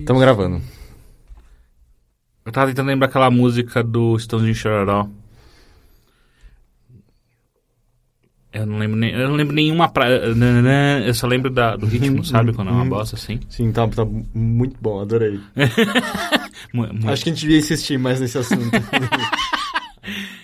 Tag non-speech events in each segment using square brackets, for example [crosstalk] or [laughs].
Estamos gravando. Eu tava tentando lembrar aquela música do Stones Chororó. Eu não lembro nem, eu não lembro nenhuma pra, eu só lembro da, do ritmo, [laughs] sabe? Quando é uma bosta assim. Sim, tá, tá muito bom, adorei. [laughs] Mu- mu- Acho que a gente devia insistir mais nesse assunto. [laughs]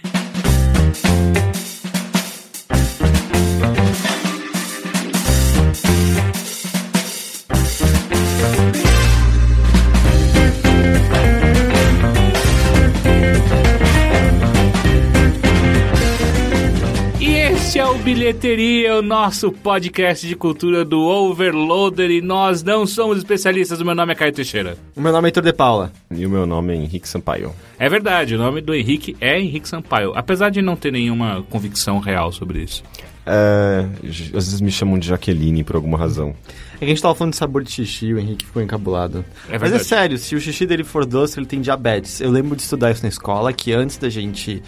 Bilheteria, o nosso podcast de cultura do Overloader. E nós não somos especialistas. O meu nome é Caio Teixeira. o meu nome é Heitor de Paula. E o meu nome é Henrique Sampaio. É verdade, o nome do Henrique é Henrique Sampaio. Apesar de não ter nenhuma convicção real sobre isso. É, às vezes me chamam de Jaqueline por alguma razão. É que a gente tava falando de sabor de xixi, o Henrique ficou encabulado. É Mas é verdade. sério, se o xixi dele for doce, ele tem diabetes. Eu lembro de estudar isso na escola, que antes da gente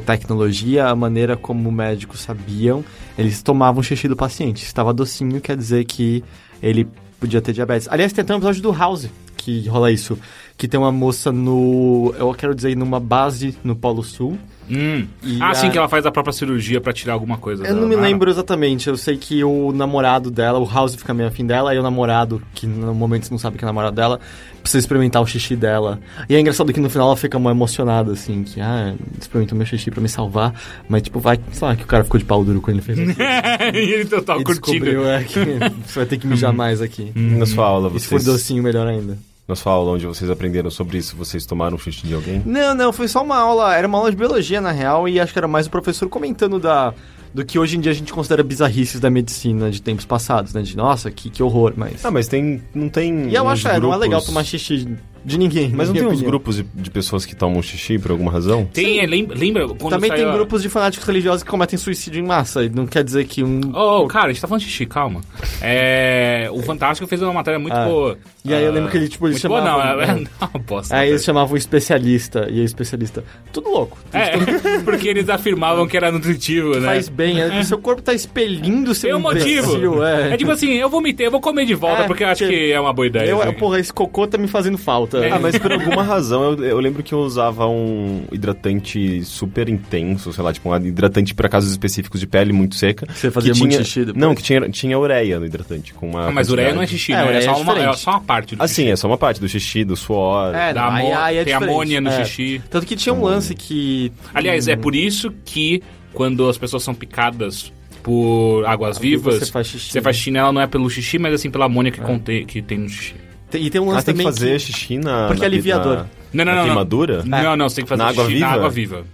tecnologia, a maneira como médicos sabiam, eles tomavam xixi do paciente. Se estava docinho, quer dizer que ele podia ter diabetes. Aliás, tem até um episódio do House que rola isso. Que tem uma moça no... Eu quero dizer, numa base no Polo Sul. Hum. Ah, a- sim, que ela faz a própria cirurgia pra tirar alguma coisa. Eu dela, não me lembro exatamente. Eu sei que o namorado dela, o House fica meio afim dela, e o namorado, que no momento você não sabe que é namorado dela, precisa experimentar o xixi dela. E é engraçado que no final ela fica mais emocionada, assim, que, ah, experimentou meu xixi pra me salvar. Mas, tipo, vai, sei lá, que o cara ficou de pau duro quando ele fez isso. [laughs] e ele total e curtindo. descobriu, é, que você vai ter que mijar mais aqui. Na sua aula, E se for vocês, docinho, melhor ainda. Na sua aula onde vocês aprenderam sobre isso, vocês tomaram xixi de alguém? Não, não, foi só uma aula, era uma aula de biologia na real, e acho que era mais o professor comentando da do que hoje em dia a gente considera bizarrices da medicina de tempos passados, né? De nossa, que, que horror, mas. Ah, mas tem. Não tem. e eu acho, é, não é legal grupos- tomar xixi de ninguém. Mas não tem uns grupos de, de pessoas que tomam xixi por alguma razão? Tem, é, lembra, lembra quando Também saiu tem a- grupos de fanáticos religiosos que cometem suicídio em massa, e não quer dizer que um. Oh, cara, a gente tá falando de xixi, calma. É, o Fantástico fez uma matéria muito Ah. boa. E aí eu Ah, lembro que ele, tipo, muito boa, não, chamavam- é, é. [laughs] não, uma bosta. Aí eles chamavam o especialista, e aí o especialista. Tudo louco. É, [laughs] porque eles afirmavam que era nutritivo, né? Faz bem, é, seu corpo tá expelindo seu Tem um motivo. imbecil, É. É tipo assim, eu vomitei, eu vou comer de volta, É, porque eu acho porque que é uma boa ideia. Eu, assim. porra, esse cocô tá me fazendo falta. É. Ah, mas por [laughs] alguma razão eu, eu lembro que eu usava um hidratante super intenso, sei lá, tipo um hidratante para casos específicos de pele muito seca. Você fazia que muito tinha, xixi depois? Não, que tinha, tinha ureia no hidratante. Com uma Ah, mas ureia não é xixi, É, né? É ureia só, é uma, é só uma parte do Assim, xixi. é só uma parte do xixi, do suor. É, Da aí é tem diferente. amônia no É. xixi. Tanto que tinha um lance que. Aliás, é por isso que quando as pessoas são picadas por águas vivas, você faz xixi. você faz xixi nela não é pelo xixi, mas assim pela amônia que, contém, que tem no xixi. Tem- E tem um lance Ah, tem que também fazer xixi na. Porque na, é aliviador. Na, Não, não, na não. queimadura? Não, não, não, você tem que fazer Na água xixi na viva? água viva.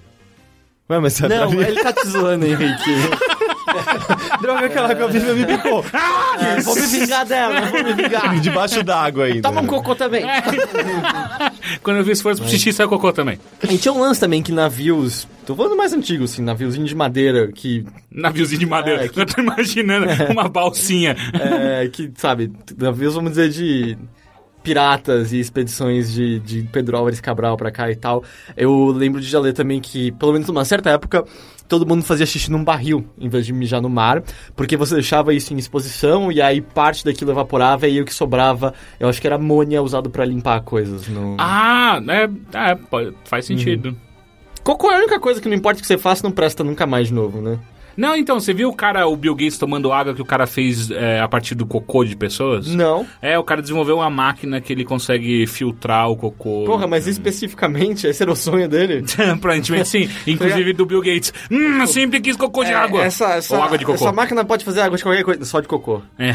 Ué, mas você Não, ele tá te zoando, Henrique. [laughs] Droga, aquela água viva me picou. [laughs] Eu vou me vingar dela, vou me vingar. [laughs] Debaixo d'água ainda. Toma um cocô também. Quando eu vi esforço pro xixi, saiu cocô também. E tinha um lance também que navios. Tô falando mais antigo, assim, naviozinho de madeira, que. Naviozinho de madeira. É, que- Eu tô imaginando uma balsinha. É, que, sabe, navios, vamos dizer, de piratas e expedições de, de Pedro Álvares Cabral pra cá e tal. Eu lembro de já ler também que, pelo menos numa certa época, todo mundo fazia xixi num barril, em vez de mijar no mar, porque você deixava isso em exposição e aí parte daquilo evaporava e aí o que sobrava, eu acho que era amônia usado pra limpar coisas. No... Ah, é, é pode- faz sentido. Cocô é a única coisa que não importa o que você faça, não presta nunca mais de novo, né? Não, então, você viu o cara, o Bill Gates tomando água que o cara fez é, a partir do cocô de pessoas? Não. É, o cara desenvolveu uma máquina que ele consegue filtrar o cocô. Porra, mas especificamente, esse era o sonho dele? [laughs] Aparentemente sim. [laughs] Inclusive do Bill Gates. Hum, eu sempre quis cocô de É, água. Essa, essa, Ou água de cocô. Essa máquina pode fazer água de qualquer coisa, só de cocô. É.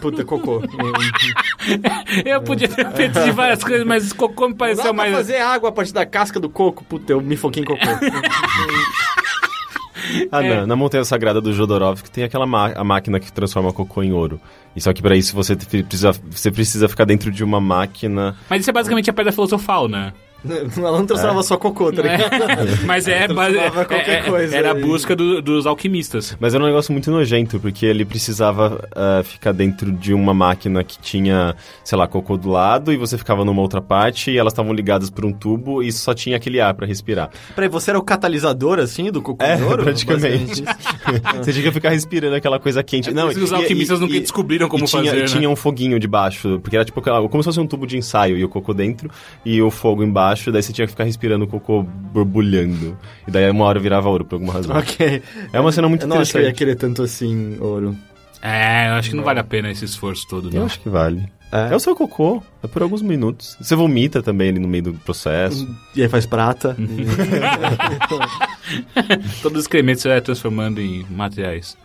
Puta, cocô. [laughs] Eu podia ter feito de várias coisas, mas cocô me pareceu mais... fazer água a partir da casca do coco? Puta, eu me foquei em cocô. Ah, É. na, na Montanha Sagrada do Jodorowsky tem aquela a máquina que transforma cocô em ouro. E só que pra isso você precisa, você precisa ficar dentro de uma máquina. Mas isso é basicamente a pedra filosofal, né? [laughs] Ela não transformava só cocô, tá ligado? [laughs] Mas é, mas é- Transformava qualquer é- coisa era a busca do- dos alquimistas. Mas era um negócio muito nojento, porque ele precisava ah, ficar dentro de uma máquina que tinha, sei lá, cocô do lado, e você ficava numa outra parte, e elas estavam ligadas por um tubo, e só tinha aquele ar pra respirar. Peraí, você era o catalisador, assim, do cocô É, de ouro? praticamente. [laughs] Você tinha que ficar respirando aquela coisa quente. Não, Não, os e- alquimistas e- nunca e- descobriram como e tinha, fazer, e né? tinha um foguinho debaixo, porque era tipo aquela- como se fosse um tubo de ensaio, e o cocô dentro, e o fogo embaixo, daí você tinha que ficar respirando o cocô borbulhando. E daí uma hora virava ouro, por alguma razão. ok. É uma cena muito Eu não acho que eu ia interessante. querer tanto assim, ouro. É, eu acho que não vale a pena esse esforço todo, Eu não. acho que vale. É? É o seu cocô, é por alguns minutos. Você vomita também ali no meio do processo. E aí faz prata. [laughs] Todo excremento você vai transformando em materiais.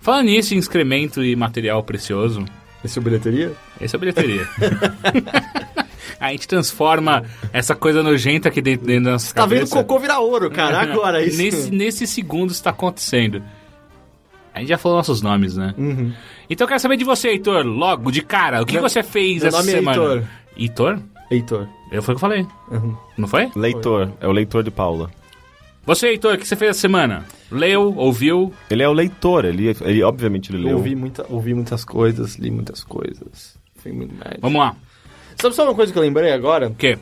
Falando nisso, em excremento e material precioso, Esse é o bilheteria? essa é a bilheteria. [laughs] a gente transforma essa coisa nojenta aqui dentro, dentro da nossa Tá vendo cocô virar ouro, cara. [laughs] Agora, isso. Nesse, nesse segundo está acontecendo. A gente já falou nossos nomes, né? Uhum. Então eu quero saber de você, Heitor, logo, de cara. O que Meu- você fez meu essa nome é semana? Heitor. Heitor? Heitor. Eu foi o que eu falei. Uhum. Não foi? Leitor, é o leitor de Paula. Você, Heitor, o que você fez essa semana? Leu, ouviu? Ele é o leitor, ele, ele obviamente ele Eu leu. ouvi, muita, ouvi muitas coisas, li muitas coisas. Fui muito médio. Vamos lá. Sabe só uma coisa que eu lembrei agora? O quê?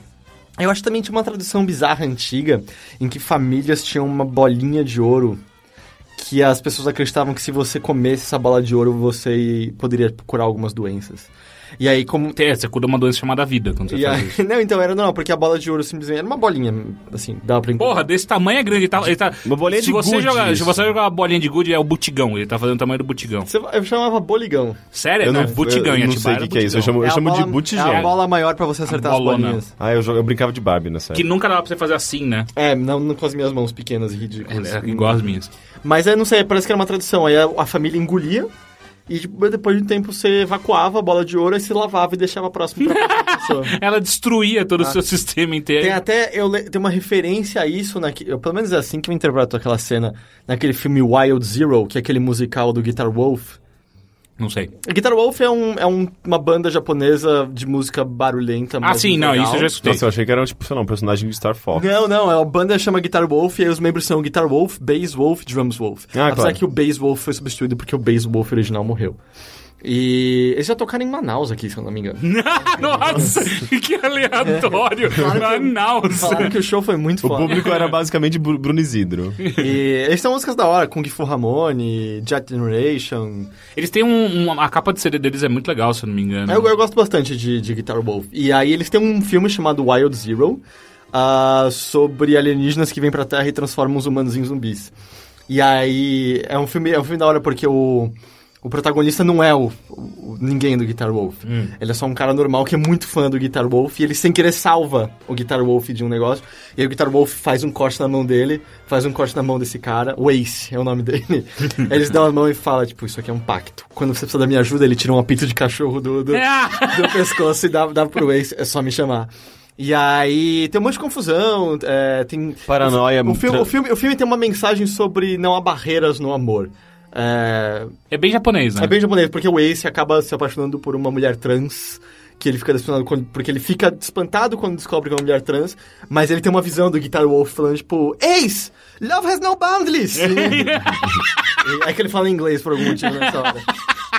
Eu acho que também tinha uma tradição bizarra antiga em que famílias tinham uma bolinha de ouro que as pessoas acreditavam que se você comesse essa bola de ouro você poderia curar algumas doenças. E aí, como. Tem- Você cura uma doença chamada vida quando você E faz aí, isso. [laughs] não, então era não, porque a bola de ouro simplesmente era uma bolinha, assim, dava pra encontrar. Porra, desse tamanho é grande. Ele tá, ele tá- Uma bolinha se de você jogar, isso. Se você jogar uma bolinha de gude, é o butigão. Ele tá fazendo o tamanho do butigão. Você- Eu chamava boligão. Sério? Eu não, não, butigão eu não sei o que, que é isso. Eu butigão. chamo, eu É a chamo de bola- botijão. É a bola maior pra você acertar as bolinhas. Ah, eu, jogo, eu brincava de Barbie nessa Que época. nunca dava pra você fazer assim, né? É, não, não com as minhas mãos pequenas e ridículas. É, igual as minhas. Mas é, não sei, parece que era uma tradição. Aí a, a família engolia e tipo, depois de um tempo você evacuava a bola de ouro e se lavava e deixava próximo pra próxima [laughs] pessoa. Ela destruía todo o seu sistema inteiro. Tem até, eu tem uma referência a isso, naque, eu, pelo menos é assim que eu interpreto aquela cena, naquele filme Wild Zero, que é aquele musical do Guitar Wolf. Não sei. A Guitar Wolf é, um, é um- uma banda japonesa de música barulhenta. Ah, mas sim, não, legal. isso eu já escutei. Nossa, eu achei que era, tipo, sei lá, um personagem de Star Fox. Não, não, é a banda chama Guitar Wolf e aí os membros são Guitar Wolf, Bass Wolf, Drums Wolf. Ah, Apesar claro. que o Bass Wolf foi substituído porque o Bass Wolf original morreu. E eles já tocaram em Manaus aqui, se eu não me engano. [laughs] Nossa, que aleatório. [laughs] Manaus. Falaram que o show foi muito O foda. público era basicamente Bru- Bruno Isidro. E eles têm músicas da hora, Kung Fu Ramone, Jet Generation. Eles têm um, um- A capa de CD deles é muito legal, se eu não me engano. Eu, eu gosto bastante de, de Guitar Wolf. E aí eles têm um filme chamado Wild Zero, ah, sobre alienígenas que vêm pra Terra e transformam os humanos em zumbis. E aí é um filme, é um filme da hora porque o, o protagonista não é o, o- ninguém do Guitar Wolf. Ele é só um cara normal que é muito fã do Guitar Wolf e ele sem querer salva o Guitar Wolf de um negócio. E aí o Guitar Wolf faz um corte na mão dele, faz um corte na mão desse cara, o Ace é o nome dele. Aí [laughs] eles dão a mão e falam, tipo, isso aqui é um pacto. Quando você precisa da minha ajuda, ele tira um apito de cachorro do, do, [laughs] do pescoço e dá, dá pro Ace, é só me chamar. E aí tem um monte de confusão, é, tem... Paranoia. O filme, tra- o, filme, o filme tem uma mensagem sobre não há barreiras no amor. É, É bem japonês, né? é bem japonês, porque o Ace acaba se apaixonando por uma mulher trans, que ele fica decepcionado quando, porque ele fica espantado quando descobre que é uma mulher trans, mas ele tem uma visão do Guitar Wolf falando, tipo, Ace, love has no boundaries! [laughs] E- é que ele fala em inglês por algum motivo nessa [laughs] hora.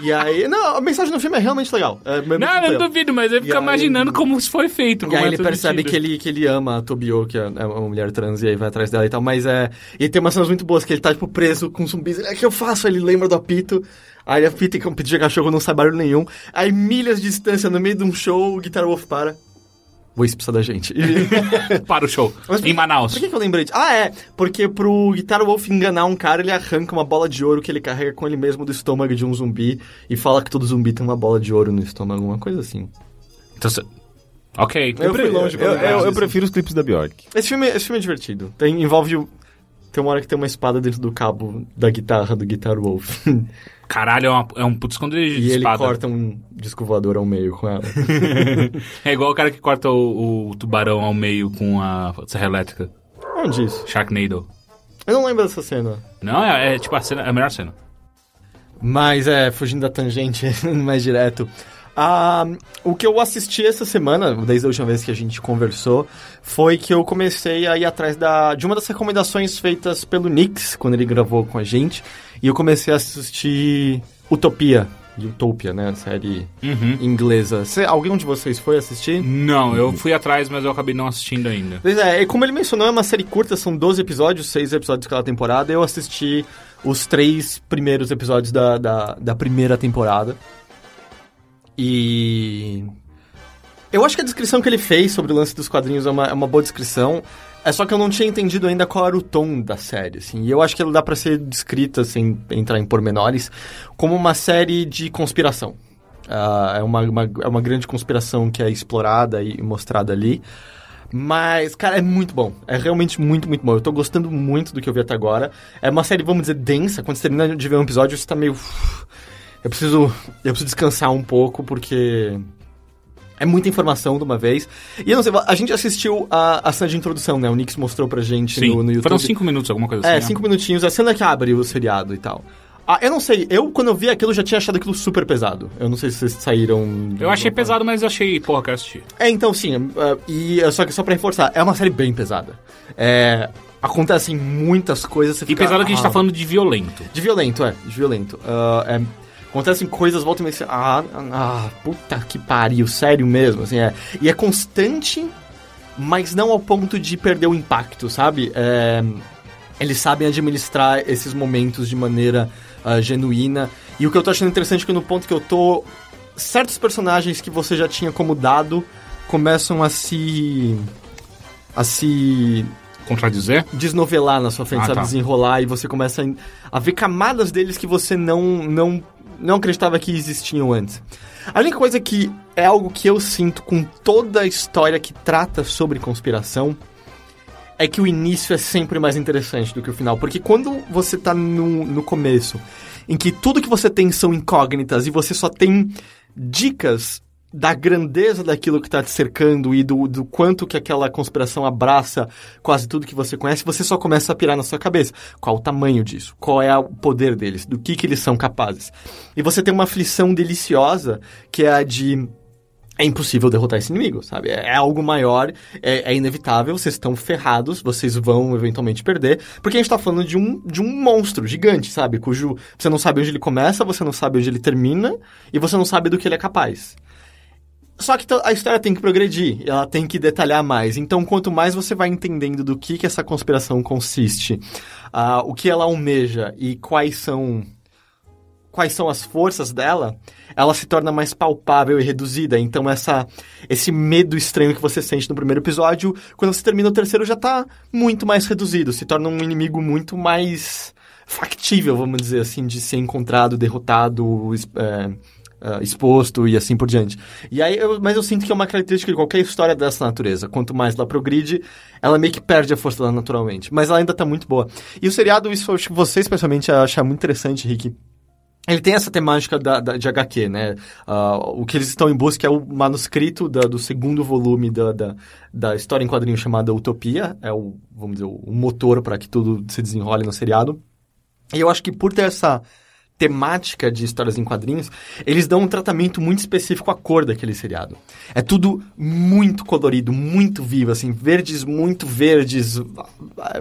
E aí, não, a mensagem do filme é realmente legal. É muito Não, eu não duvido, mas eu fico aí- imaginando como isso foi feito. E aí é ele percebe que ele, que ele ama a Tobio, que é é uma mulher trans, e aí vai atrás dela e tal. Mas é. E tem umas cenas muito boas que ele tá, tipo, preso com zumbis. É que eu faço? Ele lembra do apito. Aí ele apita e com apito de cachorro não sai barulho nenhum. Aí milhas de distância, no meio de um show, o Guitar Wolf para. Ace precisa da gente. [laughs] Para o show. Mas em Manaus. Por que, que eu lembrei disso? Ah, é. Porque pro Guitar Wolf enganar um cara, ele arranca uma bola de ouro que ele carrega com ele mesmo do estômago de um zumbi e fala que todo zumbi tem uma bola de ouro no estômago, uma coisa assim. Então, você- Ok. Eu fui longe eu, eu, eu prefiro os clipes da Bjork. Esse filme, esse filme é divertido. Tem, envolve. o- Tem uma hora que tem uma espada dentro do cabo da guitarra do Guitar Wolf. [laughs] Caralho, é, uma- é um puto esconderijo de e ele espada. corta um disco voador ao meio com ela. [laughs] É igual o cara que corta o, o tubarão ao meio com a serra elétrica. Onde isso? Sharknado. Eu não lembro dessa cena. Não, é, é tipo a, cena, é a melhor cena. Mas é, fugindo da tangente [laughs] mais direto. Ah, o que eu assisti essa semana, desde a última vez que a gente conversou, foi que eu comecei a ir atrás da, de uma das recomendações feitas pelo Nix, quando ele gravou com a gente, e eu comecei a assistir Utopia, Utopia, né, série Uhum. inglesa. Cê, alguém de vocês foi assistir? Não, eu fui atrás, mas eu acabei não assistindo ainda. Pois é, e como ele mencionou, é uma série curta, são 12 episódios, 6 episódios cada temporada. Eu assisti os três primeiros episódios da, da, da primeira temporada. E. Eu acho que a descrição que ele fez sobre o lance dos quadrinhos é uma, é uma boa descrição. É só que eu não tinha entendido ainda qual era o tom da série, assim. E eu acho que ela dá pra ser descrita, sem entrar em pormenores, como uma série de conspiração. Ah, é, uma, uma- é uma grande conspiração que é explorada e mostrada ali. Mas, cara, é muito bom. É realmente muito, muito bom. Eu tô gostando muito do que eu vi até agora. É uma série, vamos dizer, densa. Quando você termina de ver um episódio, você tá meio. Eu preciso. Eu preciso descansar um pouco, porque. É muita informação de uma vez. E eu não sei, a gente assistiu a, a cena de introdução, né? O Nix mostrou pra gente Sim, no, no YouTube. foram cinco minutos, alguma coisa É, assim. né? cinco minutinhos. A cena que abre o seriado e tal. Ah, eu não sei. Eu, quando eu vi aquilo, já tinha achado aquilo super pesado. Eu não sei se vocês saíram... Eu achei pesado, mas eu achei, porra, quero assistir. É, então sim. é, e é, só que só pra reforçar, é uma série bem pesada. É, acontecem muitas coisas. E pesado que a gente ah, tá falando de violento. De violento, é. De violento. Ah, é, acontecem coisas, volta e meia, você- ah, ah, puta que pariu, sério mesmo, assim, é. E é constante, mas não ao ponto de perder o impacto, sabe? É, eles sabem administrar esses momentos de maneira ah, genuína. E o que eu tô achando interessante é que no ponto que eu tô, certos personagens que você já tinha como dado começam a se... a se Contradizer? desnovelar na sua frente, Ah, sabe? tá. Desenrolar e você começa a, a ver camadas deles que você não, não, não acreditava que existiam antes. A única coisa que é algo que eu sinto com toda a história que trata sobre conspiração é que o início é sempre mais interessante do que o final. Porque quando você tá no, no começo, em que tudo que você tem são incógnitas e você só tem dicas da grandeza daquilo que está te cercando e do, do quanto que aquela conspiração abraça quase tudo que você conhece, você só começa a pirar na sua cabeça. Qual o tamanho disso? Qual é o poder deles? Do que, que eles são capazes? E você tem uma aflição deliciosa, que é a de é impossível derrotar esse inimigo, sabe? É, é algo maior, é, é inevitável, vocês estão ferrados, vocês vão eventualmente perder, porque a gente tá falando de um, de um monstro gigante, sabe? Cujo você não sabe onde ele começa, você não sabe onde ele termina, e você não sabe do que ele é capaz. Só que a história tem que progredir, ela tem que detalhar mais. Então, quanto mais você vai entendendo do que, que essa conspiração consiste, ah, o que ela almeja e quais são quais são as forças dela, ela se torna mais palpável e reduzida. Então essa esse medo estranho que você sente no primeiro episódio, quando você termina o terceiro já tá muito mais reduzido, se torna um inimigo muito mais factível, vamos dizer assim, de ser encontrado, derrotado, é, é, exposto e assim por diante. E aí, eu- mas eu sinto que é uma característica de qualquer história dessa natureza. Quanto mais ela progride, ela meio que perde a força dela naturalmente. Mas ela ainda tá muito boa. E o seriado, isso eu acho que você especialmente achar muito interessante, Rick. Ele tem essa temática da, da- de HQ, né? Ah, o que eles estão em busca é o manuscrito da- do segundo volume da, da, da história em quadrinho chamada Utopia. É o, vamos dizer, o motor para que tudo se desenrole no seriado. E eu acho que por ter essa temática de histórias em quadrinhos, eles dão um tratamento muito específico à cor daquele seriado. É tudo muito colorido, muito vivo, assim, verdes muito verdes,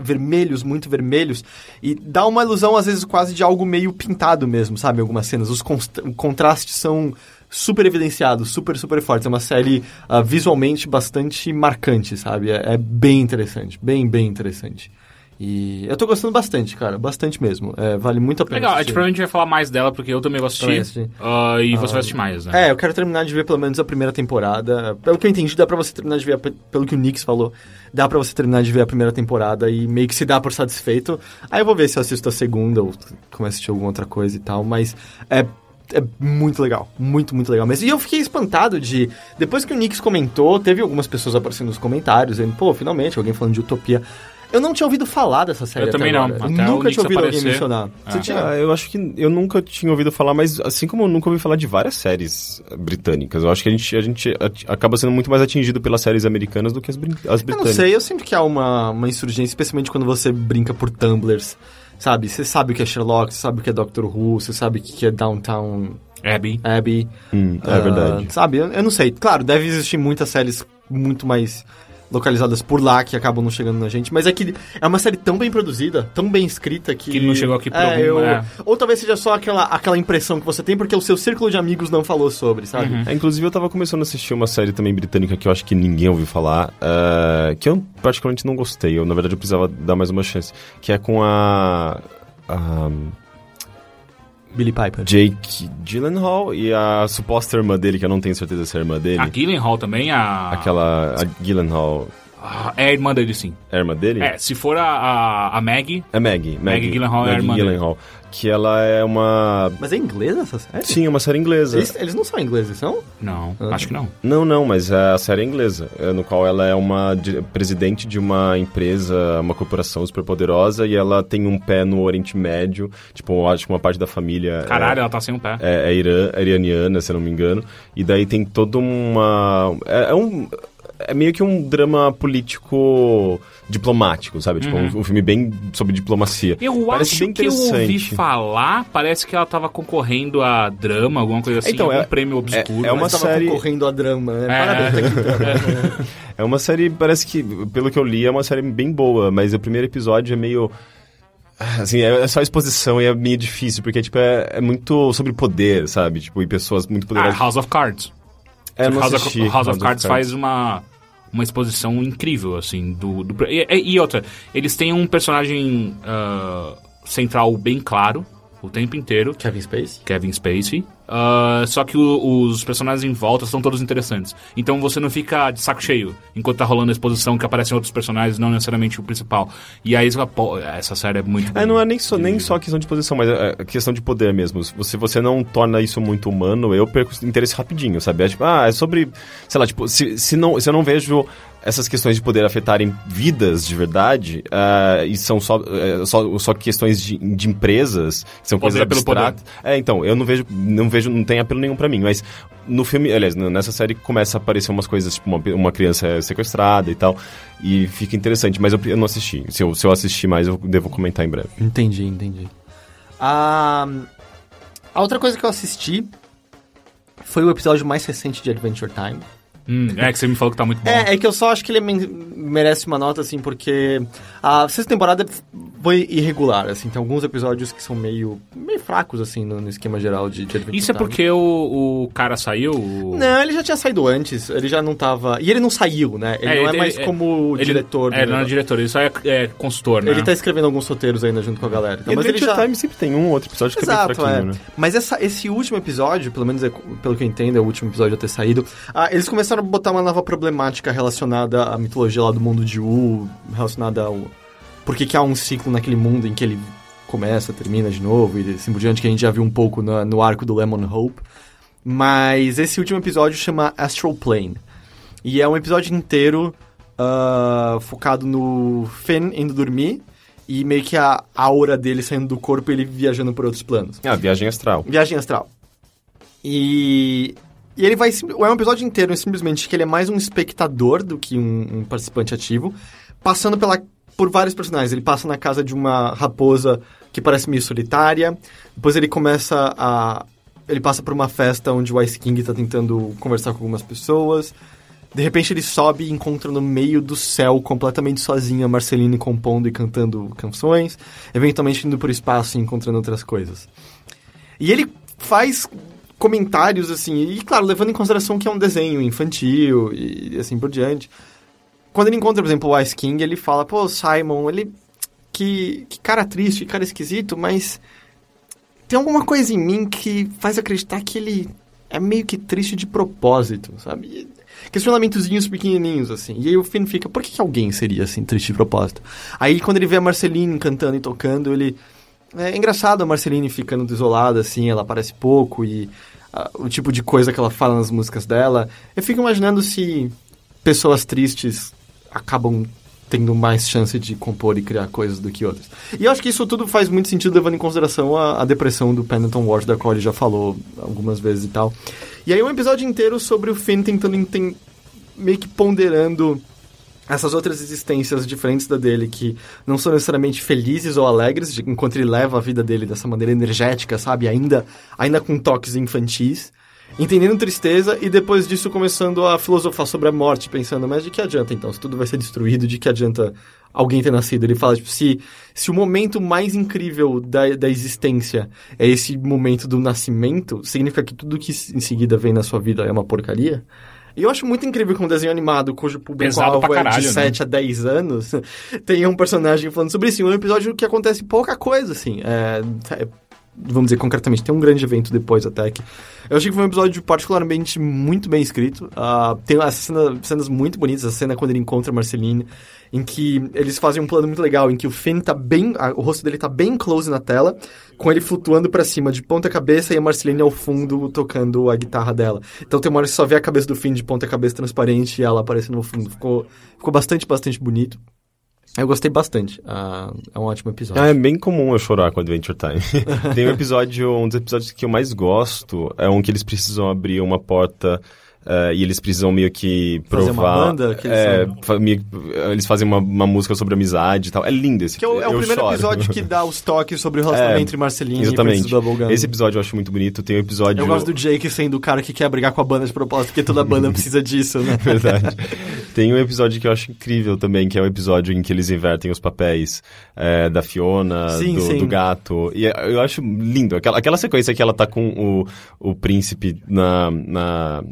vermelhos muito vermelhos, e dá uma ilusão, às vezes, quase de algo meio pintado mesmo, sabe? Algumas cenas. Os contrastes são super evidenciados, super, super fortes. É uma série ah, visualmente bastante marcante, sabe? É, é bem interessante, bem, bem interessante. E eu tô gostando bastante, cara, bastante mesmo. É, vale muito a pena. Legal, a assistir. gente provavelmente vai falar mais dela, porque eu também vou assistir. assisti. Ah, e você vai assistir mais, né? É, eu quero terminar de ver pelo menos a primeira temporada. Pelo que eu entendi, dá pra você terminar de ver, a- pelo que o Nix falou, dá pra você terminar de ver a primeira temporada e meio que se dá por satisfeito. Aí eu vou ver se eu assisto a segunda ou começo a assistir alguma outra coisa e tal, mas é. É muito legal, muito, muito legal mesmo. E eu fiquei espantado de. Depois que o Nix comentou, teve algumas pessoas aparecendo nos comentários, dizendo, pô, finalmente, alguém falando de Utopia. Eu não tinha ouvido falar dessa série. Eu até também não, agora. até o Nunca tinha ouvido alguém aparecer. mencionar. Você Ah. tinha? Ah, eu acho que eu nunca tinha ouvido falar, mas assim como eu nunca ouvi falar de várias séries britânicas, eu acho que a gente, a gente acaba sendo muito mais atingido pelas séries americanas do que as, brin- as Eu não britânicas. sei, eu sinto que há uma, uma insurgência, especialmente quando você brinca por tumblers, sabe? Você sabe o que é Sherlock, você sabe o que é Doctor Who, você sabe o que é Downtown Abby. Abby. Hum, é ah, verdade. Sabe, eu, eu não sei. Claro, deve existir muitas séries muito mais localizadas por lá que acabam não chegando na gente, mas é que é uma série tão bem produzida, tão bem escrita que Que não chegou aqui por é, algum- eu- é. ou talvez seja só aquela, aquela impressão que você tem porque o seu círculo de amigos não falou sobre, sabe? Uhum. É, inclusive, eu tava começando a assistir uma série também britânica que eu acho que ninguém ouviu falar, eh, que eu praticamente não gostei. Eu, na verdade, eu precisava dar mais uma chance. Que é com a. a Billy Piper. Jake Gyllenhaal e a suposta irmã dele, que eu não tenho certeza se é a irmã dele. A Gyllenhaal também, a... Aquela. A Gyllenhaal. Ah, É a irmã dele, sim. É a irmã dele? É, se for a, a, a Maggie, É Maggie. Maggie, Maggie Gyllenhaal é a Maggie irmã dele. Que ela é uma. Mas é inglesa essa série? Sim, é uma série inglesa. Eles, eles não são ingleses, são? não, Ah. acho que não. Não, não, mas é a série é inglesa, é, no qual ela é uma presidente de uma empresa, uma corporação super poderosa e ela tem um pé no Oriente Médio, tipo, eu acho que uma parte da família Caralho, é, ela tá sem um pé. é, é irã, é iraniana, se eu não me engano, e daí tem toda uma... é, é um... É meio que um drama político diplomático, sabe? Tipo, um, um filme bem sobre diplomacia. Uhum. Eu Parece acho bem que eu ouvi interessante. falar, parece que ela tava concorrendo a drama, alguma coisa assim, Então, algum é- prêmio obscuro. é uma Mas tava série- concorrendo a drama, né? É. Parabéns, tá aqui. É uma série, parece que, pelo que eu li, é uma série bem boa, mas o primeiro episódio é meio. Assim, é é só exposição e é meio difícil, porque, tipo, é, é muito sobre poder, sabe? Tipo, e pessoas muito Ah, poderosas. House of Cards. É, House, assisti of, House of Cards faz uma, uma exposição incrível, assim, do... do e, e- outra, eles têm um personagem ah, central bem claro o tempo inteiro, Kevin Space. Kevin Spacey. ah, só que o- os personagens em volta são todos interessantes. Então você não fica de saco cheio enquanto tá rolando a exposição que aparecem outros personagens, não necessariamente o principal. E aí você fala, pô, essa série é muito É, não é nem só, nem só questão de posição, mas é é questão de poder mesmo. Se você, você não torna isso muito humano, eu perco interesse rapidinho, sabe? É tipo, ah, é sobre. Sei lá, tipo, se, se, não, se eu não vejo essas questões de poder afetarem vidas de verdade, ah, e são só, é, só, só questões de, de empresas, que são coisas Poder pelo poder. abstratas. É, então, eu não vejo, não vejo, não tem apelo nenhum pra mim, mas no filme, aliás, nessa série começa a aparecer umas coisas, tipo, uma, uma criança é sequestrada e tal, e fica interessante, mas eu, eu não assisti. Se eu, se eu assistir mais, eu devo comentar em breve. Entendi, entendi. A, a outra coisa que eu assisti foi o episódio mais recente de Adventure Time. Hum, é que você me falou que tá muito bom. É, é que eu só acho que ele merece uma nota, assim, porque a sexta temporada foi irregular, assim. Tem alguns episódios que são meio, meio fracos, assim, no, no esquema geral de, de Adventure Isso é Time. porque o, o cara saiu... o- Não, ele já tinha saído antes, ele já não tava... E ele não saiu, né? Ele É, não é ele- mais é- como ele- diretor. É, do não é diretor, ele só é, é consultor, né? Ele tá escrevendo alguns roteiros ainda junto com a galera. Então, E mas ele já... Time sempre tem um ou outro episódio que é bem Exato, fraquinho, é. né? Mas essa- esse último episódio, pelo menos é, pelo que eu entendo, é o último episódio a ter saído, ah, eles começaram a botar uma nova problemática relacionada à mitologia lá do mundo de U, relacionada ao... Por que que há um ciclo naquele mundo em que ele começa, termina de novo, e assim por diante, que a gente já viu um pouco na- no arco do Lemon Hope. Mas esse último episódio chama Astral Plane. E é um episódio inteiro ah, focado no Finn indo dormir e meio que a aura dele saindo do corpo e ele viajando por outros planos. Ah, Viagem Astral. Viagem astral. E, e ele vai. É um episódio inteiro simplesmente que ele é mais um espectador do que um, um participante ativo, passando pela, por vários personagens. Ele passa na casa de uma raposa que parece meio solitária. Depois ele começa a. Ele passa por uma festa onde o Ice King tá tentando conversar com algumas pessoas. De repente ele sobe e encontra no meio do céu, completamente sozinho, a Marceline compondo e cantando canções. Eventualmente indo por espaço e encontrando outras coisas. E ele faz comentários, assim, e claro, levando em consideração que é um desenho infantil e assim por diante. Quando ele encontra, por exemplo, o Ice King, ele fala, pô, Simon, ele. Que, que cara triste, que cara esquisito, mas. Tem alguma coisa em mim que faz acreditar que ele é meio que triste de propósito, sabe? Questionamentozinhos pequenininhos, assim. E aí o Finn fica, por que, que alguém seria assim, triste de propósito? Aí quando ele vê a Marceline cantando e tocando, ele. É engraçado a Marceline ficando isolada, assim, ela aparece pouco e o tipo de coisa que ela fala nas músicas dela. Eu fico imaginando se pessoas tristes acabam tendo mais chance de compor e criar coisas do que outras. E eu acho que isso tudo faz muito sentido levando em consideração a, a depressão do Pendleton Ward, da qual ele já falou algumas vezes e tal. E aí um episódio inteiro sobre o Finn tentando meio que ponderando essas outras existências diferentes da dele, que não são necessariamente felizes ou alegres, enquanto ele leva a vida dele dessa maneira energética, sabe? Ainda, ainda com toques infantis. Entendendo tristeza e depois disso começando a filosofar sobre a morte, pensando, mas de que adianta então? Se tudo vai ser destruído, de que adianta alguém ter nascido? Ele fala, tipo, se, se o momento mais incrível da, da existência é esse momento do nascimento, significa que tudo que em seguida vem na sua vida é uma porcaria? E eu acho muito incrível que um desenho animado cujo público-alvo é de né? 7 a 10 anos [laughs] tenha um personagem falando sobre isso. Um episódio que acontece pouca coisa, assim. É, é, vamos dizer concretamente, tem um grande evento depois até que. Eu achei que foi um episódio particularmente muito bem escrito. Ah, tem essas cena, cenas muito bonitas, a cena quando ele encontra a Marceline, em que eles fazem um plano muito legal, em que o Finn tá bem. a- o rosto dele tá bem close na tela, com ele flutuando pra cima de ponta cabeça e a Marceline ao fundo tocando a guitarra dela. Então tem uma hora que você só vê a cabeça do Finn de ponta cabeça transparente e ela aparecendo no fundo. Ficou, ficou bastante, bastante bonito. Eu gostei bastante. Ah, é um ótimo episódio. É bem comum eu chorar com Adventure Time. [laughs] Tem um episódio, um dos episódios que eu mais gosto é um que eles precisam abrir uma porta eh, e eles precisam meio que Fazer provar. uma banda que eles é, fa- meio- eles fazem uma, uma música sobre amizade e tal. É lindo esse Que é o, é o primeiro choro. episódio que dá os toques sobre o relacionamento É, entre Marceline e Exatamente. Bubblegum. Esse episódio eu acho muito bonito. Tem um episódio. Eu gosto do Jake sendo o cara que quer brigar com a banda de propósito, porque toda banda precisa disso, né? [laughs] Verdade. Tem um episódio que eu acho incrível também, que é o episódio em que eles invertem os papéis é, da Fiona, Sim, do, sim. do gato. E é- eu acho lindo. Aquela, aquela sequência que ela tá com o, o príncipe na. na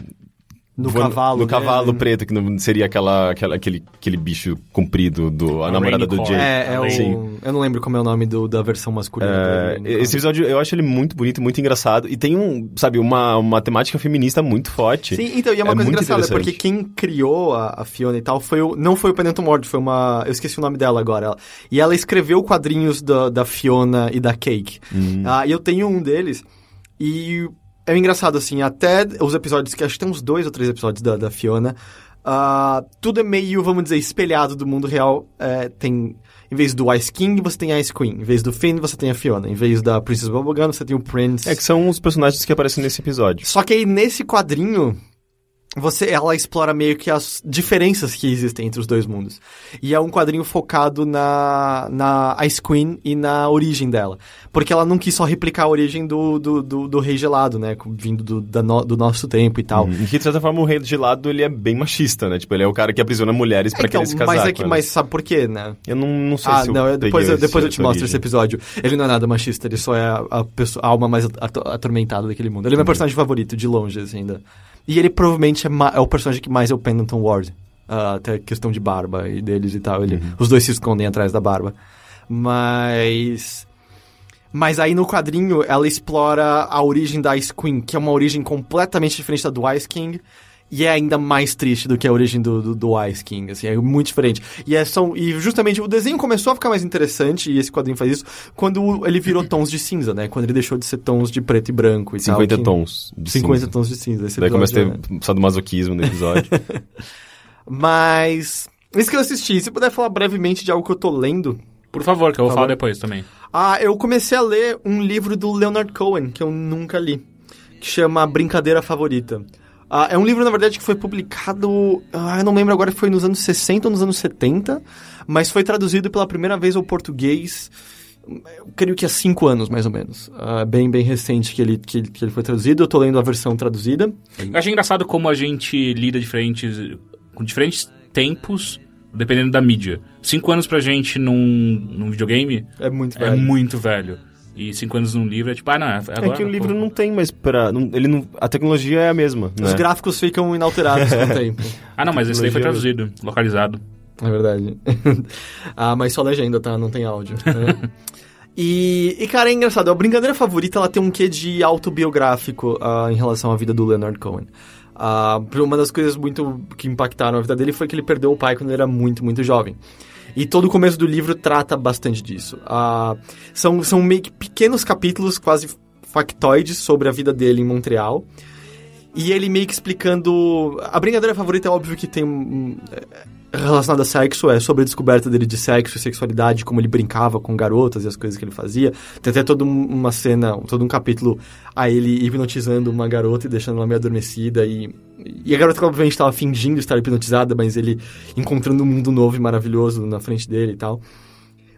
No voando- cavalo. No né? cavalo preto, que não seria aquela, aquela, aquele, aquele bicho comprido do. A, A namorada do. Jake. É, é o... Sim. Eu não lembro como é o nome do, da versão masculina. É, dele, esse episódio eu acho ele muito bonito, muito engraçado. E tem um, sabe, uma, uma temática feminista muito forte. Sim, então, e é uma É coisa engraçada, porque quem criou a, a Fiona e tal foi o, não foi o Penento Mord, foi uma. Eu esqueci o nome dela agora. Ela, e ela escreveu quadrinhos da, da Fiona e da Cake. Hum. Ah, e eu tenho um deles. E é engraçado, assim, até os episódios, que acho que tem uns dois ou três episódios da, da Fiona. ah, tudo é meio, vamos dizer, espelhado do mundo real. É, tem. Em vez do Ice King, você tem a Ice Queen. Em vez do Finn, você tem a Fiona. Em vez da Princess Bubblegum, você tem o Prince. É que são os personagens que aparecem nesse episódio. Só que aí nesse quadrinho, você, ela explora meio que as diferenças que existem entre os dois mundos. E é um quadrinho focado na, na Ice Queen e na origem dela. Porque ela não quis só replicar a origem do, do, do, do Rei Gelado, né? Vindo do, da no- do nosso tempo e tal. Uhum. E que, de certa forma, o rei de lado, ele é bem machista, né? Tipo, ele é o cara que aprisiona mulheres pra então, querer se casar mas é que, mas sabe por quê, né? Eu não, não sei Ah, se não, eu- depois, eu- depois eu te mostro origem. esse episódio. Ele não é nada machista, ele só é a, a pessoa- a alma mais ato- atormentada daquele mundo. Ele é meu personagem favorito, de longe, assim, ainda. E ele provavelmente é, é o personagem que mais é o Pendleton Ward. Ah, até questão de barba e deles e tal. Ele, Os dois se escondem atrás da barba. Mas... Mas aí no quadrinho ela explora a origem da Ice Queen, que é uma origem completamente diferente da do Ice King. E é ainda mais triste do que a origem do, do, do Ice King, assim, é muito diferente. E, é, são, e justamente o desenho começou a ficar mais interessante, e esse quadrinho faz isso, quando ele virou [clears throat] tons de cinza, né? Quando ele deixou de ser tons de preto e branco e tal. 50 que- tons. de 50 cinza. tons de cinza. Esse Daí começa a episódio, ter sadomasoquismo no episódio. né? [laughs] Mas... Isso que eu assisti, se puder falar brevemente de algo que eu tô lendo... Por favor, que eu vou Por falar favor. depois também. Ah, eu comecei a ler um livro do Leonard Cohen, que eu nunca li, que chama Brincadeira Favorita. Ah, é um livro, na verdade, que foi publicado. Ah, eu não lembro agora se foi nos anos 60 ou nos anos 70, mas foi traduzido pela primeira vez ao português. Eu creio que há cinco anos, mais ou menos. Ah, bem, bem recente que ele, que, que ele foi traduzido. Eu tô lendo a versão traduzida. Eu achei engraçado como a gente lida diferentes, com diferentes tempos, dependendo da mídia. Cinco anos pra gente num, num videogame É muito é velho. muito velho. E cinco anos num livro é tipo, ah, não, é agora. é que o livro pô. não tem mais pra... não- ele não, a tecnologia é a mesma, Os né? gráficos ficam inalterados com o [laughs] tempo. Ah, não, mas esse daí foi traduzido, localizado. É verdade. [laughs] ah, mas só legenda, tá? Não tem áudio. né? [laughs] e, e, cara, é engraçado. A brincadeira favorita, ela tem um quê de autobiográfico ah, em relação à vida do Leonard Cohen. Ah, uma das coisas muito que impactaram a vida dele foi que ele perdeu o pai quando ele era muito, muito jovem. E todo o começo do livro trata bastante disso. Ah, são, são meio que pequenos capítulos, quase factoides, sobre a vida dele em Montreal. E ele meio que explicando. A brincadeira favorita é óbvio que tem é, relacionado a sexo, é sobre a descoberta dele de sexo e sexualidade, como ele brincava com garotas e as coisas que ele fazia. Tem até toda um- uma cena, todo um capítulo a ele hipnotizando uma garota e deixando ela meio adormecida. E, e a garota, obviamente, estava fingindo estar hipnotizada, mas ele encontrando um mundo novo e maravilhoso na frente dele e tal.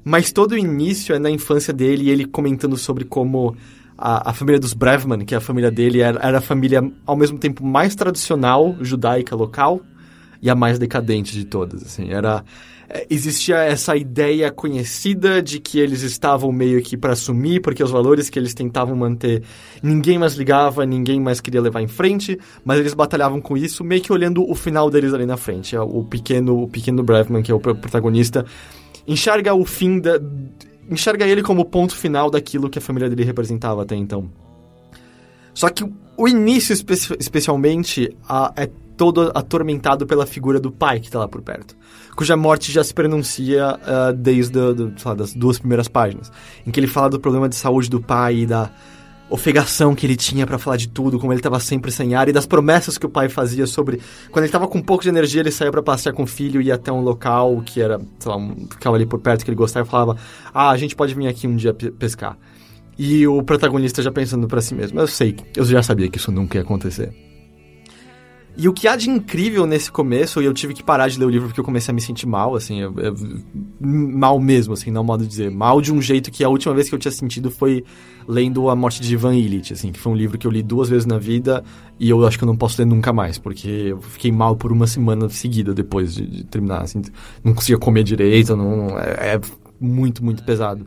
Mas todo o início é na infância dele e ele comentando sobre como a, a família dos Brevman, que é a família dele, era, era a família ao mesmo tempo mais tradicional judaica local e a mais decadente de todas. Assim, era é, existia essa ideia conhecida de que eles estavam meio que para assumir, porque os valores que eles tentavam manter, ninguém mais ligava, ninguém mais queria levar em frente, mas eles batalhavam com isso, meio que olhando o final deles ali na frente. É, O pequeno, o pequeno Brevman, que é o pro- protagonista, enxerga o fim da. Enxerga ele como o ponto final daquilo que a família dele representava até então. Só que o início, espe- especialmente, a- é todo atormentado pela figura do pai que tá lá por perto. Cuja morte já se pronuncia ah, desde do, sei lá, das duas primeiras páginas. Em que ele fala do problema de saúde do pai e da ofegação que ele tinha pra falar de tudo, como ele tava sempre sem ar, e das promessas que o pai fazia sobre... Quando ele tava com um pouco de energia, ele saía pra passear com o filho e ia até um local que era, sei lá, um, ficava ali por perto, que ele gostava e falava ah, a gente pode vir aqui um dia pe- pescar. E o protagonista já pensando pra si mesmo, eu sei, eu já sabia que isso nunca ia acontecer. E o que há de incrível nesse começo, e eu tive que parar de ler o livro porque eu comecei a me sentir mal, assim, eu- eu- mal mesmo, assim, não modo de dizer. Mal de um jeito que a última vez que eu tinha sentido foi lendo A Morte de Ivan Illich, assim, que foi um livro que eu li duas vezes na vida e eu acho que eu não posso ler nunca mais, porque eu fiquei mal por uma semana seguida depois de, de terminar, assim, não conseguia comer direito, não, é, é muito, muito pesado.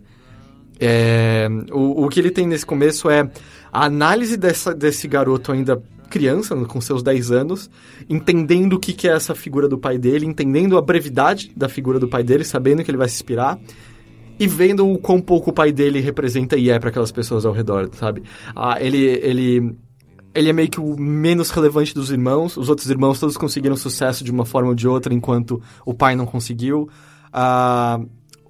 É, o, o que ele tem nesse começo é a análise dessa, desse garoto ainda criança, com seus 10 anos, entendendo o que, que é essa figura do pai dele, entendendo a brevidade da figura do pai dele, sabendo que ele vai se inspirar, e vendo o quão pouco o pai dele representa e é para aquelas pessoas ao redor, sabe? Ah, ele, ele, ele é meio que o menos relevante dos irmãos, os outros irmãos todos conseguiram sucesso de uma forma ou de outra, enquanto o pai não conseguiu. Ah,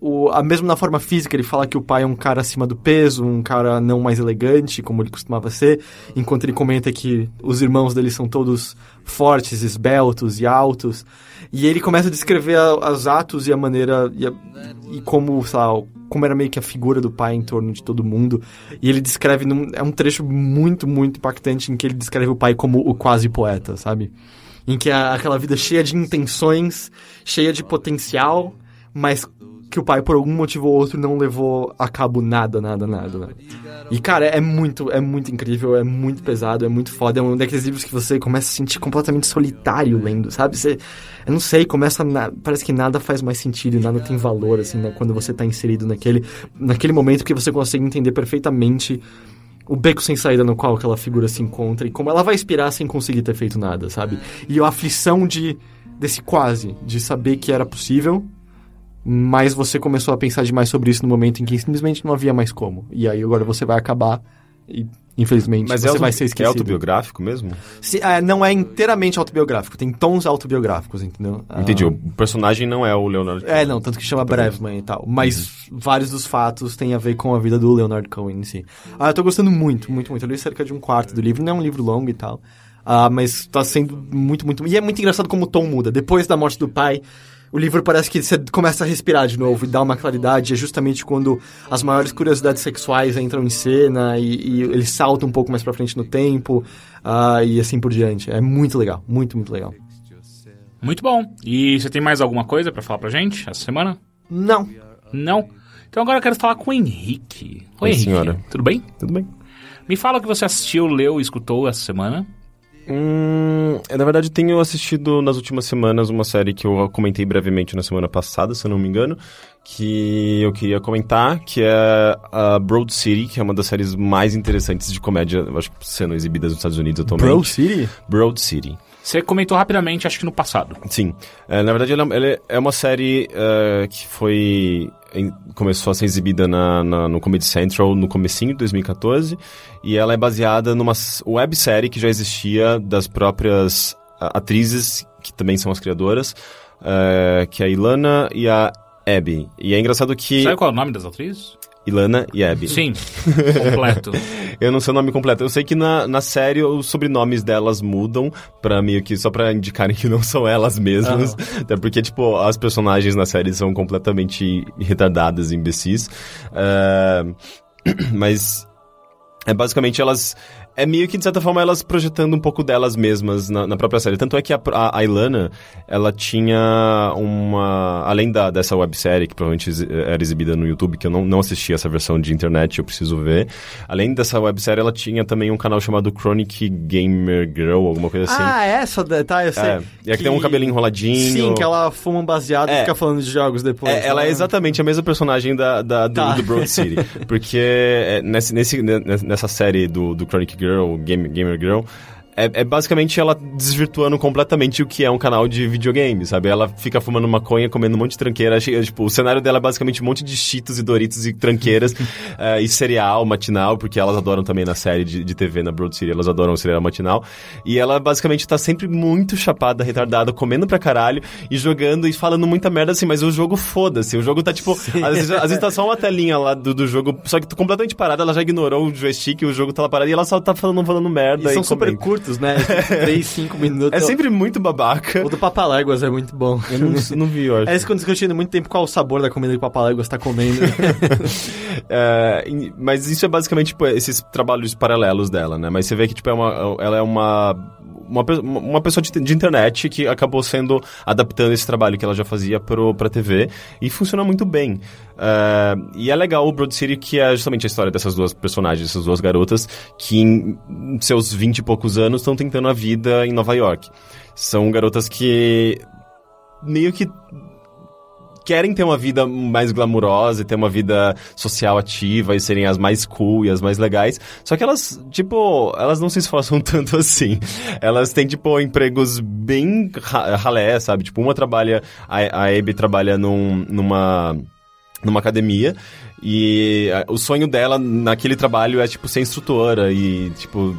o, a, mesmo na forma física, ele fala que o pai é um cara acima do peso, um cara não mais elegante, como ele costumava ser, enquanto ele comenta que os irmãos dele são todos fortes, esbeltos e altos. E ele começa a descrever os atos e a maneira. E, a, e como, sei lá, como era meio que a figura do pai em torno de todo mundo. E ele descreve. Num, é um trecho muito, muito impactante em que ele descreve o pai como o quase poeta, sabe? Em que é aquela vida cheia de intenções, cheia de potencial, mas que o pai, por algum motivo ou outro, não levou a cabo nada, nada, nada. E, cara, é muito, é muito incrível, é muito pesado, é muito foda. É um daqueles livros que você começa a se sentir completamente solitário lendo, sabe? Você, eu não sei, começa. Na, parece que nada faz mais sentido, nada tem valor, assim, né? Quando você tá inserido naquele, naquele momento que você consegue entender perfeitamente o beco sem saída no qual aquela figura se encontra e como ela vai inspirar sem conseguir ter feito nada, sabe? E a aflição de desse quase, de saber que era possível, mas você começou a pensar demais sobre isso no momento em que simplesmente não havia mais como. E aí agora você vai acabar e infelizmente Mas você é, auto, vai ser é esquecido. autobiográfico mesmo? Se- é, não é inteiramente autobiográfico, tem tons autobiográficos, entendeu? Ah, Entendi. O personagem não é o Leonardo É, não, tanto que chama Brevman e tal. Mas vários dos fatos têm a ver com a vida do Leonard Cohen em si. Ah, eu tô gostando muito, muito, muito. Eu li cerca de um quarto do livro, não é um livro longo e tal. Ah, mas tá sendo muito, muito. E é muito engraçado como o tom muda. Depois da morte do pai, o livro parece que você começa a respirar de novo e dá uma claridade. É justamente quando as maiores curiosidades sexuais entram em cena e, e ele salta um pouco mais pra frente no tempo ah, e assim por diante. É muito legal, muito, muito legal. Muito bom. E você tem mais alguma coisa pra falar pra gente essa semana? Não, Não? Então agora eu quero falar com o Henrique. Oi, Oi, Henrique. senhora. Tudo bem? Tudo bem. Me fala o que você assistiu, leu e escutou essa semana. Hum, eu, na verdade, tenho assistido nas últimas semanas uma série que eu comentei brevemente na semana passada, se eu não me engano, que eu queria comentar, que é a Broad City, que é uma das séries mais interessantes de comédia, acho que sendo exibidas nos Estados Unidos atualmente. Bro City? Broad City. Você comentou rapidamente, acho que no passado. Sim. É, na verdade, ela, é uma série é, que foi... começou a ser exibida na, na- no Comedy Central no comecinho de 2014 e ela é baseada numa websérie que já existia das próprias atrizes, que também são as criadoras, é, que é a Ilana e a Abby. E é engraçado que... Sabe qual é o nome das atrizes? Ilana e Abby. Sim, completo. [laughs] Eu não sei o nome completo. Eu sei que na, na série os sobrenomes delas mudam pra meio que só pra indicarem que não são elas mesmas. Até porque, tipo, as personagens na série são completamente retardadas e imbecis. É, [clears throat] mas é basicamente elas é meio que, de certa forma, elas projetando um pouco delas mesmas na, na própria série. Tanto é que a, a, a, Ilana, ela tinha uma... Além da, dessa websérie, que provavelmente era exibida no YouTube, que eu não, não assisti essa versão de internet, eu preciso ver. Além dessa websérie, ela tinha também um canal chamado Chronic Gamer Girl, alguma coisa assim. Ah, essa, tá, eu sei. É, e aqui tem um cabelinho enroladinho. Sim, que ela fuma um baseado é, e fica falando de jogos depois. É, ela é exatamente a mesma personagem da, da do, tá. do Broad City. [laughs] porque é, nesse, nesse, nessa série do, do Chronic Girl, Game, Gamer Girl, é, é, basicamente ela desvirtuando completamente o que é um canal de videogame, sabe? Ela fica fumando maconha, comendo um monte de tranqueira. Tipo, o cenário dela é basicamente um monte de cheetos e doritos e tranqueiras uh, [laughs] e cereal matinal, porque elas adoram também na série de, de TV, na Broad City, elas adoram o cereal matinal. E ela basicamente tá sempre muito chapada, retardada, comendo pra caralho e jogando e falando muita merda assim, mas o jogo foda-se. O jogo tá tipo. Às vezes, às vezes tá só uma telinha lá do, do jogo, só que completamente parada, ela já ignorou o joystick, o jogo tá lá parado e ela só tá falando, falando merda. E, e são super curtos curtos, né? 3, 5 minutos. É sempre muito babaca. O do Papaléguas é muito bom. Eu não, não vi, eu acho. É isso quando discutindo muito tempo qual o sabor da comida que o Papaléguas tá comendo. [laughs] é, mas isso é basicamente tipo, esses trabalhos paralelos dela, né? Mas você vê que tipo, é uma, ela é uma uma, uma pessoa de, de, internet que acabou sendo adaptando esse trabalho que ela já fazia pro, pra TV e funciona muito bem. Uh, e é legal o Broad City, que é justamente a história dessas duas personagens, essas duas garotas, que em seus vinte e poucos anos estão tentando a vida em Nova York. São garotas que meio que querem ter uma vida mais glamurosa e ter uma vida social ativa e serem as mais cool e as mais legais. Só que elas, tipo, elas não se esforçam [laughs] tanto assim. Elas têm, tipo, empregos bem ralé, sabe? Tipo, uma trabalha, a, a Abby trabalha num, numa numa academia e o sonho dela naquele trabalho é tipo ser instrutora e tipo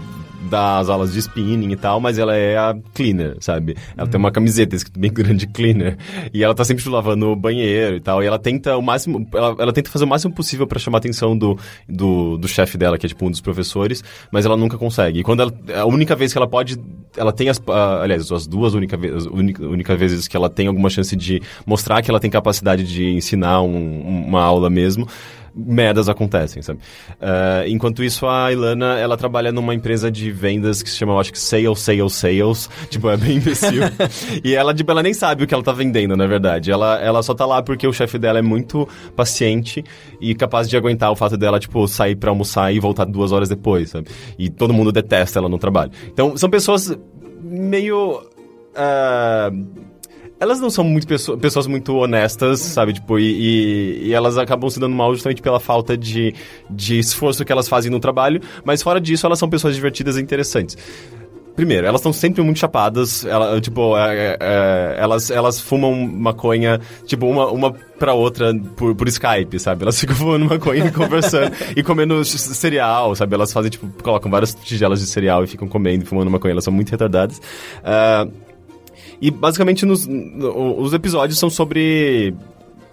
das aulas de spinning e tal, mas ela é a cleaner, sabe? Ela tem uma uhum. camiseta escrito bem [laughs] grande cleaner. E ela tá sempre lavando o banheiro e tal. E ela tenta o máximo. Ela, ela tenta fazer o máximo possível para chamar a atenção do, do, do chefe dela, que é tipo um dos professores, mas ela nunca consegue. E quando ela. A única vez que ela pode. Ela tem as. Uh, aliás, as duas únicas vezes, única, única vezes que ela tem alguma chance de mostrar que ela tem capacidade de ensinar um, uma aula mesmo merdas acontecem, sabe? Uh, enquanto isso, a Ilana, ela trabalha numa empresa de vendas que se chama, eu acho que Sales, Sales, Sales. Tipo, é bem imbecil. [laughs] e ela, tipo, ela nem sabe o que ela tá vendendo, na verdade. Ela, ela só tá lá porque o chefe dela é muito paciente e capaz de aguentar o fato dela, tipo, sair para almoçar e voltar duas horas depois, sabe? E todo mundo detesta ela no trabalho. Então, são pessoas meio... Uh, elas não são muito pessoas, pessoas muito honestas, sabe? Tipo, e, e, e, elas acabam se dando mal justamente pela falta de, de esforço que elas fazem no trabalho, mas fora disso, elas são pessoas divertidas e interessantes. Primeiro, elas estão sempre muito chapadas, ela, tipo, é, é, é, elas, elas fumam maconha, tipo, uma, uma pra outra por, por Skype, sabe? Elas [laughs] ficam fumando maconha e conversando e comendo cereal, sabe? Elas fazem, tipo, colocam várias tigelas de cereal e ficam comendo e fumando maconha, elas são muito retardadas. Uh, e basicamente nos, os episódios são sobre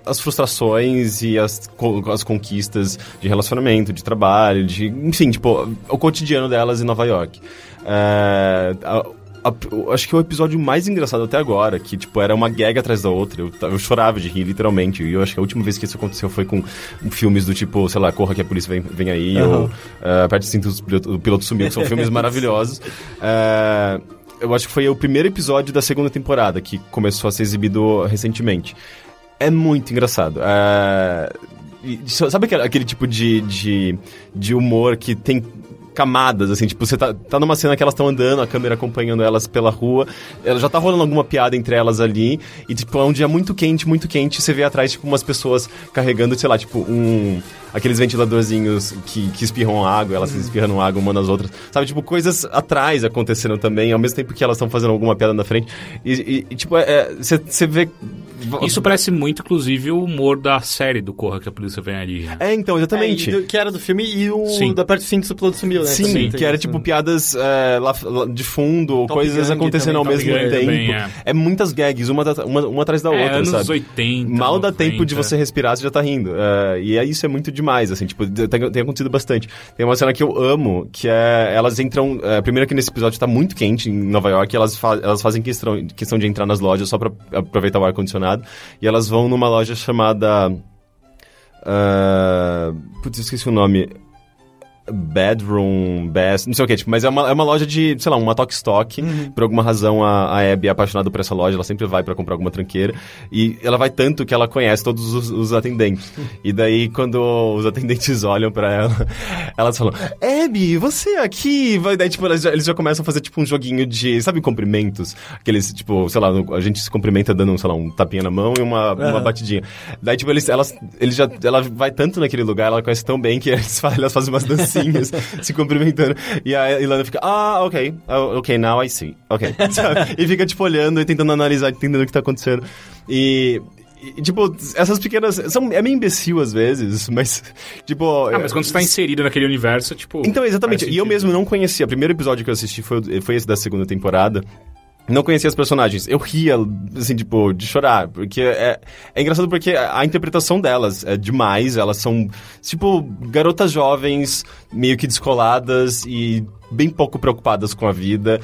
as frustrações e as, as conquistas de relacionamento, de trabalho, de. Enfim, tipo, o cotidiano delas em Nova York. É, a, a, acho que o episódio mais engraçado até agora, que, tipo, era uma gag atrás da outra. Eu, eu chorava de rir, literalmente. E eu acho que a última vez que isso aconteceu foi com filmes do tipo, sei lá, Corra que a polícia vem, vem aí, uhum. ou uh, Aperte Cinto, o piloto sumiu, que são filmes [laughs] maravilhosos. Uh, eu acho que foi o primeiro episódio da segunda temporada, que começou a ser exibido recentemente. É muito engraçado. É... Sabe aquele, aquele tipo de, de, de humor que tem camadas, assim, tipo, você tá, tá numa cena que elas estão andando, a câmera acompanhando elas pela rua, ela já tá rolando alguma piada entre elas ali, e, tipo, é um dia muito quente, muito quente, você vê atrás, tipo, umas pessoas carregando, sei lá, tipo, um... aqueles ventiladorzinhos que, que espirram água, elas uhum. espirram água uma nas outras, sabe, tipo, coisas atrás acontecendo também, ao mesmo tempo que elas estão fazendo alguma piada na frente, e, e, e tipo, você é, é vê Isso parece muito, inclusive, o humor da série do Corra que a polícia vem ali. né? É, então, exatamente. É, do- que era do filme e o Sim. da Perto 5 do piloto sumiu, né? Sim, Também que era isso. tipo piadas é, lá, lá de fundo, coisas Gang acontecendo ao também, mesmo Top Gang tempo. também, é. é. muitas gags, uma, uma, uma atrás da É, outra, anos sabe? 80, Mal dá 90. tempo de você respirar, você já tá rindo. É, e é, isso é muito demais, assim, tipo, tem, tem acontecido bastante. Tem uma cena que eu amo, que é. Elas entram. É, primeiro que nesse episódio tá muito quente em Nova York, elas, fa- elas fazem questão, questão de entrar nas lojas só pra aproveitar o ar-condicionado. E elas vão numa loja chamada. ah, putz, eu esqueci o nome. Bedroom, Best, não sei o que, tipo, mas é uma, é uma loja de, sei lá, uma Tok Stock. Por alguma razão, a, a Abby é apaixonada por essa loja, ela sempre vai pra comprar alguma tranqueira. E ela vai tanto que ela conhece todos os, os atendentes. [laughs] e daí, quando os atendentes [laughs] olham pra ela, elas falam: Abby, você aqui? Vai, daí, tipo, eles já, eles já começam a fazer, tipo, um joguinho de, sabe, cumprimentos? Aqueles, tipo, sei lá, a gente se cumprimenta dando, sei lá, um tapinha na mão e uma, uma Aham. batidinha. Daí, tipo, eles, elas, eles já, ela vai tanto naquele lugar, ela conhece tão bem que eles, elas fazem umas dancinhas [laughs] se cumprimentando. E a Ilana fica, ah, ok, oh, ok, now I see. Ok. Sabe? [laughs] E fica, tipo, olhando e tentando analisar, entendendo o que tá acontecendo. E. e, tipo, essas pequenas. São, é meio imbecil às vezes, mas. Tipo. Ah, mas quando você tá inserido naquele universo, tipo... Então, exatamente. E eu mesmo não conhecia. O primeiro episódio que eu assisti foi, foi esse da segunda temporada. Não conhecia as personagens. Eu ria, assim, tipo, de chorar. Porque é, é engraçado porque a a interpretação delas é demais. Elas são, tipo, garotas jovens, meio que descoladas e bem pouco preocupadas com a vida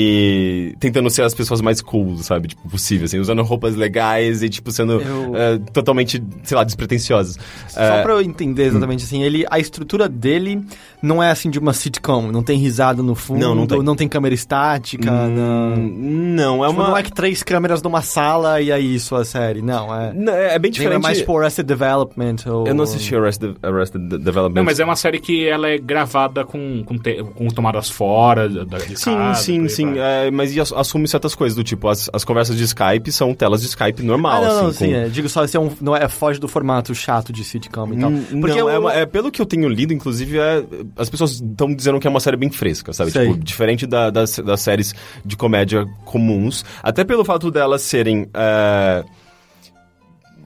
e tentando ser as pessoas mais cool, sabe? Tipo, possível, assim, usando roupas legais e, tipo, sendo Eu- é, totalmente, sei lá, despretensiosas. Só É, pra eu entender exatamente assim, ele, a estrutura dele não é assim de uma sitcom, não tem risada no fundo, Não, não tem. câmera estática, não. hum, Não, é Tipo, uma. não é que três câmeras numa sala e é isso a série, não, é. Não, é é bem Lembra diferente. mais tipo Arrested Development ou... Eu não assisti Arrested, Arrested De- Development. Não, mas é uma série que ela é gravada com, com, te- com tomadas fora da, de Sim, casa, sim, sim. vai. é, mas e ass- assume certas coisas, do tipo, as, as conversas de Skype são telas de Skype normal, Ah, não, não, assim. sim, com- é. Digo só, esse é um, não é, foge do formato chato de sitcom e tal. Hum, Porque não, o- é, uma- é, pelo que eu tenho lido, inclusive, é, as pessoas estão dizendo que é uma série bem fresca, sabe? Sei. Tipo, diferente da- das, das séries de comédia comuns. Até pelo fato delas serem. é,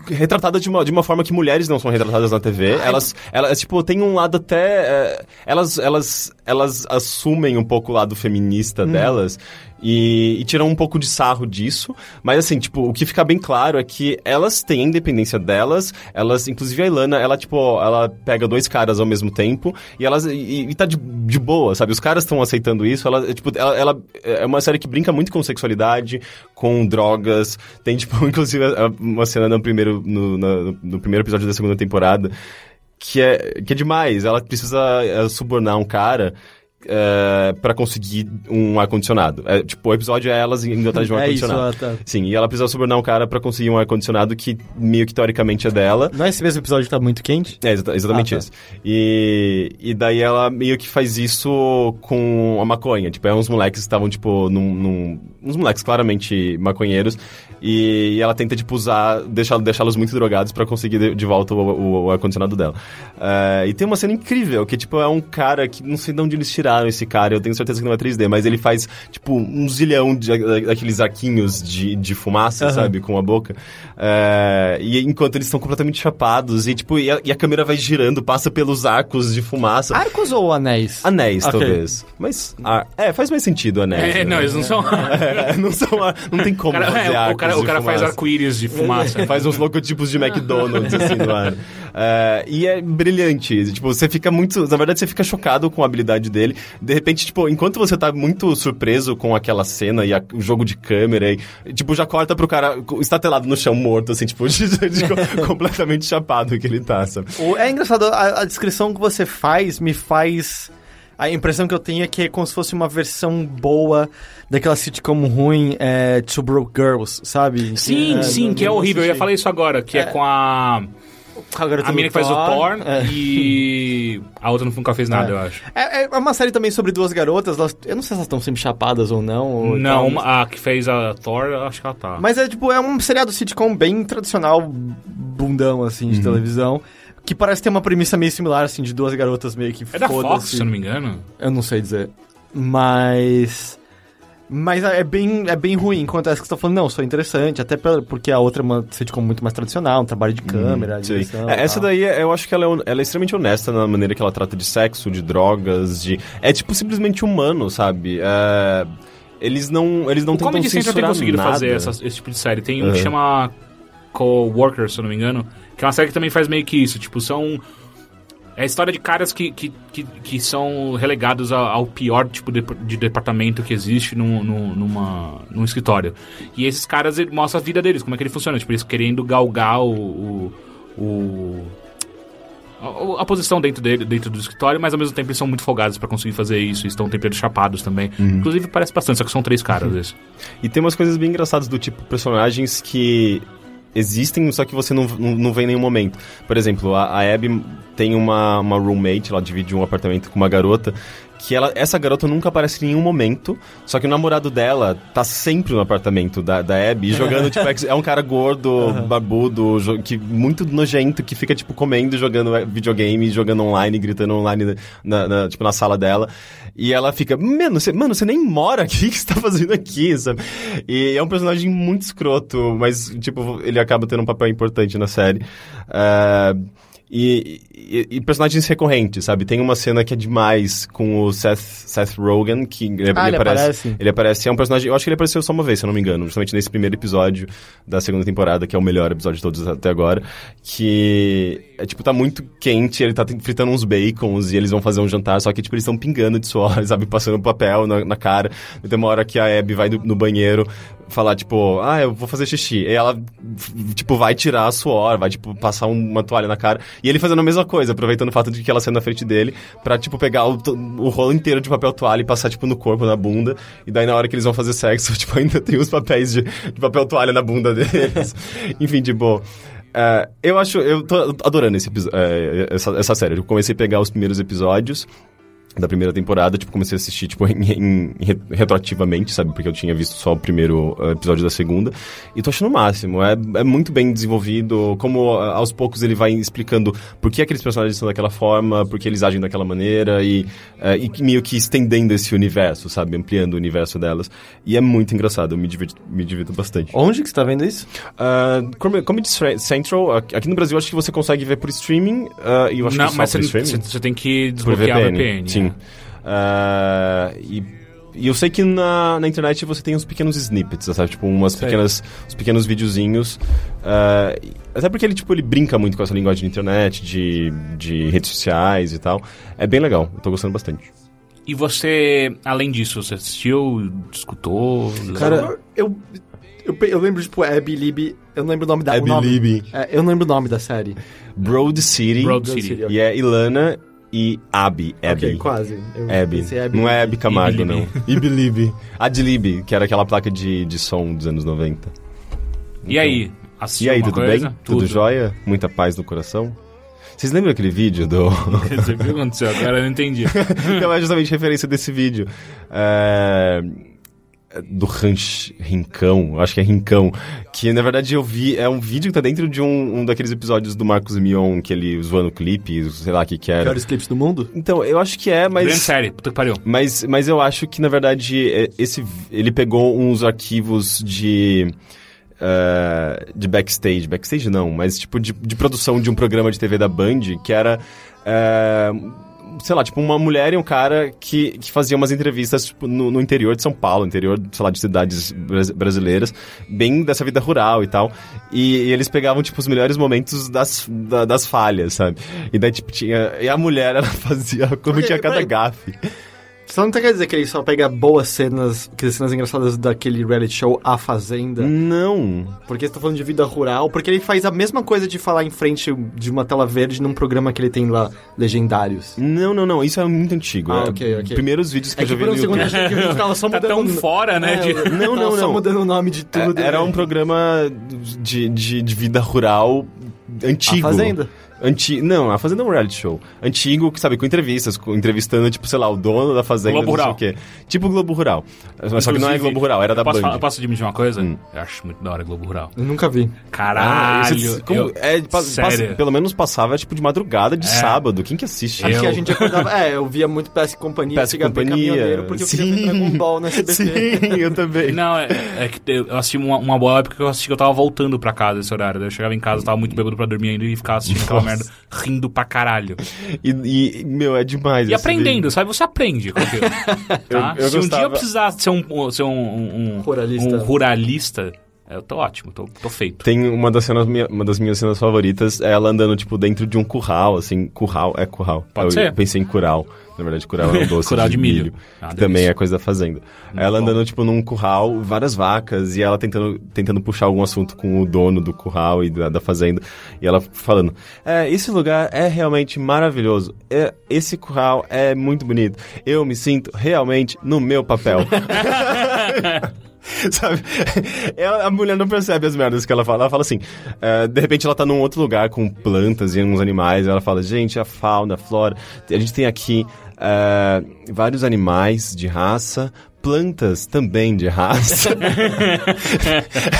retratadas de uma, de uma forma que mulheres não são retratadas na TV. Elas, elas, tipo, tem um lado até... é, elas, elas, elas assumem um pouco o lado feminista delas e, e tiram um pouco de sarro disso. Mas, assim, tipo, o que fica bem claro é que elas têm a independência delas. Elas, inclusive a Ilana, ela, tipo, ela pega dois caras ao mesmo tempo e elas... E, e tá de, de boa, sabe? Os caras estão aceitando isso. Ela, tipo, ela, ela é uma série que brinca muito com sexualidade, com drogas. Tem, tipo, [laughs] inclusive, uma cena no primeiro, no, na- no primeiro episódio da segunda temporada que é, que é demais. Ela precisa é, subornar um cara é, para conseguir um ar-condicionado. É, tipo, o episódio é elas indo atrás de um [laughs] É ar-condicionado. ah, tá. Sim, e ela precisa subornar um cara para conseguir um ar-condicionado que meio que teoricamente é dela. Não é esse mesmo episódio que tá muito quente? É, exata- exatamente Ah, tá. isso. E, e daí ela meio que faz isso com a maconha. Tipo, é uns moleques que estavam, tipo, num, num- Uns moleques claramente maconheiros. E, e ela tenta, tipo, usar... Deixar, deixá-los muito drogados pra conseguir de, de volta o, o- o ar-condicionado dela. É, e tem uma cena incrível, que, tipo, é um cara que... Não sei de onde eles tiraram esse cara, eu tenho certeza que não é 3D, mas ele faz, tipo, um zilhão de, daqueles arquinhos de, de fumaça, Aham. sabe? Com a boca. É, e enquanto eles estão completamente chapados, e, tipo, e a, e a câmera vai girando, passa pelos arcos de fumaça. Arcos ou anéis? Anéis, Ok. talvez. Mas, ah, é, faz mais sentido anéis. É, né? não, eles não são... [laughs] É, não são, ar- não tem como cara, fazer é, o arcos cara, o cara faz arco-íris de fumaça. [laughs] Faz uns logotipos de McDonald's, assim, no ar. É, e é brilhante. Tipo, você fica muito... Na verdade, você fica chocado com a habilidade dele. De repente, tipo, enquanto você tá muito surpreso com aquela cena e a- o jogo de câmera, e, tipo, já corta pro cara estatelado no chão, morto, assim, tipo, [laughs] de- de- [laughs] completamente chapado que ele tá, sabe? O- É engraçado, a, a descrição que você faz me faz. A impressão que eu tenho é que é como se fosse uma versão boa daquela sitcom ruim, é, Two Broke Girls, sabe? Sim, É, sim, não- que é horrível. Eu ia falar isso agora, que é, É. com a... A, A mina que faz o Thor É. e a outra nunca fez nada, É. eu acho. É, é uma série também sobre duas garotas, elas- eu não sei se elas estão sempre chapadas ou não. ou Não, uma- a que fez a Thor, eu acho que ela tá. Mas é tipo, é um seriado sitcom bem tradicional, bundão, assim, Uhum. de televisão. Que parece ter uma premissa meio similar, assim, de duas garotas meio que É da Fox, foda-se. se eu não me engano. Eu não sei dizer. Mas. Mas é bem, é bem ruim, enquanto essa que você tá falando, não, só é interessante, até porque a outra é uma sitcom muito mais tradicional, um trabalho de câmera, Sim. direção É, essa tal. daí, é- eu acho que ela é, ela é extremamente honesta na maneira que ela trata de sexo, de drogas, de... É, tipo, simplesmente humano, sabe? É, Eles não, eles não o tentam Comedy Central tem censurar conseguido nada. fazer essa- esse tipo de série. Tem um Uhum. que chama Co-Workers, se eu não me engano, que é uma série que também faz meio que isso. Tipo, são... É a história de caras que, que, que, que são relegados ao, pior tipo de, de departamento que existe num, num, numa, num escritório. E esses caras ele mostra a vida deles, como é que ele funciona. Tipo, eles querendo galgar o. o, o- a, a posição dentro, dele, dentro do escritório, mas ao mesmo tempo eles são muito folgados pra conseguir fazer isso. e Estão inteiro chapados também. Inclusive parece bastante, só que são três caras esses. E tem umas coisas bem engraçadas do tipo personagens que existem, só que você não, não, não vê em nenhum momento. Por exemplo, a, a Abby tem uma, uma roommate, ela divide um apartamento com uma garota, que ela, essa garota nunca aparece em nenhum momento, só que o namorado dela tá sempre no apartamento da, da Abby, [laughs] jogando, tipo, ex- é um cara gordo, barbudo, jo- que, muito nojento, que fica, tipo, comendo, jogando eh, videogame, jogando online, gritando online na, na- tipo, na sala dela. E ela fica, mano, você, mano, você nem mora aqui, [laughs] o que você tá fazendo aqui, sabe? E é um personagem muito escroto, mas, tipo, ele acaba tendo um papel importante na série. Ah, e, e- e personagens recorrentes, sabe? Tem uma cena que é demais com o Seth, Seth Rogen, que ele, Ah, ele aparece? Ele aparece, é um personagem. Eu acho que ele apareceu só uma vez, se eu não me engano, justamente nesse primeiro episódio da segunda temporada, que é o melhor episódio de todos até agora. Que é tipo, tá muito quente, ele tá fritando uns bacons e eles vão fazer um jantar, só que tipo, eles estão pingando de suor, [laughs] sabe? Passando papel na, na cara. E tem uma hora que a Abby vai do- no banheiro falar, tipo, ah, eu vou fazer xixi. E ela, tipo, vai tirar a suor, vai, tipo, passar um- uma toalha na cara. E ele fazendo a mesma coisa, aproveitando o fato de que ela saiu na frente dele, pra, tipo, pegar o, o rolo inteiro de papel toalha e passar, tipo, no corpo, na bunda. E daí, na hora que eles vão fazer sexo, [laughs] tipo, ainda tem os papéis de, de papel toalha na bunda deles. [laughs] Enfim, tipo... é, eu acho, eu tô adorando esse é, essa, essa série. Eu comecei a pegar os primeiros episódios da primeira temporada, tipo, comecei a assistir, tipo, em, [laughs] em- em re- retroativamente, sabe? Porque eu tinha visto só o primeiro uh, episódio da segunda. E tô achando o máximo. É, é muito bem desenvolvido, como uh, aos poucos ele vai explicando por que aqueles personagens são daquela forma, por que eles agem daquela maneira, e, uh, e que meio que estendendo esse universo, sabe? Ampliando o universo delas. E é muito engraçado, eu me divirto, me divirto bastante. Onde que você tá vendo isso? Uh, Com- Comedy Central, aqui no Brasil acho que você consegue ver por streaming, uh, e eu acho Não, que só mas por você, streaming. você- você tem que Por desbloquear VPN, a VPN. sim. É. Ah, e, e eu sei que na, na internet você tem uns pequenos snippets, sabe? Tipo, umas Sei. pequenas, uns pequenos videozinhos. e- até porque ele, tipo, ele brinca muito com essa linguagem de internet, de, de redes sociais e tal. É bem legal, eu tô gostando bastante. E você, além disso, você assistiu, escutou? Cara, eu, eu, eu lembro, tipo, Abby Libby, eu não lembro o nome da... o nome. Libby. É, eu não lembro o nome da série. Broad City. Broad Broad City. City. E é Ilana e Abby. Abby. Ok, quase. Eu Abby. pensei Não é Abby Camargo, não. Ibilibi. Adlib, que era aquela placa de, de som dos anos 90. E aí? Assistiu E aí, tudo coisa? bem? Tudo jóia? Muita paz no coração? Vocês lembram aquele vídeo do. [laughs] Você viu o que aconteceu? Agora eu não entendi. [laughs] então é justamente referência desse vídeo. É, Do Ranch Rincão, acho que é Rincão. Que na verdade eu vi. É um vídeo que tá dentro de um, um daqueles episódios do Marcos Mion, que ele zoando o clipe, sei lá o que que era. Piores clipes do mundo? Então, eu acho que é, Grande mas. série, puta que pariu. Mas, mas eu acho que, na verdade, é- esse, ele pegou uns arquivos de. eh, de backstage. Backstage não, mas tipo de, de produção de um programa de TV da Band, que era. eh, sei lá, tipo, uma mulher e um cara que, que faziam umas entrevistas tipo, no, no interior de São Paulo, interior, sei lá, de cidades bras- brasileiras, bem dessa vida rural e tal. E, e eles pegavam, tipo, os melhores momentos das, da- das falhas, sabe? E daí, tipo, tinha. E a mulher, ela [laughs] fazia tinha cada gafe. Você não quer dizer que ele só pega boas cenas, aquelas cenas engraçadas daquele reality show A Fazenda? Não. Porque você tá falando de vida rural, porque ele faz a mesma coisa de falar em frente de uma tela verde num programa que ele tem lá, Legendários. Não, não, não. Isso é muito antigo. Ah, é ok, ok. Primeiros vídeos que É eu que já vi um no segundo achei que a gente tava só [laughs] Tá mudando... tão fora, né, É, de- [laughs] Não, tava não, só não. mudando o nome de tudo. É, Era um programa de, de, de vida rural antigo. A Fazenda. Anti... Não, a Fazenda é um reality show. Antigo, que sabe, com entrevistas, com, entrevistando, tipo, sei lá, o dono da Fazenda, Globo não sei Rural. o quê. Tipo Globo Rural. Mas só que não é Globo Rural, era da posso Band. falar- eu posso admitir uma coisa? Hum. Eu acho muito da hora Globo Rural. Eu nunca vi. Caralho. esse- como- eu- é, passa- pelo menos passava, tipo, de madrugada de É. sábado. Quem que assiste? Acho que a gente acordava. É, eu via muito PS Companhia, PS Companhia. Porque eu queria ver Dragon Ball no SBT. [laughs] Sim, eu também. Não, é, é que eu assisti uma, uma boa época que eu assisti que eu tava voltando pra casa esse horário. Daí Eu chegava em casa, tava muito bêbado pra dormir ainda e ficava assistindo aquela Nossa. [laughs] merda, rindo pra caralho. [laughs] E, e, meu, é demais. E aprendendo, vídeo. sabe? Você aprende com aquilo. [laughs] Tá? Eu- eu Se um dia eu precisar ser um, ser um, um, um- Ruralista. um ruralista, eu tô ótimo, tô, tô feito. Tem uma das cenas, minha- uma das minhas cenas favoritas, é ela andando, tipo, dentro de um curral, assim, curral, é curral. Pode eu, ser. Pensei em curral. Na verdade, curral é um doce Curral [laughs] de milho. Ah, que também é coisa da fazenda. ela bom. andando, tipo, num curral, várias vacas, e ela tentando, tentando puxar algum assunto com o dono do curral e da, da fazenda. E ela falando, é, esse lugar é realmente maravilhoso. É, esse curral é muito bonito. Eu me sinto realmente no meu papel. [laughs] [laughs] Sabe? Ela- a mulher não percebe as merdas que ela fala. Ela fala assim: é, de repente ela tá num outro lugar com plantas e uns animais. Ela fala: gente, a fauna, a flora. A gente tem aqui é, vários animais de raça. Plantas também de raça. [laughs]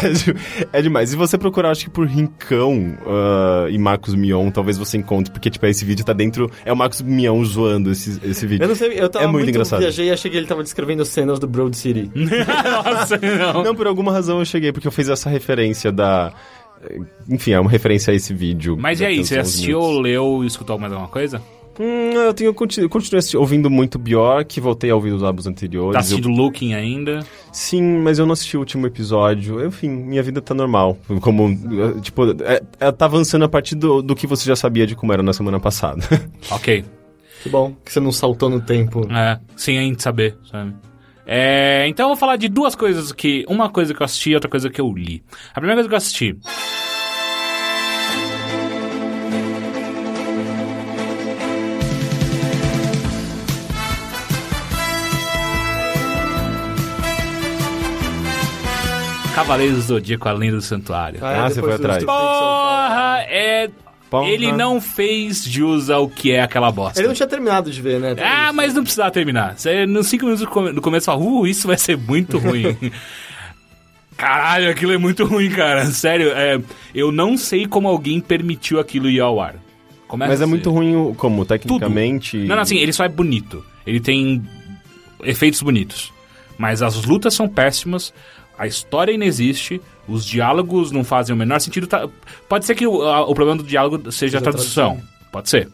é, de- é demais. Se você procurar, acho que por Rincão ah, e Marcos Mion, talvez você encontre, porque, tipo, esse vídeo tá dentro. É o Marcos Mion zoando esse, esse vídeo. Eu não sei, eu tava É muito muito, engraçado. viajei e achei que ele tava descrevendo cenas do Broad City. [laughs] Nossa, não. Não, por alguma razão eu cheguei, porque eu fiz essa referência da. Enfim, é uma referência a esse vídeo. Mas e aí, você assistiu, minutos. leu e escutou mais alguma coisa? Hum, eu tenho continu, ouvindo muito Bjork, voltei a ouvir os álbuns anteriores. Tá eu- assistindo Looking ainda? Sim, mas eu não assisti o último episódio. Enfim, minha vida tá normal. Como, eh, tipo, é, é, tá avançando a partir do, do que você já sabia de como era na semana passada. [laughs] Ok. Que bom que você não saltou no tempo. É, sem a gente saber, sabe? É, então eu vou falar de duas coisas que. Uma coisa que eu assisti e outra coisa que eu li. A primeira coisa que eu assisti. Cavaleiros do Zodíaco, a lenda do santuário. Ah, você foi atrás. 30 que são falados. Porra, é. Porra. Ele não fez jus ao que é aquela bosta. Ele não tinha terminado de ver, né? Ah, mas não precisava terminar. Você, nos 5 minutos do come- do começo, fala, uh, isso vai ser muito [laughs] ruim. Caralho, aquilo é muito ruim, cara. Sério, é, eu não sei como alguém permitiu aquilo ir ao ar. Começa mas é muito ruim, como, tecnicamente. Não, não, assim, ele só é bonito. Ele tem efeitos bonitos. Mas as lutas são péssimas, a história inexiste, os diálogos não fazem o menor sentido. tá- Pode ser que o, a- o problema do diálogo seja a a tradução. Pode ser.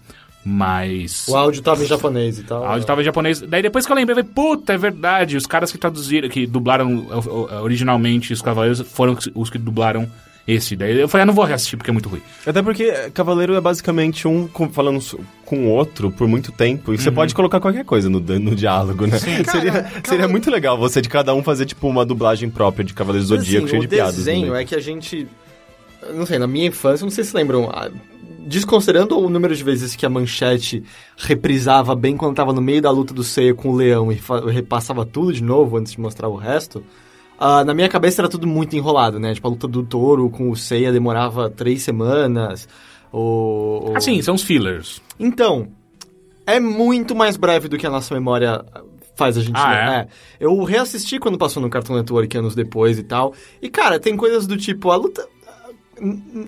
Mas. O áudio tava em japonês e tal. O áudio tava em japonês. Daí depois que eu lembrei, eu falei, puta, é verdade. Os caras que traduziram, que dublaram originalmente os Cavaleiros foram os que dublaram esse. Daí eu falei, ah, não vou reassistir porque é muito ruim. Até porque Cavaleiro é basicamente um falando com o outro por muito tempo. E você Uhum. pode colocar qualquer coisa no, no diálogo, né? [laughs] seria, seria muito legal você de cada um fazer, tipo, uma dublagem própria de Cavaleiros do Mas, Zodíaco assim, cheio o de piadas. desenho né? é que a gente... Não sei, na minha infância, não sei se lembram... ah, Desconsiderando o número de vezes que a Manchete reprisava bem quando tava no meio da luta do Seiya com o leão e repassava tudo de novo antes de mostrar o resto... ah, na minha cabeça era tudo muito enrolado, né? Tipo, a luta do touro com o Seiya demorava três semanas. O, o- Assim, são os fillers. Então, é muito mais breve do que a nossa memória faz a gente Ah, ler. é? É. Eu reassisti quando passou no Cartoon Network anos depois e tal. E, cara, tem coisas do tipo, a luta.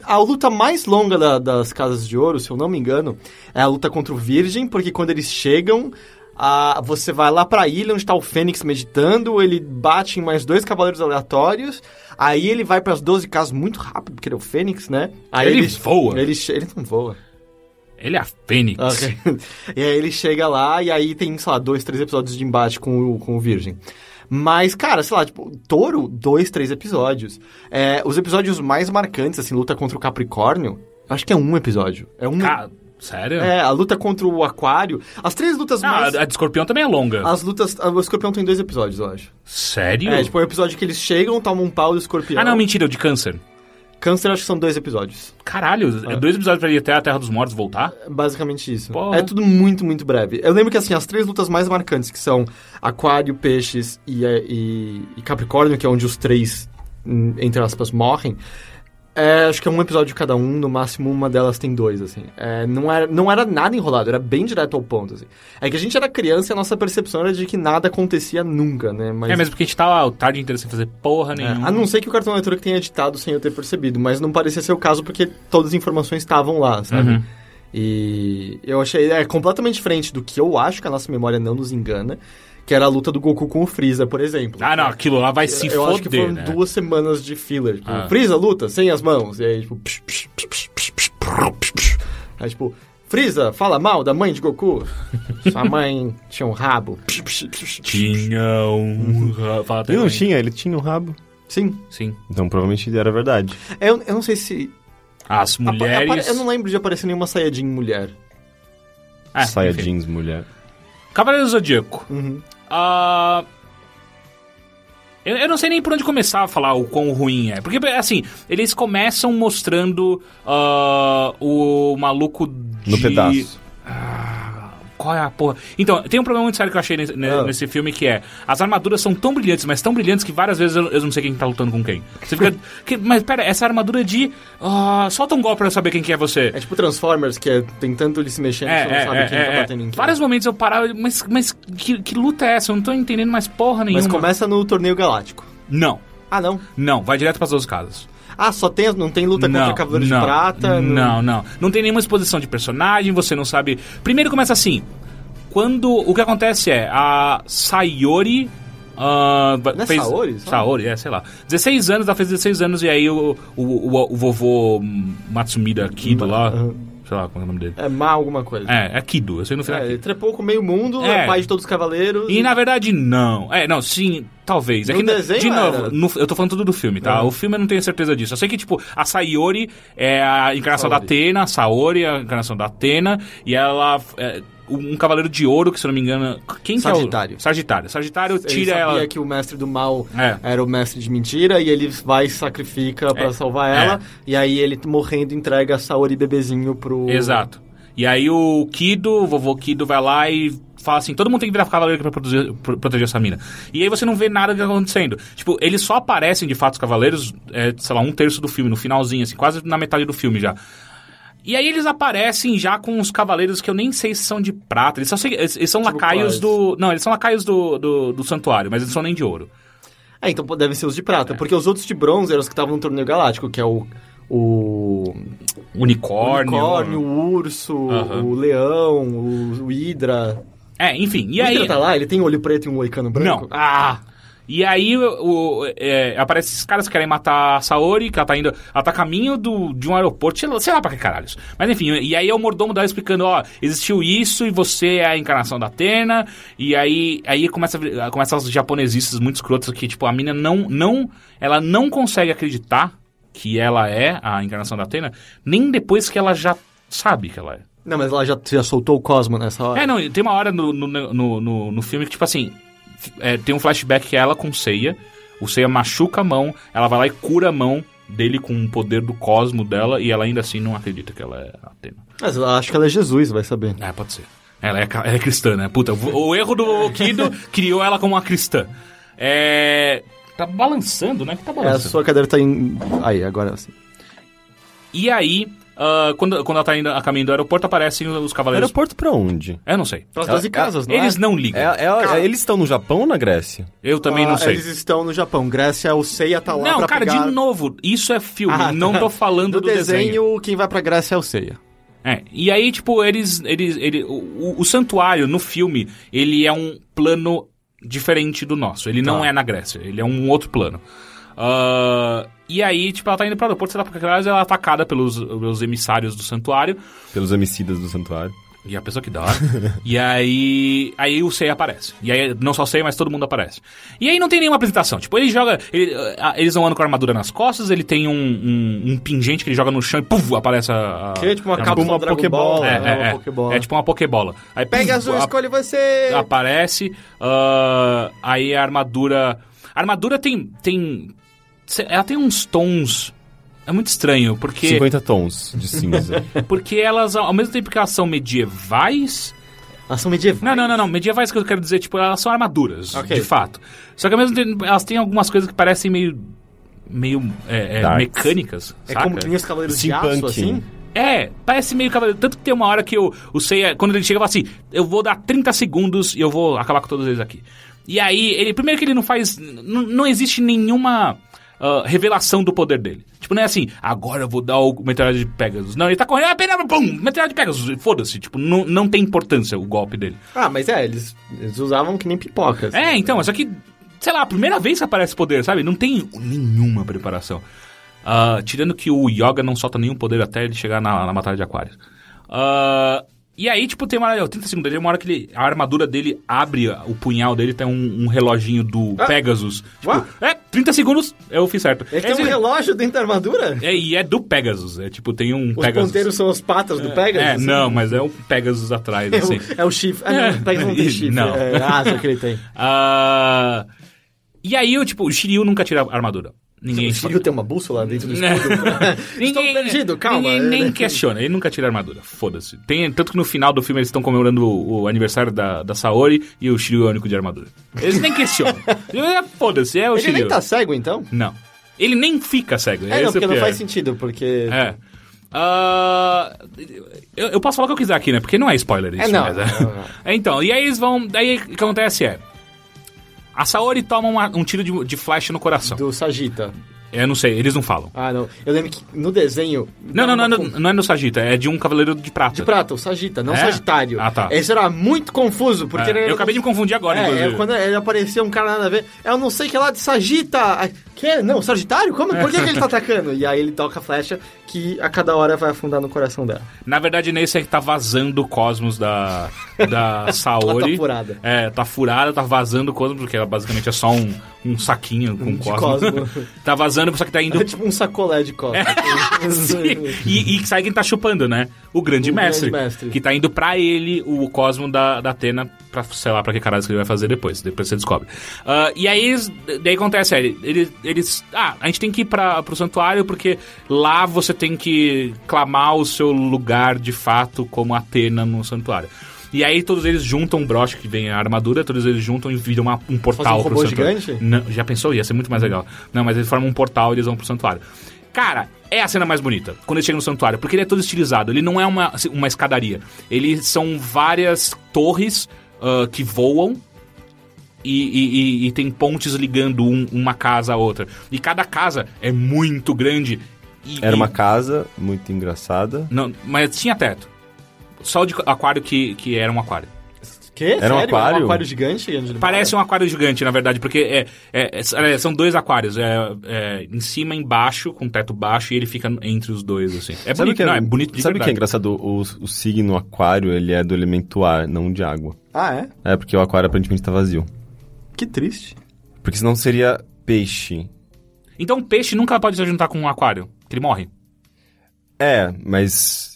A luta mais longa da- das Casas de Ouro, se eu não me engano, é a luta contra o Virgem, porque quando eles chegam, a, você vai lá pra ilha onde tá o Fênix meditando, ele bate em mais dois cavaleiros aleatórios, aí ele vai pras 12 casas muito rápido, porque ele é o Fênix, né? Aí Ele voa? Ele, ele não voa. Ele é a Fênix. Ok. [laughs] e aí ele chega lá e aí tem, sei lá, dois, três episódios de embate com o, com o Virgem. Mas, cara, sei lá, tipo, Touro, dois, três episódios. É, os episódios mais marcantes, assim, luta contra o Capricórnio, acho que é um episódio. É um. Ca- Sério? É, a luta contra o Aquário. As três lutas Ah, mais. a de escorpião também é longa. As lutas. O escorpião tem dois episódios, eu acho. Sério? É, tipo, é o episódio que eles chegam, tomam um pau do escorpião. Ah, não, mentira, o de câncer. Câncer, acho que são dois episódios. Caralho, é dois episódios pra ir até a Terra dos Mortos voltar? É Basicamente isso. É tudo muito, muito breve. Eu lembro que, assim, as três lutas mais marcantes, que são Aquário, Peixes e, e- e Capricórnio, que é onde os três, hum, entre aspas, morrem, É, acho que é um episódio de cada um, no máximo uma delas tem dois, assim. É, não, era, não era nada enrolado, era bem direto ao ponto, assim. É que a gente era criança e a nossa percepção era de que nada acontecia nunca, né? Mas, É mesmo porque a gente tava o tarde inteiro sem fazer porra é, nenhuma. a não ser que o Cartão Network tenha editado sem eu ter percebido, mas não parecia ser o caso porque todas as informações estavam lá, sabe? Uhum. E eu achei é completamente diferente do que eu acho que a nossa memória não nos engana, que era a luta do Goku com o Freeza, por exemplo. Ah, não, aquilo lá vai se eu foder, acho que foram né? duas semanas de filler. Tipo, Ah. Freeza luta sem as mãos. E aí, tipo. psh, psh, psh, psh, psh, psh, psh, psh. Aí, tipo, Freeza fala mal da mãe de Goku. [laughs] Sua mãe tinha um rabo. Tinha um... Fala até Ele não tinha, ele tinha um rabo. Sim. Sim. Então provavelmente era verdade. Eu, eu não sei se. As mulheres... apare- Eu não lembro de aparecer nenhuma Saiyajin mulher. É, Saia enfim. jeans, mulher. Cavaleiro do Zodíaco. Uhum. Ah, eu, eu não sei nem por onde começar a falar o quão ruim é. Porque, assim, eles começam mostrando ah, o maluco de... No pedaço. Qual é a porra? Então, tem um problema muito sério que eu achei nesse, ne- Ah. nesse filme que é as armaduras são tão brilhantes, mas tão brilhantes que várias vezes eu, eu não sei quem tá lutando com quem. Você fica. [laughs] que- mas pera, essa armadura de. ah, solta um golpe pra eu saber quem que é você. É tipo Transformers, que é, tem tanto ele se mexendo que você não sabe quem tá batendo em quem. Vários momentos eu parava, mas, mas que, que luta é essa? Eu não tô entendendo mais porra nenhuma. Mas começa no torneio galáctico. Não, Ah, não. não, vai direto pras 12 casas. Ah, só tem. Não tem luta não, contra Cavaleiro não, de Prata? Não, não. Não tem nenhuma exposição de personagem, você não sabe. Primeiro começa assim. Quando. O que acontece é, a Sayori. ah, Não é fez, Saori, só? Saori, é, sei lá. 16 anos, ela fez 16 anos e aí o, o, o, o vovô Matsumida Kido lá. Aham. Sei lá qual é o nome dele. É má alguma coisa. É, é Kido, eu sei no final. É, ele trepou com meio mundo, É. é pai de todos os cavaleiros. E na verdade, não. É, não, sim, talvez. É No que, desenho de novo, era. no- eu tô falando tudo do filme, tá? Uhum. O filme eu não tenho certeza disso. Eu sei que, tipo, a Sayori é a encarnação da Saori. Atena, a Saori é a encarnação da Atena, e ela. É, um cavaleiro de ouro, que se eu não me engano. Quem que é Sagitário. o. Sagitário. Sagitário ele tira sabia ela. que o mestre do mal É. era o mestre de mentira e ele vai e sacrifica pra É. salvar É. ela. E aí ele morrendo entrega a Saori bebezinho pro. Exato. E aí o Kido, o vovô Kido vai lá e fala assim, todo mundo tem que virar cavaleiro pra produzir- pro- proteger essa mina. E aí você não vê nada que tá acontecendo. Tipo, eles só aparecem, de fato, os cavaleiros, é, sei lá, um terço do filme, no finalzinho, assim, quase na metade do filme já. E aí eles aparecem já com os cavaleiros que eu nem sei se são de prata. Eles são, eles, eles são Tipo lacaios do... Não, eles são lacaios do, do, do santuário, mas eles não são nem de ouro. É, então devem ser os de prata. Porque os outros de bronze eram os que estavam no torneio galáctico, que é o. O. Unicórnio. unicórnio, o urso, Aham. o leão, o, o Hidra. É, enfim. E o aí... Hidra tá lá? Ele tem olho preto e um moicano branco? Não. Ah! E aí o, é, aparece esses caras que querem matar a Saori, que ela tá indo. Ela tá a caminho do, de um aeroporto, sei lá, sei lá pra que caralhos. Mas enfim, e aí é o mordomo dela explicando, ó, existiu isso e você é a encarnação da Atena. E aí, aí começa, começa as japonesistas muito escrotas que, tipo, a mina não, não. Ela não consegue acreditar que ela é a encarnação da Atena, nem depois que ela já sabe que ela é. Não, mas ela já, já soltou o Cosmo nessa hora. É, não, tem uma hora no, no, no, no, no filme que, tipo assim, é, tem um flashback que é ela com Seiya, o Seiya machuca a mão, ela vai lá e cura a mão dele com o poder do cosmo dela, e ela ainda assim não acredita que ela é Atena. Mas eu acho que ela é Jesus, vai saber. É, pode ser. Ela é, ela é cristã, né? Puta, o, o erro do Kido [laughs] criou ela como uma cristã. É... Tá balançando, né? Que tá É, a balançando. sua cadeira tá em. Aí, agora sim. E aí, ah, quando, quando ela tá indo a caminho do aeroporto, aparecem os cavaleiros... Aeroporto pra onde? Eu não sei. Pelas 12 casas, não é? Eles não ligam. É, é- eles estão no Japão ou na Grécia? Eu também Ah, não sei. Eles estão no Japão. Grécia, o Seiya tá lá Não, pra cara, pegar... de novo, isso é filme, Ah, não tá. tô falando No do desenho. quem vai pra Grécia é o Seiya. É, e aí, tipo, eles. eles ele, o, o- santuário no filme, ele é um plano diferente do nosso. Ele não Tá. é na Grécia, ele é um outro plano. Ah, e aí, tipo, ela tá indo pro aeroporto, sei lá, porque ela é atacada pelos, pelos emissários do santuário. Pelos homicidas do santuário. E a pessoa que dá. [laughs] e aí. Aí o Sei aparece. E aí, não só o Sei, mas todo mundo aparece. E aí não tem nenhuma apresentação. Tipo, ele joga. ele- ah, eles vão andando com a armadura nas costas, ele tem um, um, um pingente que ele joga no chão e puf, aparece a. a Que é tipo uma a cápsula Pokebola. Ball. É, né? é, uma é. Pokébola. É tipo uma Pokébola. Aí, Pega puf, azul, a- escolhe você! Aparece. ah, aí a armadura. A armadura tem. tem ela tem uns tons. É muito estranho, porque. 50 tons de cinza. [laughs] Porque elas, ao mesmo tempo que elas são medievais, Elas são medievais. Não, não, não, não. Medievais que eu quero dizer, tipo, elas são armaduras, Ok. de fato. Só que ao mesmo tempo elas têm algumas coisas que parecem meio. meio é, é, mecânicas, É saca? como que nem os Cavaleiros de Aço, assim? É, parece meio cavaleiro. Tanto que tem uma hora que o, o Seiya, quando ele chega, fala assim: Eu vou dar 30 segundos e eu vou acabar com todos eles aqui. E aí, ele. Primeiro que ele não faz. n- Não existe nenhuma. Ah, revelação do poder dele. Tipo, não é assim, agora eu vou dar o meteoro de Pegasus. Não, ele tá correndo, apenas, pum, meteoro de Pegasus. Foda-se, tipo, não, não tem importância o golpe dele. Ah, mas é, eles, eles usavam que nem pipocas. É, então, só que, sei lá, a primeira vez que aparece poder, sabe? Não tem nenhuma preparação. Ah, tirando que o Yoga não solta nenhum poder até ele chegar na, na batalha de Aquários. Ah, e aí, tipo, tem uma hora, 30 segundos, tem uma hora que ele, a armadura dele abre o punhal dele, tem um, um reloginho do Ah. Pegasus. Tipo, Ué? é, 30 segundos, eu fiz certo. Ele tem um relógio dentro da armadura? é, e é do Pegasus, é tipo, tem um Os Pegasus. ponteiros são as patas do Pegasus? É, assim? não, mas é o Pegasus atrás, [laughs] É assim. o, é o chifre. Ah, não, o Pegasus não tem [laughs] chifre. Não. É a asa que ele tem. Ah, e aí, eu, tipo, o Shiryu nunca tira a armadura. Ninguém O Shiryu tem uma bússola dentro do escudo? Estou [laughs] Ninguém- perdido, calma. Ninguém nem questiona, ele nunca tira a armadura. Foda-se. Tem, tanto que no final do filme eles estão comemorando o, o aniversário da, da Saori e o Shiryu é o único de armadura. Eles nem questionam. [laughs] É, Foda-se, é o Ele Shiryu. nem tá cego, então? Não. Ele nem fica cego. É, não, esse porque o não faz sentido, porque... É. Ah, eu, eu posso falar o que eu quiser aqui, né? Porque não é spoiler isso. É, não, mas não, não. É, [laughs] então, e aí eles vão. Daí o que acontece é. A Saori toma uma- um tiro de, de flash no coração. Do Sagita. Eu não sei, eles não falam. Ah, não. Eu lembro que no desenho... Não, não, não, não, é no Sagita, é de um cavaleiro de prata. De prata, o Sagita, não É? Sagitário. Ah, tá. Esse era muito confuso, porque... É, ele era- eu acabei de me confundir agora, É, inclusive. é, quando ele aparecia um cara nada a ver, eu não sei que é lá de Sagita. Que? Não, Sagitário? Como? Por que, que ele tá [laughs] atacando? E aí ele toca a flecha que a cada hora vai afundar no coração dela. Na verdade, nesse é que tá vazando o cosmos da, da Saori. [laughs] Ela tá furada. É, tá furada, tá vazando o cosmos, porque ela basicamente é só um, um saquinho com De cosmos. cosmo. [laughs] tá vazando, só que tá indo É tipo um sacolé de costa. [laughs] Sim. E, e sabe quem tá chupando, né? O grande, O mestre, grande mestre. Que tá indo pra ele o cosmo da, da Atena, pra, sei lá, pra que caralho que ele vai fazer depois. Depois você descobre. Ah, e aí, daí acontece, é, eles, eles... Ah, a gente tem que ir pra, pro santuário porque lá você tem que clamar o seu lugar de fato como Atena no santuário. E aí todos eles juntam um broche que vem a armadura, todos eles juntam e viram uma- um portal um pro santuário. gigante? Não, já pensou? Ia ser muito mais legal. Não, mas eles formam um portal e eles vão pro santuário. Cara, é a cena mais bonita, quando ele chega no santuário, porque ele é todo estilizado. Ele não é uma, uma escadaria. Eles são várias torres ah, que voam e, e- e- tem pontes ligando um- uma casa a outra. E cada casa é muito grande. e- Era uma casa muito engraçada. Não, mas tinha teto. Só o de aquário que, que era um aquário. Que? Era um Sério? aquário? um aquário gigante? Parece um aquário gigante, na verdade, porque é, é- é- são dois aquários. É, é em cima e embaixo, com teto baixo, e ele fica entre os dois, assim. É Sabe bonito, que é, não, é bonito de Sabe o que é engraçado? O, o signo aquário, ele é do elemento ar, não de água. Ah, é? É, porque o aquário aparentemente tá vazio. Que triste. Porque senão seria peixe. Então o peixe nunca pode se juntar com um aquário, que ele morre. É, mas...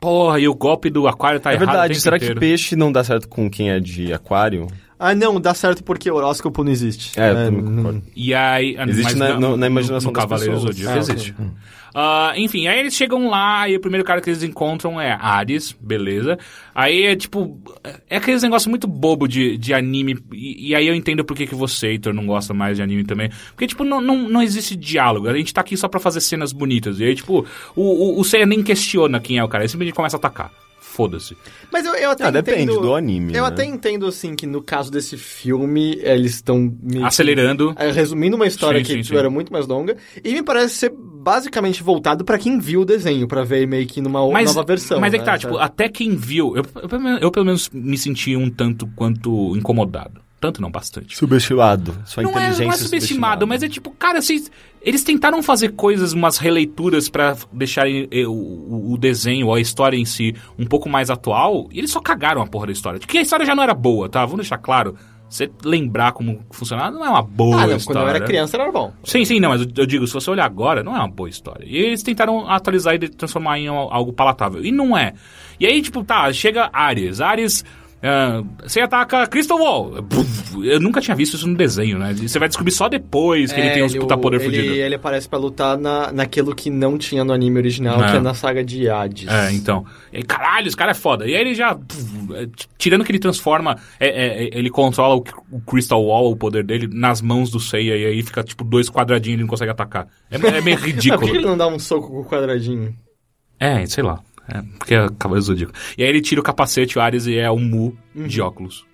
Porra, e o golpe do aquário tá é errado o verdade, tempo será que inteiro. peixe não dá certo com quem é de aquário? Ah, não, dá certo porque o horóscopo não existe. É, eu também concordo. E aí... Existe mas na- não- no- na imaginação no das Cavaleiro pessoas. Zodíaco Ah, existe. ok. Ah, enfim, aí eles chegam lá e o primeiro cara que eles encontram é Ares, beleza. Aí é tipo. É aqueles negócios muito bobo de, de anime. E, e aí eu entendo por que, que você, Heitor, não gosta mais de anime também. Porque, tipo, não, não, não existe diálogo. A gente tá aqui só pra fazer cenas bonitas. E aí, tipo, o, o, o Seiya nem questiona quem é o cara. Ele simplesmente começa a atacar. Foda-se. Mas eu, eu até Ah, depende entendo- do anime, Eu né? até entendo, assim, que no caso desse filme, eles estão... meio que, Acelerando. é, Resumindo uma história Sim, que sim, tipo, sim. era muito mais longa. E me parece ser basicamente voltado pra quem viu o desenho, pra ver meio que numa Mas, nova versão. mas é que né, tá, tipo, sabe? até quem viu. Eu, eu, pelo menos- eu, pelo menos me senti um tanto quanto incomodado. Tanto não, bastante. Subestimado. Sua não é, inteligência não é subestimado, mas é tipo, cara, vocês, eles tentaram fazer coisas, umas releituras pra deixarem o, o- o desenho ou a história em si um pouco mais atual, e eles só cagaram a porra da história. Porque a história já não era boa, tá? Vamos deixar claro. Você lembrar como funcionava, não é uma boa Ah, não, história. quando eu era criança era bom. Sim, sim, não, mas eu, digo, se você olhar agora, não é uma boa história. E eles tentaram atualizar e transformar em al- algo palatável. E não é. E aí, tipo, tá, chega Ares. Ares Ah, você ataca Crystal Wall. Eu nunca tinha visto isso no desenho, né? Você vai descobrir só depois que ele tem uns puta poder É, ele, fudido. ele aparece pra lutar na, naquilo que não tinha no anime original, É. que é na saga de Hades. É, então. E caralho, esse cara é foda. E aí ele já. é, tirando que ele transforma. é, é, é, ele controla o, o Crystal Wall, o poder dele, nas mãos do Seiya. E aí fica tipo dois quadradinhos e ele não consegue atacar. É, é meio [laughs] Mas por que ridículo. ele não dá um soco com o quadradinho? É, sei lá. É, porque é Cavaleiro Zodíaco. E aí ele tira o capacete, o Ares, e é um Mu de óculos.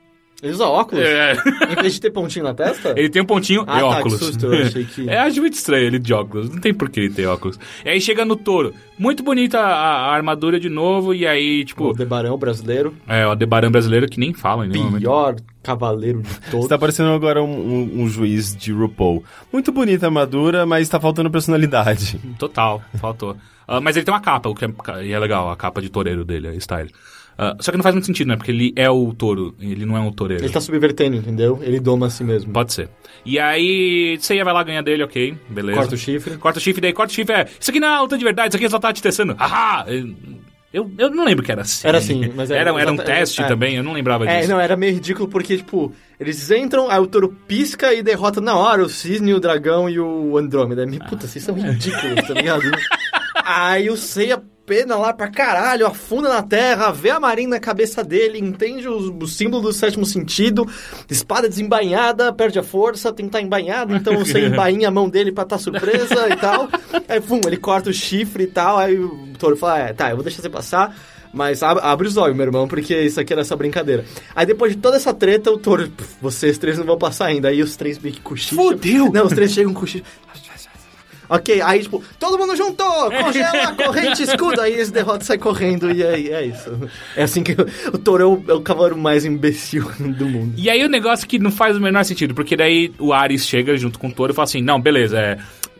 Ele usa óculos? É. Em vez de ter pontinho na testa? Ele tem um pontinho Ah, e tá, óculos. que susto, eu achei que- [laughs] É, acho muito estranho ele de óculos. Não tem por que ele ter óculos. E aí chega no touro. Muito bonita a, a armadura de novo. E aí, tipo, O Debarão brasileiro, é o Adebaran brasileiro que nem fala em nenhum momento. pior cavaleiro de todos. Você tá parecendo agora um, um- um juiz de RuPaul. Muito bonita a armadura, mas tá faltando personalidade. Total, faltou. Ah, mas ele tem uma capa, o que é, e é legal, a capa de toureiro dele, a style. Ah, só que não faz muito sentido, né? Porque ele é o touro, ele não é um toureiro. Ele tá subvertendo, entendeu? Ele doma a si mesmo. Pode ser. E aí, você vai lá ganhar dele, ok, beleza. Corta o chifre. Corta o chifre, daí corta o chifre é. Isso aqui não é luta de verdade, isso aqui só tá te testando. Ahá! Eu, eu não lembro que era assim. Era assim, mas era- era, era um teste é. também, eu não lembrava É, disso. não, era meio ridículo porque, tipo, eles entram, aí o touro pisca e derrota na hora o cisne, o dragão e o Andrômeda. Me- Puta, vocês são ridículos, tá ligado? [laughs] aí o Seiya pena lá pra caralho, afunda na terra, vê a marinha na cabeça dele, entende o, o símbolo do sétimo sentido, espada desembainhada, perde a força, tem que estar embainhado, então [laughs] Seiya embainha a mão dele pra estar surpresa e tal. Aí, pum, ele corta o chifre e tal, aí o touro fala, é, tá, eu vou deixar você passar, mas ab- abre os olhos, meu irmão, porque isso aqui era essa brincadeira. Aí depois de toda essa treta, o touro, "Pff, vocês três não vão passar ainda. Aí os três meio que cochicham. Fudeu! Não, os três chegam com cochicho. Ok, aí tipo, todo mundo juntou, [laughs] congela, corrente, escudo. Aí eles derrotam e saem correndo e aí é isso. É assim que [laughs] o, o touro é o, é o cavaleiro mais imbecil do mundo. E aí o negócio que não faz o menor sentido, porque daí o Ares chega junto com o touro e fala assim: não, beleza, é.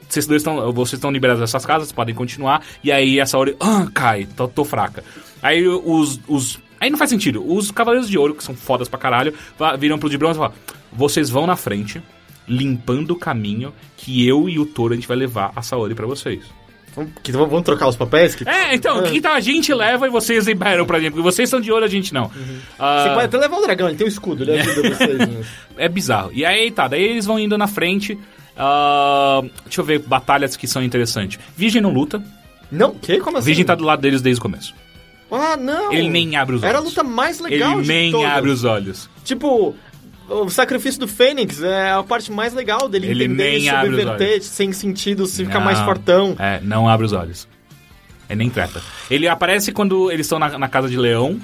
Vocês dois estão. Vocês estão liberados dessas casas, podem continuar. E aí essa hora. Ah, cai, tô, tô fraca. Aí os, os. Aí não faz sentido. Os Cavaleiros de Ouro, que são fodas pra caralho, viram pro de bronze e falam: vocês vão na frente, limpando o caminho, que eu e o touro a gente vai levar a Saori pra vocês. Vamos, que- vamos trocar os papéis? Que, É, então, que tal a gente leva e vocês liberam pra gente? Porque vocês são de ouro, a gente não. Ah, Você pode até levar o dragão, ele tem um escudo, ele ajuda [laughs] vocês. né? É bizarro. E aí, tá, daí eles vão indo na frente. ah, deixa eu ver batalhas que são interessantes. Virgem não luta. Não, que? Como assim? Virgem tá do lado deles desde o começo. Ah, não! Ele nem abre os olhos. Era a luta mais legal Ele nem todas. abre os olhos. Tipo, o sacrifício do Fênix é a parte mais legal dele Ele entender nem e subverter sem sentido, se ficar Não. mais fortão. É, não abre os olhos. É nem treta. Ele aparece quando eles estão na, na casa de leão.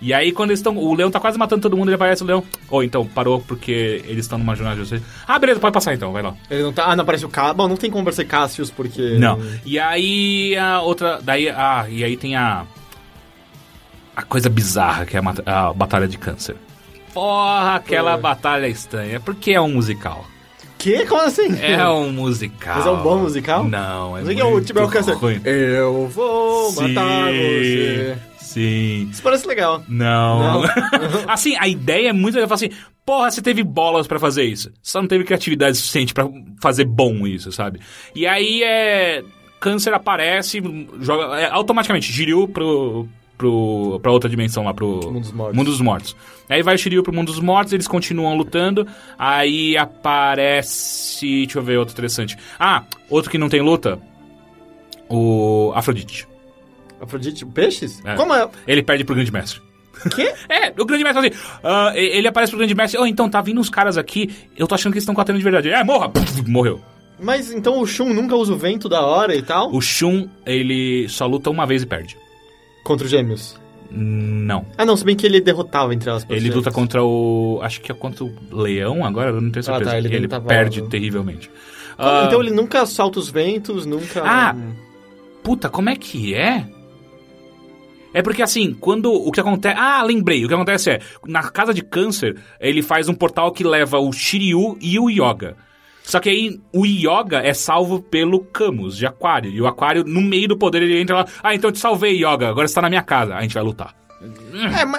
E aí, quando eles estão. O leão tá quase matando todo mundo, ele aparece o leão. Ou então, parou porque eles estão numa jornada de vocês. Ah, beleza, pode passar então, vai lá. Ele não tá. Ah, não aparece o Cassius. Bom, não tem como ser Cassius, porque. Não. E aí a outra. Daí. Ah, e aí tem a. A coisa bizarra que é a, a Batalha de Câncer. Porra, aquela Pô. batalha estranha. Porque é um musical. Que? Como assim? É [laughs] um musical. Mas é um bom musical? Não, é Não sei que é o muito tipo é o Câncer. ruim. Eu vou matar você. Sim. Isso parece legal. Não. Não? [laughs] assim, a ideia é muito legal. Falar assim, porra, você teve bolas pra fazer isso. Só não teve criatividade suficiente pra fazer bom isso, sabe? E aí é. Câncer aparece, joga. é, automaticamente, Jiryu pro. Pro, pra outra dimensão lá, pro Mundo dos Mortos. Mundo dos Mortos. Aí vai o Shiryu pro Mundo dos Mortos, eles continuam lutando. Aí aparece. Deixa eu ver outro interessante. Ah, outro que não tem luta. O Afrodite. Afrodite, peixes? É. Como é? Ele perde pro Grande Mestre. Que? [laughs] É, o grande mestre assim, e- ele aparece pro grande mestre, oh, então tá vindo uns caras aqui, eu tô achando que eles estão combatendo de verdade. É, morra! [laughs] Morreu. Mas então o Shun nunca usa o vento da hora e tal? O Shun, ele só luta uma vez e perde. Contra os gêmeos. Não. Ah, não, se bem que ele derrotava entre elas. Ele luta contra o. Acho que é contra o Leão agora, eu não tenho Ah, certeza. tá, ele ele perde terrivelmente. Ah, Então ele nunca solta os ventos, nunca. Ah, Puta, como é que é? É porque assim, quando o que acontece. Ah, lembrei. O que acontece é, na casa de câncer, ele faz um portal que leva o Shiryu e o Yoga. Só que aí o Yoga é salvo pelo Camus, de Aquário. E o Aquário, no meio do poder, ele entra lá. Ah, então eu te salvei, Yoga. Agora você tá na minha casa. A gente vai lutar.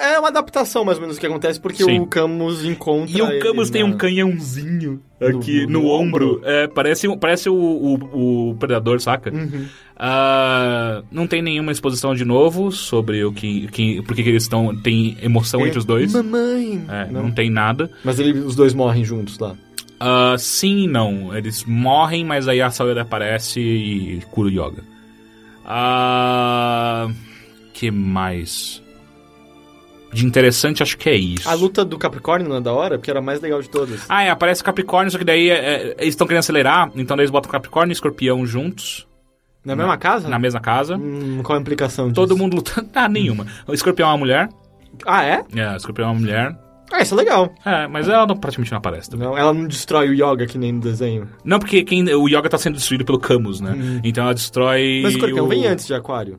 É, é uma adaptação mais ou menos que acontece, porque Sim. o Camus encontra. E o Camus tem na- um canhãozinho aqui No- no, no ombro. ombro. É, parece parece o, o, o Predador, saca? Uhum. Ah, não tem nenhuma exposição de novo sobre o que, que por que eles estão tem emoção entre os dois. Mamãe! É, Não. não. tem nada. Mas ele- os dois morrem juntos lá. Ah, sim e não. Eles morrem, mas aí a Sayori aparece e cura o Yoga. Ah, que mais? De interessante, acho que é isso. A luta do Capricórnio não é da hora? Porque era a mais legal de todas. Ah, é, aparece Capricórnio, só que daí é, é, eles estão querendo acelerar, então daí eles botam Capricórnio e Escorpião juntos, na mesma casa? na mesma casa. Hum, qual a implicação disso? Todo mundo lutando. [laughs] Ah, nenhuma. O Escorpião é uma mulher. Ah, é? É, o Escorpião é uma mulher. Ah, isso é legal. É, mas ela não, praticamente não aparece também. Não, ela não destrói o Yoga que nem no desenho. Não, porque quem, o Yoga tá sendo destruído pelo Camus, né? Então ela destrói. Hum. Mas o escorpião o... vem antes de Aquário.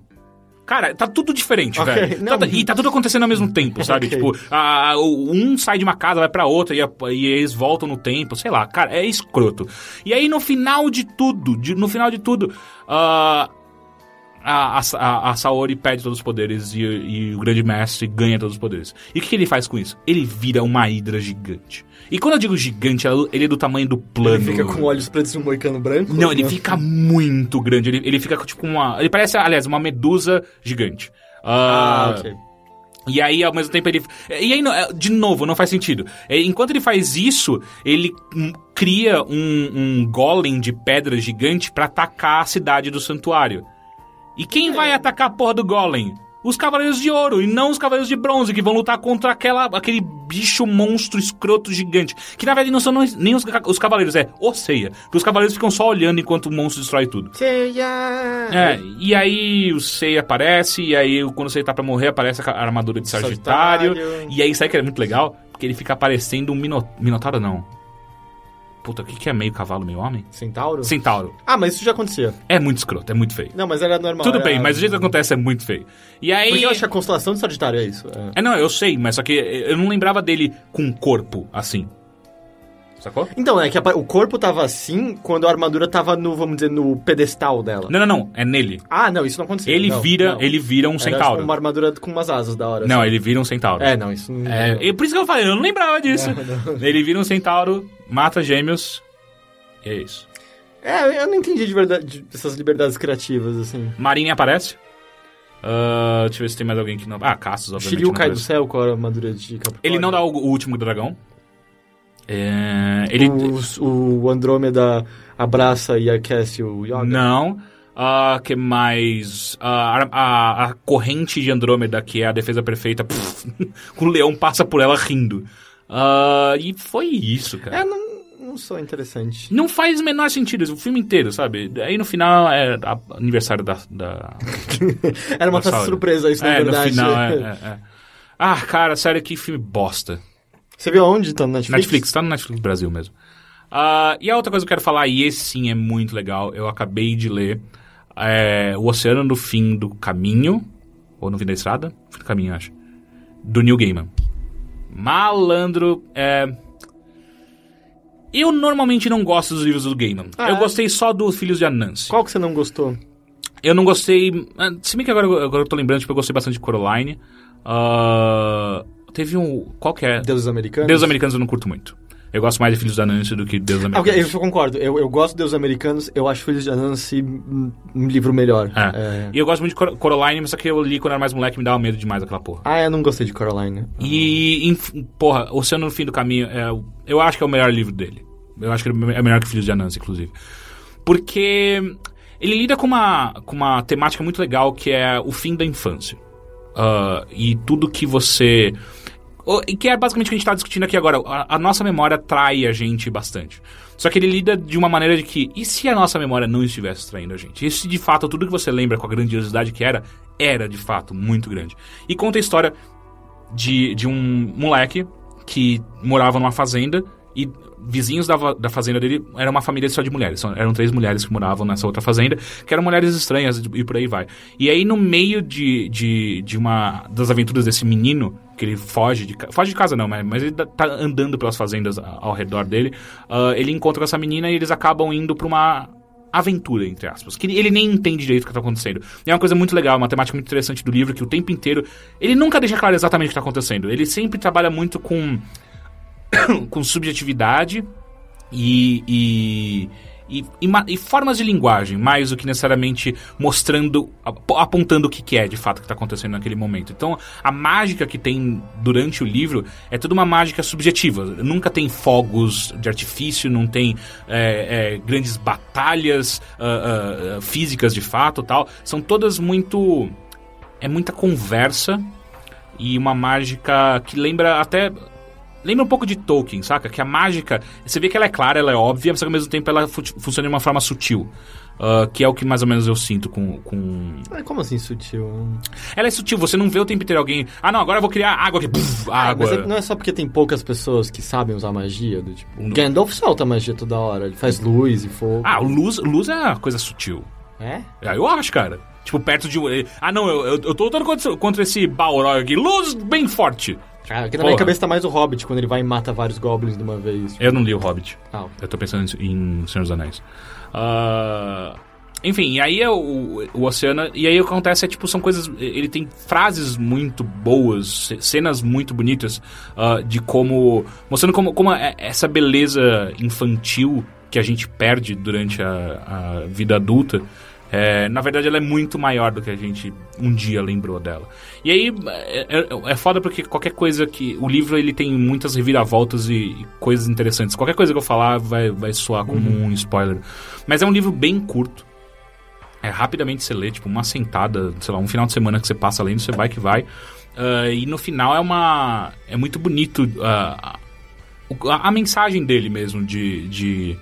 Cara, tá tudo diferente, Ok, velho. Tá- e tá tudo acontecendo ao mesmo tempo, [laughs] sabe? Ok. Tipo, a- um sai de uma casa, vai pra outra e, a- e eles voltam no tempo, sei lá. Cara, é escroto. E aí, no final de tudo, de- no final de tudo, ah, a, a, a, Saori perde todos os poderes e, e o grande mestre ganha todos os poderes. E o que ele faz com isso? Ele vira uma hidra gigante. E quando eu digo gigante, ele é do tamanho do plano. Ele fica com olhos pretos e um moicano branco? Não, ele fica muito grande. Ele, ele fica tipo uma. Ele parece, aliás, uma medusa gigante. Ah, Ah, ok. E aí, ao mesmo tempo, ele. E aí, é, de novo, não faz sentido. É, Enquanto ele faz isso, ele cria um, um golem de pedra gigante pra atacar a cidade do santuário. E quem vai atacar a porra do golem? Os Cavaleiros de Ouro e não os Cavaleiros de Bronze, que vão lutar contra aquela, aquele bicho monstro escroto gigante. Que na verdade não são nem os, os Cavaleiros, é o Seiya. Porque os Cavaleiros ficam só olhando enquanto o monstro destrói tudo. Seiya! É, e aí o Seiya aparece, e aí quando o Seiya tá pra morrer, aparece a armadura de Sagitário. Sagitário. E aí sabe que é muito legal? Porque ele fica parecendo um mino... Minotauro, não. Puta, o que, que é meio cavalo, meio homem? Centauro? Centauro. Ah, mas isso já acontecia. É muito escroto, é muito feio. Não, mas era normal. Tudo era- bem, mas o jeito que acontece é muito feio. E aí. Porque eu acho que a constelação de Sagitário é isso. é. É, não, eu sei, mas só que eu não lembrava dele com um corpo assim. Sacou? Então, é que a o corpo tava assim quando a armadura tava no, vamos dizer, no pedestal dela. Não, não, não. É nele. Ah, não, isso não acontecia. Ele não, vira, não. ele vira um Era, centauro. tipo, uma armadura com umas asas da hora. Não, assim. ele vira um centauro. É, não, isso não... É, por isso que eu falei, eu não lembrava disso. [laughs] Ele vira um centauro, mata gêmeos. E é isso. É, eu não entendi de verdade de- essas liberdades criativas, assim. Marinha aparece. Ah, deixa eu ver se tem mais alguém que não. Ah, Cassius, obviamente. Shiryu cai do céu com a armadura de Capricórnio. Ele não dá o, o último dragão. É, ele. O, o Andrômeda abraça e aquece o Yoga. Não. Ah, que mais? Ah, a, a, a corrente de Andrômeda, que é a defesa perfeita, pff, [laughs] o leão passa por ela rindo. Ah, e foi isso, cara. É, não, não sou interessante. Não faz o menor sentido, o filme inteiro, sabe? Aí no final é a- aniversário da. da [laughs] Era uma da surpresa isso, na é, verdade. no final, é, [laughs] é, é. Ah, cara, sério, que filme bosta. Você viu aonde? Tá no Netflix? Netflix, tá no Netflix Brasil mesmo. Ah, e a outra coisa que eu quero falar, e esse sim é muito legal, eu acabei de ler é, O Oceano no Fim do Caminho, ou no Fim da Estrada? Fim do Caminho, acho. Do Neil Gaiman. Malandro, é... Eu normalmente não gosto dos livros do Gaiman. Ah, eu é? gostei só do Filhos de Anansi. Qual que você não gostou? Eu não gostei. ah, Se bem que agora, agora eu tô lembrando, tipo, eu gostei bastante de Coraline. Ah, teve um. Qual que é? Deuses Americanos? Deus Americanos eu não curto muito. Eu gosto mais de Filhos da Nancy do que Deus Americanos. ok, eu concordo. Eu, eu gosto de Deuses Americanos, eu acho Filhos de Anansi um, livro melhor. É. É. E eu gosto muito de Cor- Coraline, mas só que eu li quando era mais moleque me dava medo demais aquela porra. Ah, eu não gostei de Coraline. E, enf- porra, Oceano no Fim do Caminho, é, eu acho que é o melhor livro dele. Eu acho que ele é melhor que Filhos de Anansi, inclusive. Porque ele lida com uma, com uma temática muito legal que é o fim da infância. Ah, e tudo que você. e Que é basicamente o que a gente está discutindo aqui agora. A, a nossa memória trai a gente bastante. Só que ele lida de uma maneira de que, e se a nossa memória não estivesse traindo a gente? E se de fato tudo que você lembra com a grandiosidade que era, era de fato muito grande? E conta a história de, de um moleque que morava numa fazenda e vizinhos da, da fazenda dele era uma família só de mulheres. Eram três mulheres que moravam nessa outra fazenda, que eram mulheres estranhas e por aí vai. E aí, no meio de, de, de uma das aventuras desse menino, que ele foge de, ca- foge de casa não, mas, mas ele tá andando pelas fazendas ao redor dele, ah, ele encontra essa menina e eles acabam indo pra uma aventura, entre aspas. Que ele nem entende direito o que tá acontecendo. E é uma coisa muito legal, uma temática muito interessante do livro, que o tempo inteiro. Ele nunca deixa claro exatamente o que tá acontecendo. Ele sempre trabalha muito com. [coughs] com subjetividade e. e e, e, e, formas de linguagem, mais do que necessariamente mostrando, apontando o que, que é de fato que está acontecendo naquele momento. Então, a mágica que tem durante o livro é toda uma mágica subjetiva. Nunca tem fogos de artifício, não tem é, é, grandes batalhas uh, uh, físicas de fato tal. São todas muito. É muita conversa e uma mágica que lembra até lembra um pouco de Tolkien, saca? Que a mágica, você vê que ela é clara, ela é óbvia, mas ao mesmo tempo ela fu funciona de uma forma sutil. Uh, que é o que mais ou menos eu sinto com. com... como assim sutil? Ela é sutil, você não vê o tempo inteiro alguém. Ah, não, agora eu vou criar água aqui. Puf, ah, água. Mas é, não é só porque tem poucas pessoas que sabem usar magia. Do, tipo, Gandalf solta magia toda hora, ele faz luz e fogo. Ah, luz, luz é uma coisa sutil. É? é eu acho, cara. Tipo, perto de. Ah, não, eu, eu, eu tô lutando contra, contra esse Balrog aqui. Luz bem forte. Ah, aqui na Porra. minha cabeça tá mais o Hobbit, quando ele vai e mata vários goblins de uma vez. Eu não li o Hobbit. Ah, okay. Eu tô pensando em Senhor dos Anéis. Uh, enfim, e aí é o, o Oceano. E aí o que acontece é, tipo, são coisas. Ele tem frases muito boas, cenas muito bonitas uh, de como. mostrando como, como é essa beleza infantil que a gente perde durante a, a vida adulta é, na verdade, ela é muito maior do que a gente um dia lembrou dela. E aí é, é, é foda porque qualquer coisa que. O livro ele tem muitas reviravoltas e, e coisas interessantes. Qualquer coisa que eu falar vai, vai soar como uhum. um spoiler. Mas é um livro bem curto. É rapidamente você lê, tipo, uma sentada, sei lá, um final de semana que você passa lendo, você vai que vai. Uh, e no final é uma. É muito bonito uh, a, a, mensagem dele mesmo, de, de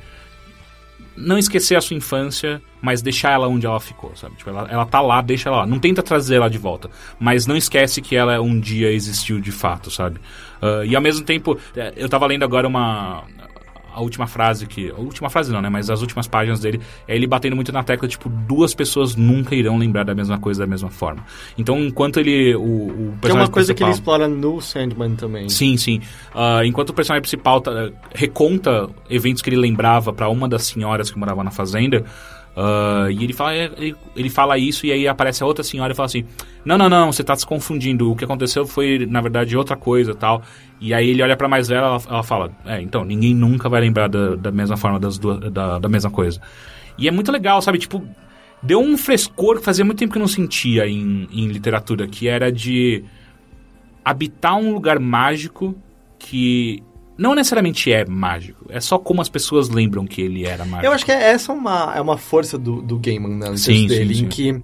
não esquecer a sua infância, mas deixar ela onde ela ficou, sabe? Tipo, ela, ela tá lá, deixa ela lá. Não tenta trazer ela de volta, mas não esquece que ela um dia existiu de fato, sabe? Uh, e ao mesmo tempo, é, eu tava lendo agora uma, a última frase que. A última frase não, né? Mas as últimas páginas dele é ele batendo muito na tecla, tipo, duas pessoas nunca irão lembrar da mesma coisa da mesma forma. Então, enquanto ele. O, o que é uma coisa que ele explora no Sandman também. Sim, sim. Uh, enquanto o personagem principal tá, reconta eventos que ele lembrava para uma das senhoras que morava na fazenda. Uh, e ele fala, ele, ele, fala isso e aí aparece a outra senhora e fala assim: Não, não, não, você está se confundindo. O que aconteceu foi, na verdade, outra coisa tal. E aí ele olha pra mais velha ela, ela fala: É, então, ninguém nunca vai lembrar da, da mesma forma das duas, da, da mesma coisa. E é muito legal, sabe? Tipo, deu um frescor que fazia muito tempo que eu não sentia em, em literatura, que era de habitar um lugar mágico que não necessariamente é mágico, é só como as pessoas lembram que ele era mágico. Eu acho que essa é uma, é uma força do, do Gaiman, né? Sim, dele, sim, sim. em que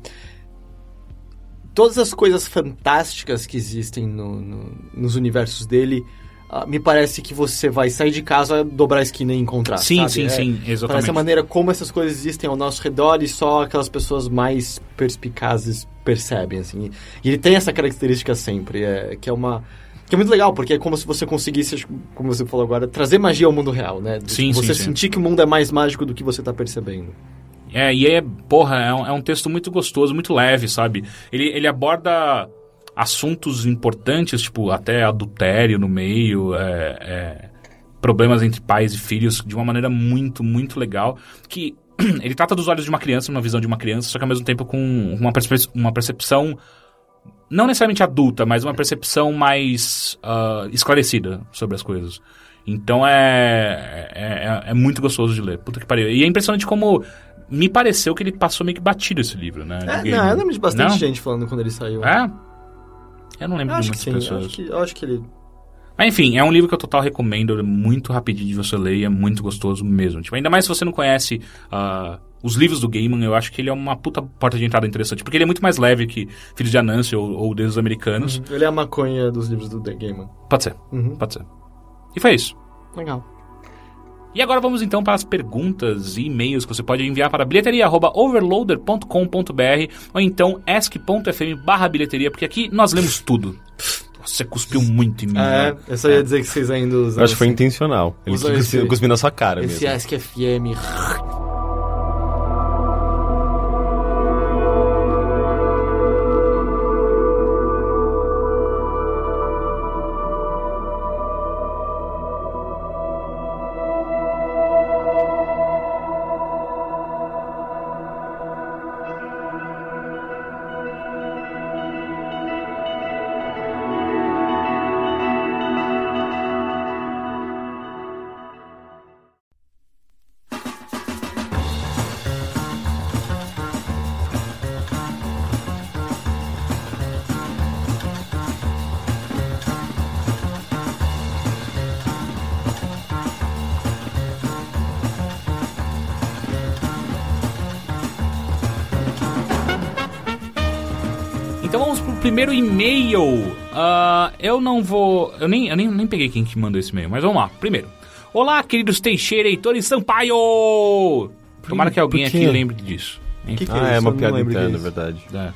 todas as coisas fantásticas que existem no, no, nos universos dele, uh, me parece que você vai sair de casa, dobrar a esquina e encontrar. Sim, sabe? sim, é, sim, exatamente. Parece a maneira como essas coisas existem ao nosso redor e só aquelas pessoas mais perspicazes percebem, assim. E ele tem essa característica sempre, é, que é uma que é muito legal, porque é como se você conseguisse, como você falou agora, trazer magia ao mundo real, né? Sim, você sim, sentir sim. que o mundo é mais mágico do que você está percebendo. É, e é, porra, é um, é um, texto muito gostoso, muito leve, sabe? Ele, ele aborda assuntos importantes, tipo, até adultério no meio, é, é, problemas entre pais e filhos, de uma maneira muito, muito legal. Que [clears throat] ele trata dos olhos de uma criança, uma visão de uma criança, só que ao mesmo tempo com uma, percep uma percepção não necessariamente adulta, mas uma percepção mais uh, esclarecida sobre as coisas. Então é, é, é, é, muito gostoso de ler. Puta que pariu. E é impressionante como me pareceu que ele passou meio que batido esse livro, né? É, não, eu lembro de bastante não? gente falando quando ele saiu. É? Eu não lembro eu de muitas pessoas. Eu acho, que, eu acho que ele mas enfim, é um livro que eu total recomendo, é muito rapidinho de você ler e é muito gostoso mesmo. Tipo, ainda mais se você não conhece uh, os livros do Gaiman, eu acho que ele é uma puta porta de entrada interessante, porque ele é muito mais leve que Filhos de Anansi ou, ou Deuses Americanos. Uhum. Ele é a maconha dos livros do Gaiman. Pode ser, uhum. pode ser. E foi isso. Legal. E agora vamos então para as perguntas e e-mails que você pode enviar para bilheteria.overloader.com.br ou então ask.fm barra bilheteria, porque aqui nós lemos tudo. Você cuspiu muito em mim. É, né? eu só ia dizer que vocês ainda usam. Eu acho que foi intencional. Ele cuspiu, cuspiu na sua cara esse mesmo. Esse Ask FM. Então vamos pro primeiro e-mail. Ah, eu não vou. Eu nem, eu nem, nem peguei quem que mandou esse e-mail, mas vamos lá. Primeiro. Olá, queridos Teixeira, Heitor e Sampaio! Tomara que alguém aqui lembre disso. Que que Ah, é isso? uma piada interna, disso. verdade. É.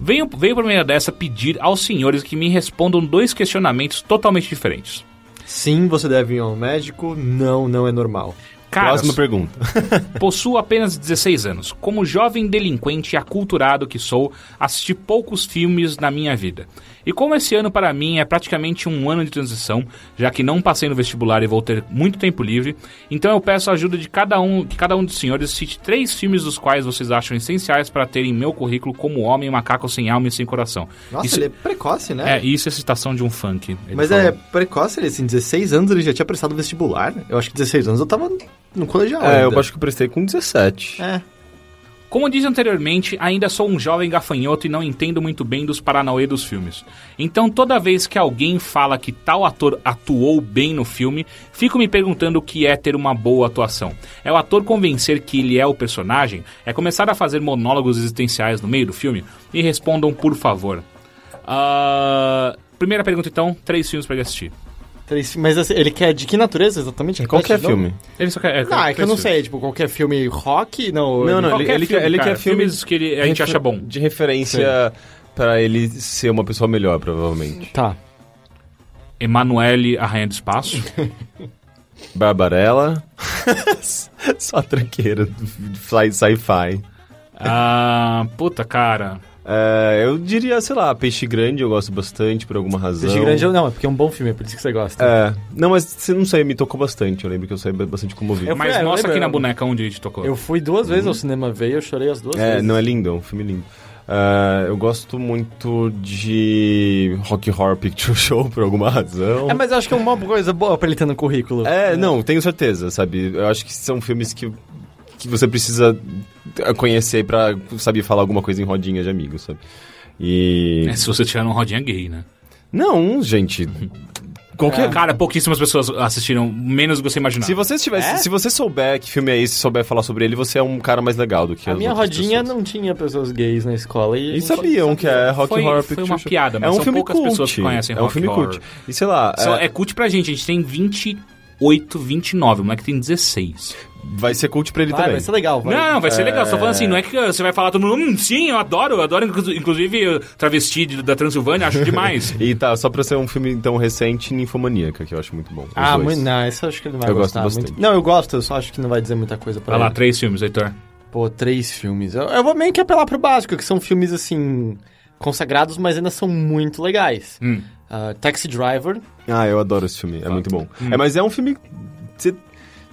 Venho, venho por meio dessa pedir aos senhores que me respondam dois questionamentos totalmente diferentes. Sim, você deve ir ao médico. Não, não é normal. Caras, Próxima pergunta. [laughs] possuo apenas 16 anos. Como jovem delinquente e aculturado que sou, assisti poucos filmes na minha vida. E como esse ano para mim é praticamente um ano de transição, já que não passei no vestibular e vou ter muito tempo livre, então eu peço a ajuda de cada um, que cada um dos senhores cite três filmes dos quais vocês acham essenciais para ter em meu currículo como homem macaco sem alma e sem coração. Nossa, isso, ele é precoce, né? é, isso é citação de um funk. Mas falou. é precoce, ele assim, 16 anos ele já tinha prestado vestibular. Eu acho que 16 anos eu tava no colegial É, eu ainda. acho que eu prestei com 17. É. Como disse anteriormente, ainda sou um jovem gafanhoto e não entendo muito bem dos paranauê dos filmes. Então, toda vez que alguém fala que tal ator atuou bem no filme, fico me perguntando o que é ter uma boa atuação. É o ator convencer que ele é o personagem? É começar a fazer monólogos existenciais no meio do filme? Me respondam, por favor. Ah, primeira pergunta, então: três filmes pra ele assistir. Três- Mas assim, ele quer de que natureza exatamente? Repete Qualquer novo? filme. Ele só quer. Ah, é que eu não sei, tipo, qualquer filme rock, não... Não, não, ele, ele filme, quer, ele quer filme filmes que ele- a gente acha bom. De referência pra ele ser uma pessoa melhor, provavelmente. Tá. Emanuele, a Rainha do Espaço. [laughs] Barbarella. [laughs] Só tranqueira do sci-fi. ah, puta, cara. É, eu diria, sei lá, Peixe Grande eu gosto bastante por alguma razão. Peixe Grande eu não, é porque é um bom filme, é por isso que você gosta. É, não, mas você não sei, me tocou bastante. Eu lembro que eu saí bastante comovido. Eu- Mas é, mostra aqui na boneca onde a gente tocou. Eu fui duas vezes ao cinema ver e eu chorei as duas É, vezes. não é lindo, é um filme lindo. É, eu gosto muito de Rock Horror Picture Show por alguma razão. É, mas eu acho que é uma coisa boa pra ele ter no currículo. É, não, tenho certeza, sabe? Eu acho que são filmes que, que você precisa conhecer pra saber falar alguma coisa em rodinha de amigos, sabe? E. É, se você tiver uma rodinha gay, né? Não, gente. Qualquer. Cara, pouquíssimas pessoas assistiram, menos do que você imaginava. Se você tivesse, É? se você souber que filme é esse, souber falar sobre ele, você é um cara mais legal do que A minha rodinha pessoas. não tinha pessoas gays na escola e... E sabiam que é Rock Foi- Horror foi Picture uma Show. piada, mas é um são filme poucas cult. pessoas que conhecem É um Rock filme Horror. cult. E sei lá, Só é- é cult pra gente, a gente tem 28, 29, o moleque tem 16. Vai ser cult pra ele Vai, também. vai ser legal. Vai. Não, vai ser É. legal. Só falando assim, não é que você vai falar todo mundo, hum, sim, eu adoro, eu adoro, inclu- inclusive, travesti da Transilvânia, acho demais. [laughs] E tá, só pra ser um filme tão recente, Ninfomaníaca, que eu acho muito bom. Os Ah, dois. muito, não, isso eu acho que ele não vai Eu gosto gostar bastante. muito. Não, eu gosto, eu só acho que não vai dizer muita coisa pra Vai lá, ele. três filmes, Heitor. Pô, três filmes. Eu, eu vou meio que apelar pro básico, que são filmes, assim, consagrados, mas ainda são muito legais. Hum. Ah, Taxi Driver. Ah, eu adoro esse filme, é muito bom. É, mas é um filme... Você...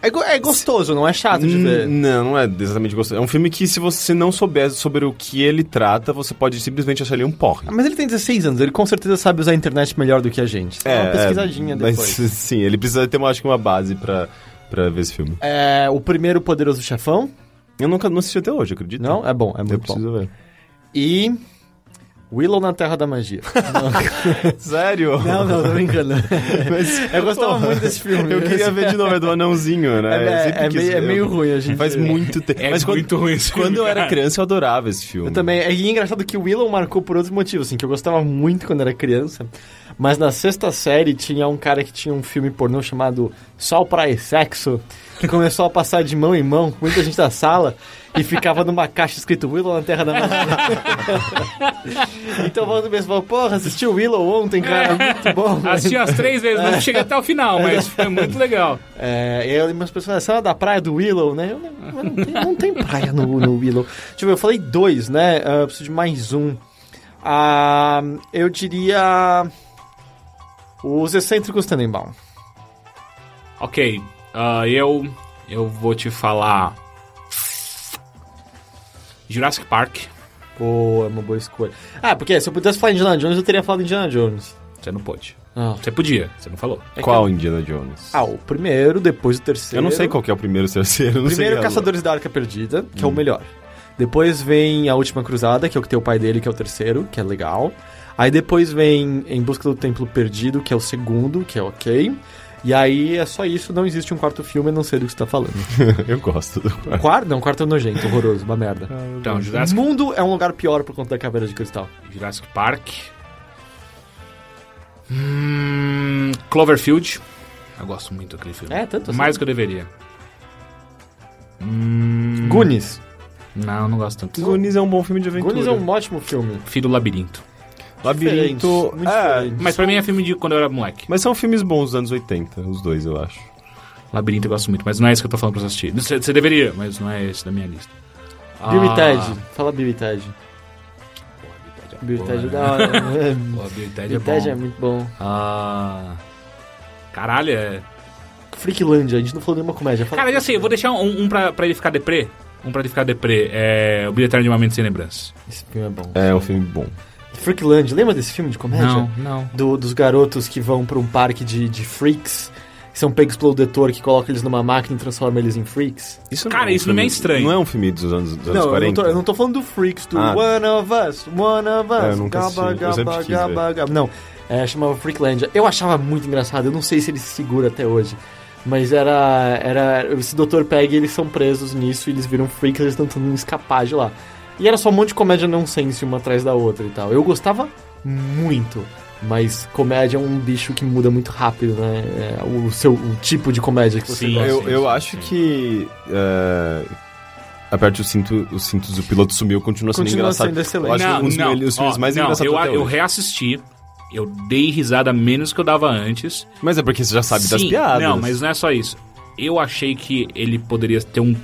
É, é gostoso, não é chato de Hum, ver. Não, não é exatamente gostoso. É um filme que se você não souber sobre o que ele trata, você pode simplesmente achar ele um porre. Ah, Mas ele tem 16 anos, ele com certeza sabe usar a internet melhor do que a gente. Dá uma pesquisadinha mas, depois. [laughs] sim, ele precisa ter, uma, acho que, uma base pra, pra ver esse filme. É, o primeiro Poderoso Chefão. Eu nunca não assisti até hoje, acredito. Não? É bom, é Eu muito bom. preciso ver. E... Willow na Terra da Magia. [laughs] Sério? Não, não, tô brincando. Mas, [laughs] Eu gostava porra, muito desse filme. Eu queria ver de novo, é do anãozinho, né? É, é, é meio, é meio ruim a gente. Faz muito tempo. É Mas quando, muito ruim esse quando filme, eu era criança, eu adorava esse filme. Eu também. É engraçado que o Willow marcou por outros motivos, assim, que eu gostava muito quando era criança. Mas na sexta série tinha um cara que tinha um filme pornô chamado Sol, Praia e Sexo, que começou a passar de mão em mão com muita gente da sala e ficava numa caixa escrito Willow na Terra da Magia. [laughs] então volta mesmo falou, porra, assisti o Willow ontem, cara, muito bom. Assisti as três vezes, mas não cheguei até o final, mas foi muito legal. É, e aí umas pessoas, é da praia do Willow, né? Eu, não, não, tem, não tem praia no, no Willow. Deixa eu ver, eu falei dois, né? Ah, eu preciso de mais um. Ah, eu diria. Os excêntricos Tenenbaum. Ok, ah, eu, eu vou te falar... Jurassic Park. Pô, é uma boa escolha. Ah, porque se eu pudesse falar Indiana Jones, eu teria falado Indiana Jones. Você não pôde. Ah, Você podia, você não falou. é Qual que- Indiana Jones? Ah, o primeiro, depois o terceiro. eu não sei qual que é o primeiro e o terceiro. Primeiro, sei a- Caçadores da Arca Perdida, que é o melhor. Depois vem A Última Cruzada, que é o que tem o pai dele, que é o terceiro, que é legal. Aí depois vem Em Busca do Templo Perdido, que é o segundo, que é ok. E aí é só isso, não existe um quarto filme, eu não sei do que você tá falando. [laughs] eu gosto do quarto? Não, quarto é nojento, horroroso, uma merda. Então, O Jurassic, mundo é um lugar pior por conta da caveira de cristal. Jurassic Park. Hum, Cloverfield. Eu gosto muito daquele filme. É, tanto assim. Mais do que eu deveria. Hum, Goonies. Não, não gosto tanto. Goonies é um bom filme de aventura. Goonies é um ótimo filme. Filho do Labirinto. Labirinto. Diferente, muito é. Mas pra mim é filme de quando eu era moleque. mas são filmes bons dos anos 80, os dois, eu acho. Labirinto eu gosto muito, mas não é esse que eu tô falando pra você assistir. Você, você deveria, mas não é esse da minha lista. Bill e Ah, Ted. Fala Bill e Ted. Porra, Bill e Bill Ted é e da hora. [laughs] Bill e Ted Bill é Ted é muito bom. Ah... Caralho, é... Freaklandia, a gente não falou nenhuma comédia. Fala Cara, já sei, eu vou deixar um, um pra, pra ele ficar deprê. Um pra ele ficar deprê. É o Bilheteiro de uma Mente Sem Lembranças. Esse filme é bom. É um filme bom. Freaklandia, lembra desse filme de comédia? Não, não. Do- dos garotos que vão pra um parque de, de freaks, que são pegos pelo detor, que coloca eles numa máquina e transforma eles em freaks. Isso Cara, é um isso não é estranho. Não é um filme dos anos, dos anos Não, eu não, 40? tô, eu não tô falando do freaks, do Ah. One of Us, One of Us. É, eu nunca sempre quis ver. gaba. Não, é, chamava Freaklandia. Eu achava muito engraçado, eu não sei se ele se segura até hoje. Mas era. era esse doutor pega e eles são presos nisso e eles viram freaks eles estão tentando escapar de lá. E era só um monte de comédia nonsense uma atrás da outra e tal. Eu gostava muito. Mas comédia é um bicho que muda muito rápido, né? É, o seu o tipo de comédia que você Sim, gosta. Eu, sim, eu sim, acho sim. que. É, aperte o cinto, os cintos do piloto sumiu, continua sendo Continua engraçado. sendo excelente. Eu acho que um dos filmes ó, mais não, engraçados eu, até eu hoje. reassisti, eu dei risada menos que eu dava antes. Mas é porque você já sabe das Sim, piadas. Não, mas não é só isso. Eu achei que ele poderia ter um,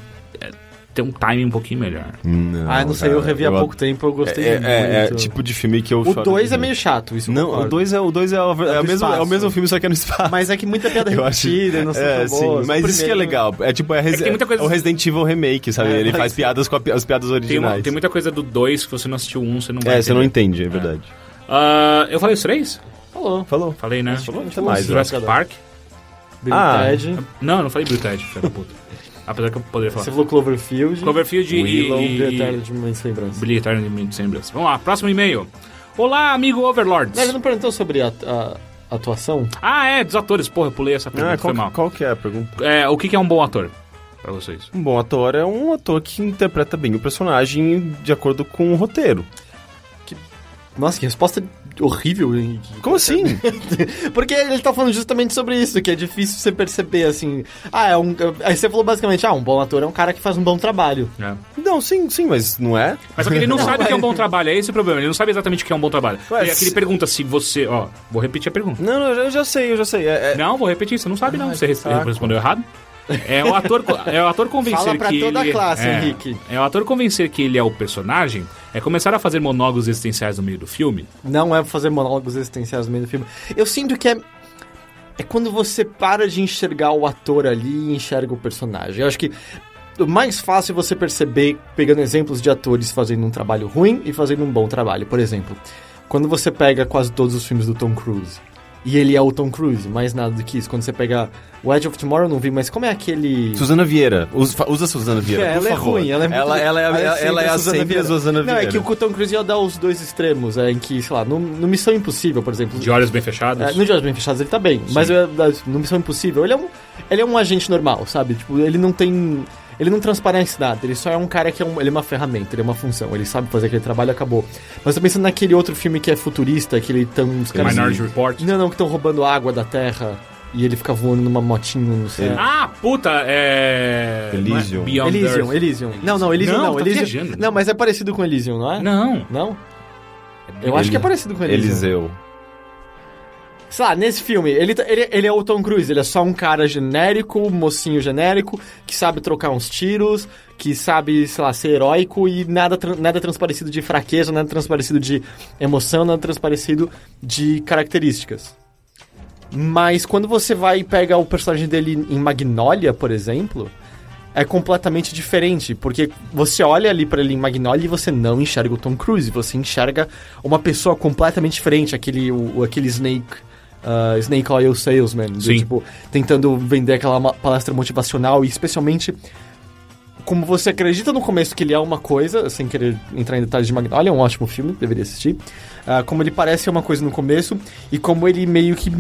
ter um timing um pouquinho melhor. Não, Ah, não sei, eu revi há pouco tempo, eu É, gostei é, muito. é, é tipo de filme que eu O choro 2 de é meio chato, isso eu Não, o concordo. 2 é, o dois é, o, é, do o mesmo, é o mesmo filme, só que é no espaço. Mas é que muita piada [laughs] Eu acho. repetida, não sei é, tão sim, boas. mas isso que é legal. É tipo, é, res- tem muita coisa- é o Resident Evil Remake, sabe? É, Ele faz piadas com a as piadas Tem, uma- originais. tem muita coisa do 2 que você não assistiu um, você não vai É, você não entende, é verdade. Ah, eu falei os três? Falou. Falou. Falei, né? Falou até mais. Jurassic Park? Bill Ah. Ted. Não, eu não falei Blue Ted, filho da puta. Apesar que eu poderia falar. Você falou Cloverfield. Cloverfield e... Willow, e- Bill Ted de Mãe Sem Lembrança. Bilheteiro de Mente Sem Lembranças. Vamos lá, próximo e-mail. Olá, amigo Overlords. Ele não perguntou sobre a, a atuação? Ah, é, dos atores. Porra, eu pulei essa pergunta, Ah, foi qual, mal. qual que é a pergunta? É, o que que é um bom ator pra vocês? Um bom ator é um ator que interpreta bem o personagem de acordo com o roteiro. Nossa, que resposta horrível. Como assim? [laughs] Porque ele tá falando justamente sobre isso, que é difícil você perceber, assim... Ah, é um... Aí você falou basicamente, ah, um bom ator é um cara que faz um bom trabalho. É. não, sim, sim, mas não é? Mas só que ele não, [laughs] Não, sabe o que é um mas- bom trabalho, é esse o problema. Ele não sabe exatamente o que é um bom trabalho. Ué, e aqui ele se- pergunta se você... Ó, vou repetir a pergunta. Não, não, eu já- sei, eu já sei. É, é- Não, vou repetir, você não sabe não. Ai, Você saco. respondeu errado. É o ator, é o ator convencer Fala pra que toda ele, a classe, é, Henrique. É o ator convencer que ele é o personagem, é começar a fazer monólogos existenciais no meio do filme. Não é fazer monólogos existenciais no meio do filme. Eu sinto que é... É quando você para de enxergar o ator ali e enxerga o personagem. Eu acho que o mais fácil é você perceber pegando exemplos de atores fazendo um trabalho ruim e fazendo um bom trabalho. Por exemplo, quando você pega quase todos os filmes do Tom Cruise e ele é o Tom Cruise, mais nada do que isso. Quando você pega o Edge of Tomorrow, eu não vi, mas como é aquele. Suzana Vieira. Usa, usa a Suzana Vieira, É, por ela é favor. ruim, ela é muito ela, ela, é, ela, ela é a sempre a Suzana Vieira. Não, é que o Tom Cruise ia dar os dois extremos, é, em que, sei lá, no, no Missão Impossível, por exemplo. De olhos bem fechados. É, no Dias Bem Fechados ele tá bem, mas eu- no Missão Impossível ele é, um, ele é um agente normal, sabe? Tipo, ele não tem. Ele não transparece nada, ele só é um cara que é, um, ele é uma ferramenta, ele é uma função, ele sabe fazer aquele trabalho e acabou. Mas tô pensando naquele outro filme que é futurista, que ele tão. Os caras. Minority Report. Não, não, que estão roubando água da terra e ele fica voando numa motinha no céu. Ah, puta, é... Elysium. não é Beyond Elysium, Earth. Elysium. Não, não, Elysium Não, não. tá Elysium... viajando. Não, mas é parecido com Elysium, não é? Não. Não? Eu acho que é parecido com Elysium. Eliseu. Sei lá, nesse filme, ele, tá- ele, ele é o Tom Cruise, ele é só um cara genérico, mocinho genérico, que sabe trocar uns tiros, que sabe, sei lá, ser heróico e nada, nada transparecido de fraqueza, nada transparecido de emoção, nada transparecido de características. Mas quando você vai e pega o personagem dele em Magnolia, por exemplo, é completamente diferente, porque você olha ali pra ele em Magnolia e você não enxerga o Tom Cruise, você enxerga uma pessoa completamente diferente, aquele, o, aquele Snake, uh, Snake Oil Salesman, Sim. tipo, tentando vender aquela palestra motivacional e especialmente como você acredita no começo que ele é uma coisa, sem querer entrar em detalhes de Magnolia, é um ótimo filme, deveria assistir. ah, como ele parece uma coisa no começo e como ele meio que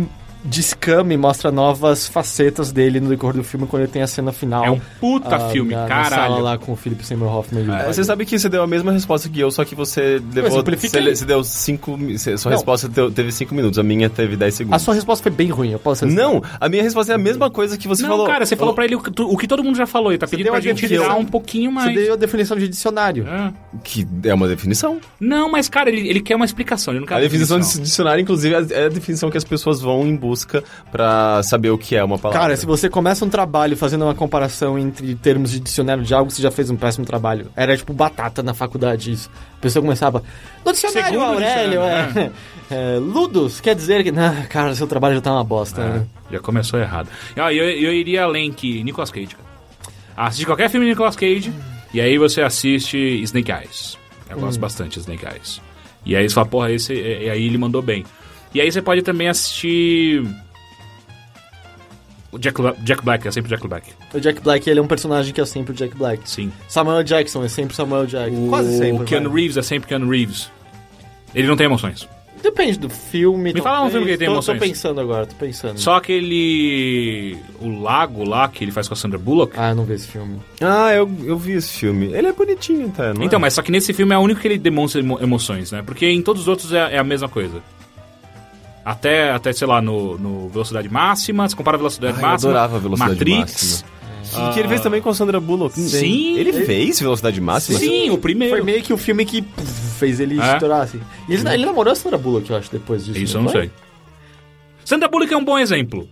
descama e mostra novas facetas dele no decorrer do filme quando ele tem a cena final. É um puta ah, filme, na, Na caralho. sala lá com o Philip Seymour Hoffman. e É, você sabe que você deu a mesma resposta que eu, só que você levou. Você, você deu cinco. Sua Não. resposta teve cinco minutos, a minha teve 10 A segundos. sua resposta foi bem ruim, eu posso dizer. Não, a minha resposta é a mesma coisa que você Não, falou. cara, você falou pra ele o que, o que todo mundo já falou. Ele tá pedindo deu pra a gente definição. tirar um pouquinho Você mais. deu a definição de dicionário. É. Que é uma definição. Não, mas, cara, ele, ele quer uma explicação. Ele não quer A uma definição de dicionário, inclusive, é a definição que as pessoas vão em busca pra saber o que é uma palavra. Cara, se você começa um trabalho fazendo uma comparação entre termos de dicionário de algo, você já fez um péssimo trabalho. Era tipo batata na faculdade isso. A pessoa começava. No dicionário, Segundo Aurélio, dicionário, é, [laughs] é, Ludus, quer dizer que. Não, cara, seu trabalho já tá uma bosta. É, né? já começou errado. Ah, eu, eu iria além que Nicolas Cage, cara. Assiste qualquer filme de Nicolas Cage e aí você assiste Snake Eyes. Eu gosto bastante de Snake Eyes. E aí você fala, porra, esse, e e aí ele mandou bem. E aí você pode também assistir. O Jack, Jack Black, é sempre Jack Black. O Jack Black, ele é um personagem que é sempre o Jack Black. Sim. Samuel Jackson é sempre Samuel Jackson. O Quase sempre. Keanu vai. Reeves é sempre Keanu Reeves. Ele não tem emoções. Depende do filme. Me fala um filme que tem tô, emoções. Tô pensando agora, tô pensando. Só aquele. O lago lá que ele faz com a Sandra Bullock. Ah, eu não vi esse filme. Ah, eu, eu vi esse filme. Ele é bonitinho até, não é? Então, mas só que nesse filme é o único que ele demonstra emo- emoções, né? Porque em todos os outros é, é a mesma coisa. Até, até sei lá, no, no Velocidade Máxima, se compara a Velocidade Ah, eu Máxima. adorava a Velocidade Matrix. Máxima. Que, que ele fez também com a Sandra Bullock. Sim. Ele fez Velocidade Máxima? Sim, o primeiro. Foi meio que o filme que fez ele É? estourar, assim. E ele, ele namorou a Sandra Bullock, eu acho, depois disso. Isso eu não foi? sei. Sandra Bullock é um bom exemplo.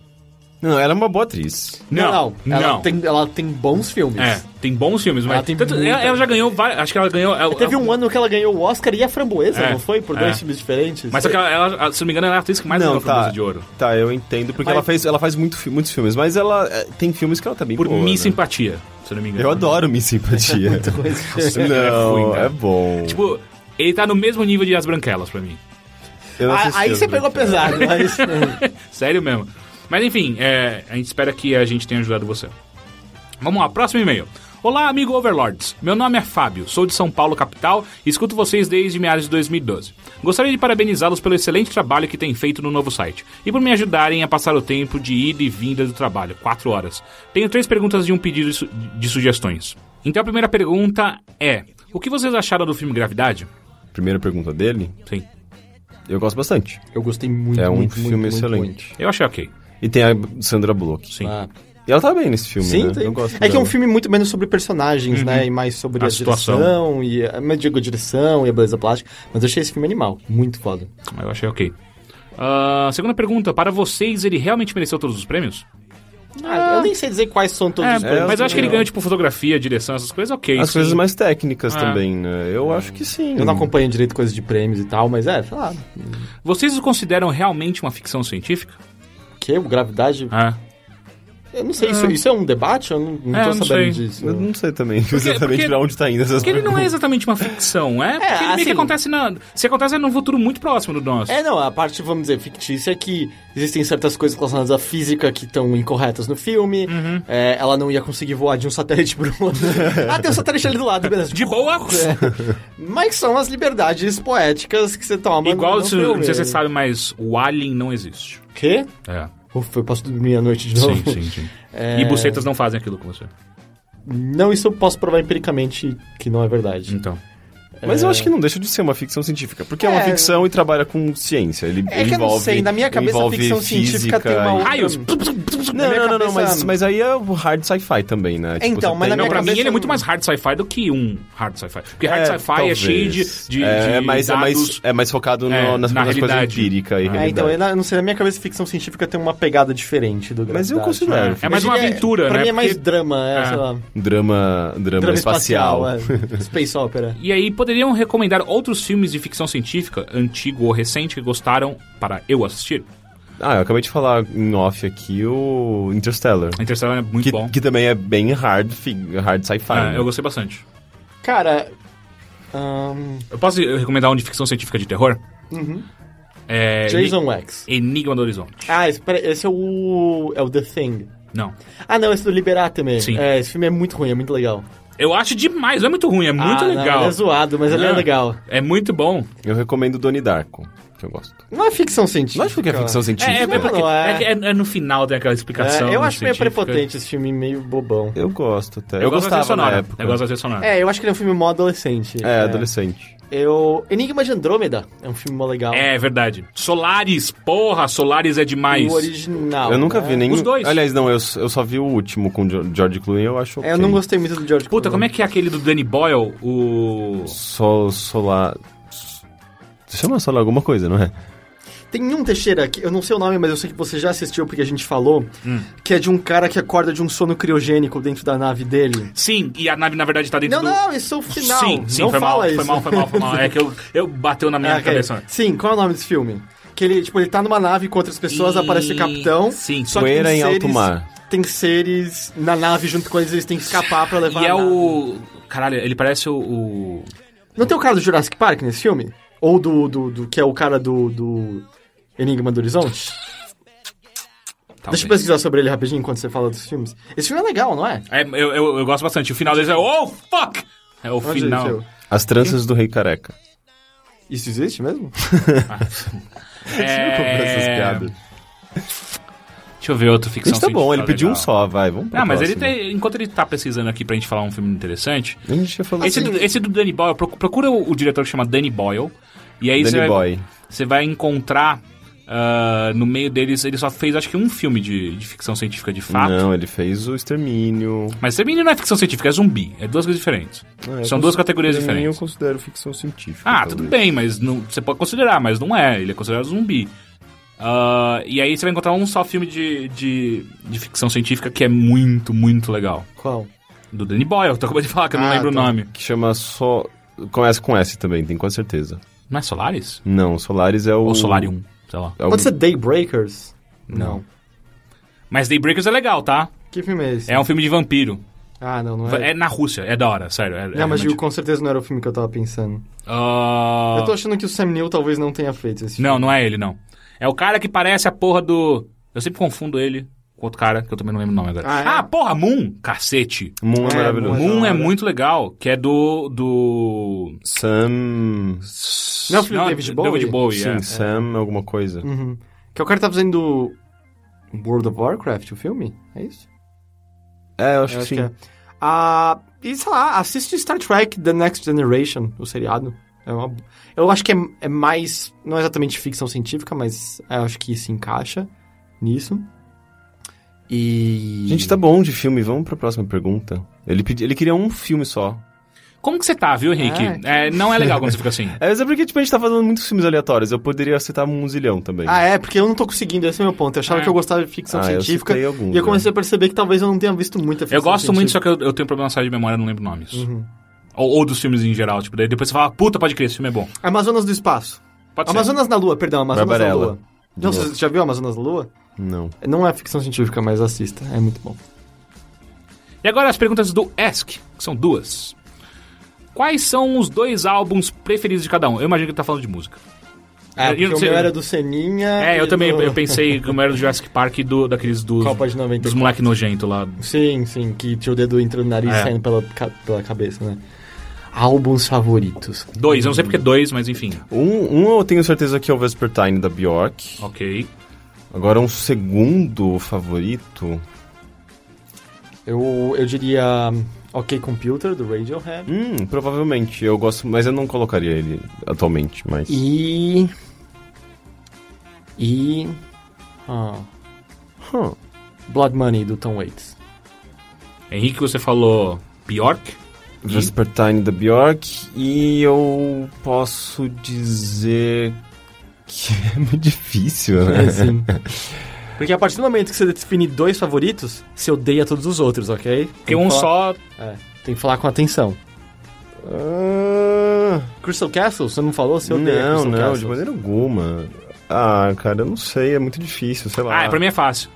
Não, ela é uma boa atriz. Não, não. Ela, não. Tem, ela tem bons filmes. É, tem bons filmes, mas Ela tem tanto- muita. ela, ela já ganhou várias. Acho que ela ganhou. ela- Teve um ano que ela ganhou o Oscar e a Framboesa, É, não foi? Por é. dois filmes diferentes. Mas só que ela, ela, se não me engano, ela é a atriz que mais não, ganhou tá. Framboesa de Ouro. Tá, eu entendo, porque Mas- ela, fez, ela faz muito, muitos filmes, mas ela é, tem filmes que ela tá bem Por boa, Miss né? Simpatia, se eu não me engano. Eu adoro Miss Simpatia. [laughs] [laughs] Nossa, é não, é bom. Tipo, ele tá no mesmo nível de As Branquelas pra mim. Eu não Ah, aí você pegou pesado, mas... [laughs] Sério mesmo. Mas enfim, é, a gente espera que a gente tenha ajudado você. Vamos lá, próximo e-mail. Olá, amigo Overlords. Meu nome é Fábio, sou de São Paulo, capital, e escuto vocês desde meados de 2012. Gostaria de parabenizá-los pelo excelente trabalho que têm feito no novo site e por me ajudarem a passar o tempo de ida e vinda do trabalho, 4 horas. Tenho três perguntas e um pedido de, su- de sugestões. Então a primeira pergunta é: O que vocês acharam do filme Gravidade? Primeira pergunta dele, Sim, eu gosto bastante. Eu gostei muito, É um muito, filme muito, muito, excelente. muito. eu achei ok. E tem a Sandra Bullock. Sim. Ah. E ela tá bem nesse filme, Sim, né? tem. Eu gosto é que é um dela. filme muito menos sobre personagens, né? E mais sobre A a, situação. direção e a, mas digo, a direção e a beleza plástica. Mas eu achei esse filme animal, muito foda. Eu achei ok. Ah, segunda pergunta, para vocês ele realmente mereceu todos os prêmios? Ah, eu nem sei dizer quais são todos É, os É, prêmios. mas eu acho que ele não. ganhou, tipo, fotografia, direção, essas coisas, ok. As sim. coisas mais técnicas Ah. também, né? Eu acho que sim. Eu não acompanho direito coisas de prêmios e tal, mas é, sei lá. Vocês o consideram realmente uma ficção científica? Que? O Gravidade? Ah. Eu não sei, isso, isso é um debate? Eu não, não É, tô eu não sabendo sei. disso. Eu não sei também [laughs] exatamente porque- pra onde tá indo essas Porque ele não é exatamente uma ficção, é? Porque ele meio assim- que acontece na... Se acontece num futuro muito próximo do nosso. É, não, a parte, vamos dizer, fictícia é que existem certas coisas relacionadas à física que estão incorretas no filme. Uhum. É, ela não ia conseguir voar de um satélite pro outro. [laughs] ah, tem um satélite ali do lado, beleza. De boa? É. Mas são as liberdades poéticas que você toma Igual, no, no se, filme. não sei se você sabe, mas o Alien não existe. Quê? É. Ufa, eu posso dormir à noite de novo. Sim, sim, sim. [laughs] É. E bucetas não fazem aquilo com você. Não, isso eu posso provar empiricamente que não é verdade. Então. Mas eu acho que não deixa de ser uma ficção científica. Porque é, uma É. ficção e trabalha com ciência. Ele, É ele que eu não envolve, sei, na minha cabeça a envolve ficção científica tem uma outra... Raios! Na Não, não, não, não, mas, mas aí é o hard sci-fi também, né? Então, você mas na Não, minha pra mim cabeça ele é muito não- mais hard sci-fi do que um hard sci-fi. Porque hard É, sci-fi é cheio de, de, é, de mais, é, dados... mais, é mais focado no- É, nas, na nas coisas empíricas e Ah. É, realidade. então, eu não- eu não sei, na minha cabeça ficção científica tem uma pegada diferente do Mas eu considero. É mais uma Mas ele aventura, pra né? mim é mais drama, é, É. sei lá. Drama, drama, espacial. é. Space Opera. E aí, poderiam recomendar outros filmes de ficção científica, antigo ou recente, que gostaram para eu assistir? Ah, eu acabei de falar em off aqui o Interstellar. Interstellar é muito Que, bom. que também é bem hard, hard sci-fi. É, né? eu gostei bastante. Cara, ahn, Eu posso recomendar um de ficção científica de terror? É, Jason X. Enigma do Horizonte. Ah, esse, pera- esse é o... é o The Thing. Não. Ah, não, esse do Liberar também. Sim. É, esse filme é muito ruim, é muito legal. Eu acho demais, não é muito ruim, é muito Ah, não, legal. ele é zoado, mas ele é É. legal. É muito bom. Eu recomendo Donnie Darko. que eu gosto. Não é ficção científica. Lógico que é ficção É, é, científica. é porque- Não, é. é que é- é no final tem aquela explicação. É, eu acho meio científica. prepotente esse filme, meio bobão. Eu gosto até. Eu, gosto da trilha gostava sonora. época. Eu gosto da sonora. É, eu acho que ele é um filme mó adolescente. É, adolescente. Eu... Enigma de Andrômeda é um filme mó legal. É verdade. Solaris, porra, Solaris é demais. O original. eu nunca né? vi nenhum. Os dois. Aliás, não, eu, eu só vi o último com George Clooney, eu acho. É, eu não gostei muito do George Puta, como é que é aquele do Danny Boyle? O. Sol, solar. Se chama Solar alguma coisa, não é? Tem um Teixeira, que eu não sei o nome, mas eu sei que você já assistiu porque a gente falou, Hum. que é de um cara que acorda de um sono criogênico dentro da nave dele. Sim, e a nave na verdade tá dentro Não, do. não, isso é o final. Sim, sim, não foi fala mal, isso. foi mal, foi mal, foi mal. [laughs] É que eu, eu bateu na minha Ah, cabeça. Sim, qual é o nome desse filme? Que ele, tipo, ele tá numa nave com outras pessoas, E- aparece o capitão. Sim, só que em seres- alto mar. Tem seres na nave junto com eles, eles têm que escapar pra levar E a é nave. o. Caralho, ele parece o. o- Não tem o cara do Jurassic Park nesse filme? Ou do, do, do- que é o cara do, do Enigma do Horizonte? Talvez. Deixa eu pesquisar sobre ele rapidinho enquanto você fala dos filmes. Esse filme é legal, não é? É, eu, eu, eu gosto bastante. O final deles é. Oh, fuck! É o Onde final. ele As tranças do Rei Careca. Isso existe mesmo? [laughs] É... essas piadas. Deixa eu ver outro ficção gente tá bom, ele pediu um legal. só, vai, vamos pra Não, mas ele tem, enquanto ele tá pesquisando aqui pra gente falar um filme interessante, A gente já falou esse, assim, do, esse do Danny Boyle, procu- procura o, o diretor que chama Danny Boyle, e aí você vai, você vai encontrar ah, no meio deles, ele só fez acho que um filme de, de ficção científica de fato. Não, ele fez o Extermínio. Mas também não é ficção científica, é zumbi. É duas coisas diferentes. Ah, São duas categorias Extermínio diferentes. Eu considero ficção científica. Ah, talvez. tudo bem, mas não, você pode considerar, mas não é. Ele é considerado zumbi. Ah, e aí você vai encontrar um só filme de, de, de ficção científica que é muito, muito legal. Qual? Do Danny Boyle, eu tô acabando de falar que eu não Ah, lembro tá. o nome. Que chama só... Começa com S também, tenho quase certeza. Não é Solaris? Não, Solaris é o... Ou Solarium, sei lá. É o... Pode ser Daybreakers? Não. Mas Daybreakers é legal, tá? Que filme é esse? É um filme de vampiro. Ah, não, não é. É na Rússia, é da hora, sério. É, é não, mas realmente- com certeza não era o filme que eu tava pensando. Ah, Eu tô achando que o Sam Neill talvez não tenha feito esse Não, filme. não é ele, não. É o cara que parece a porra do... Eu sempre confundo ele com outro cara, que eu também não lembro o nome agora. Ah, é? porra, Moon! Cacete! Moon é, É, maravilhoso. Moon é muito legal, que é do... do... Sam... Não é o filho do David Bowie? David Bowie, Sim, é. Sam alguma coisa. Uhum. Que é o cara que tá fazendo World of Warcraft, o filme? É isso? É, eu acho Eu que sim. é. Ah, e sei lá, assiste Star Trek The Next Generation, o seriado. É uma- eu acho que é, é mais. Não é exatamente ficção científica, mas eu acho que se encaixa nisso. E. Gente, tá bom de filme, vamos pra próxima pergunta. Ele, pedi... ele queria um filme só. Como que você tá, viu, Henrique? Ah, É, não é legal [laughs] quando você fica assim. É, mas é porque tipo, a gente tá falando muitos filmes aleatórios. Eu poderia citar um zilhão também. Ah, é, porque eu não tô conseguindo, esse é o meu ponto. Eu achava É. que eu gostava de ficção Ah, eu científica. citei alguns, e eu comecei né? a perceber que talvez eu não tenha visto muita ficção Eu gosto muito, só científica. que eu, eu tenho problema de memória, eu não lembro nomes. Uhum. Ou, ou dos filmes em geral, tipo, daí depois você fala, puta, pode crer, esse filme é bom. Amazonas do Espaço. Pode ser. Amazonas na Lua, perdão, Amazonas na Barbarella. Lua. Não, você já viu Amazonas na Lua? Não. Não é ficção científica, mas assista. É muito bom. E agora as perguntas do Ask, que são duas. Quais são os dois álbuns preferidos de cada um? Eu imagino que ele tá falando de música. É, Eu porque o meu era do Seninha. É, eu também, do- eu pensei como era do Jurassic Park e do, daqueles dos, Copa de 90. dos moleque nojento lá. Sim, sim, que tinha o dedo entre o nariz É. e saindo pela, pela cabeça, né? Álbuns favoritos. Dois, eu não sei porque dois, mas enfim. Um, um eu tenho certeza que é o Vespertine da Bjork. Ok. Agora um segundo favorito. Eu, eu diria hum, OK Computer, do Radiohead. Hum, provavelmente. Eu gosto, mas eu não colocaria ele atualmente, mas. E. E. ah, Huh. Blood Money, do Tom Waits. Henrique, você falou Bjork. Vespertine da Bjork. E eu posso dizer que [laughs] é muito difícil, né? É, sim. [laughs] Porque a partir do momento que você define dois favoritos, você odeia todos os outros, ok? Porque um só. É, tem que falar com atenção. Ah, Crystal Castle, você não falou? Você odeia não, Crystal não, Castle. de maneira alguma. Ah, cara, eu não sei, é muito difícil, sei lá. Ah, pra mim é fácil.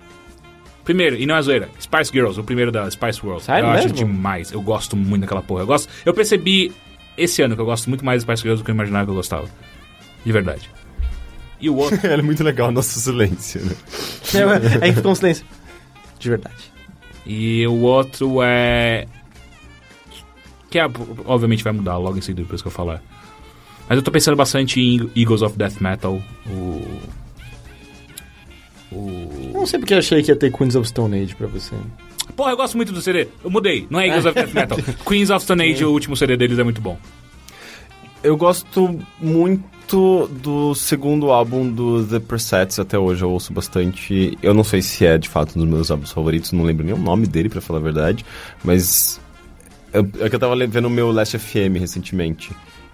Primeiro, e não é zoeira, Spice Girls, o primeiro da Spice World. Sério eu acho mesmo? demais. Eu gosto muito daquela porra. Eu gosto. Eu percebi esse ano que eu gosto muito mais de Spice Girls do que eu imaginava que eu gostava. De verdade. E o outro. [laughs] é muito legal o nosso silêncio, né? [laughs] É, aí ficou um silêncio. De verdade. e o outro é. Que é, obviamente vai mudar logo em seguida depois que eu falar. Mas eu tô pensando bastante em Eagles of Death Metal, o... O... Não sei porque eu achei que ia ter Queens of Stone Age pra você. Porra, eu gosto muito do CD. Eu mudei. Não é Eagles of Death Metal. [laughs] Queens of Stone Age, o último CD deles é muito bom. Eu gosto muito do segundo álbum do The Presets, até hoje eu ouço bastante. Eu não sei se é de fato um dos meus álbuns favoritos, não lembro nem o nome dele, pra falar a verdade, mas. eu- É que eu tava vendo o meu Last FM recentemente.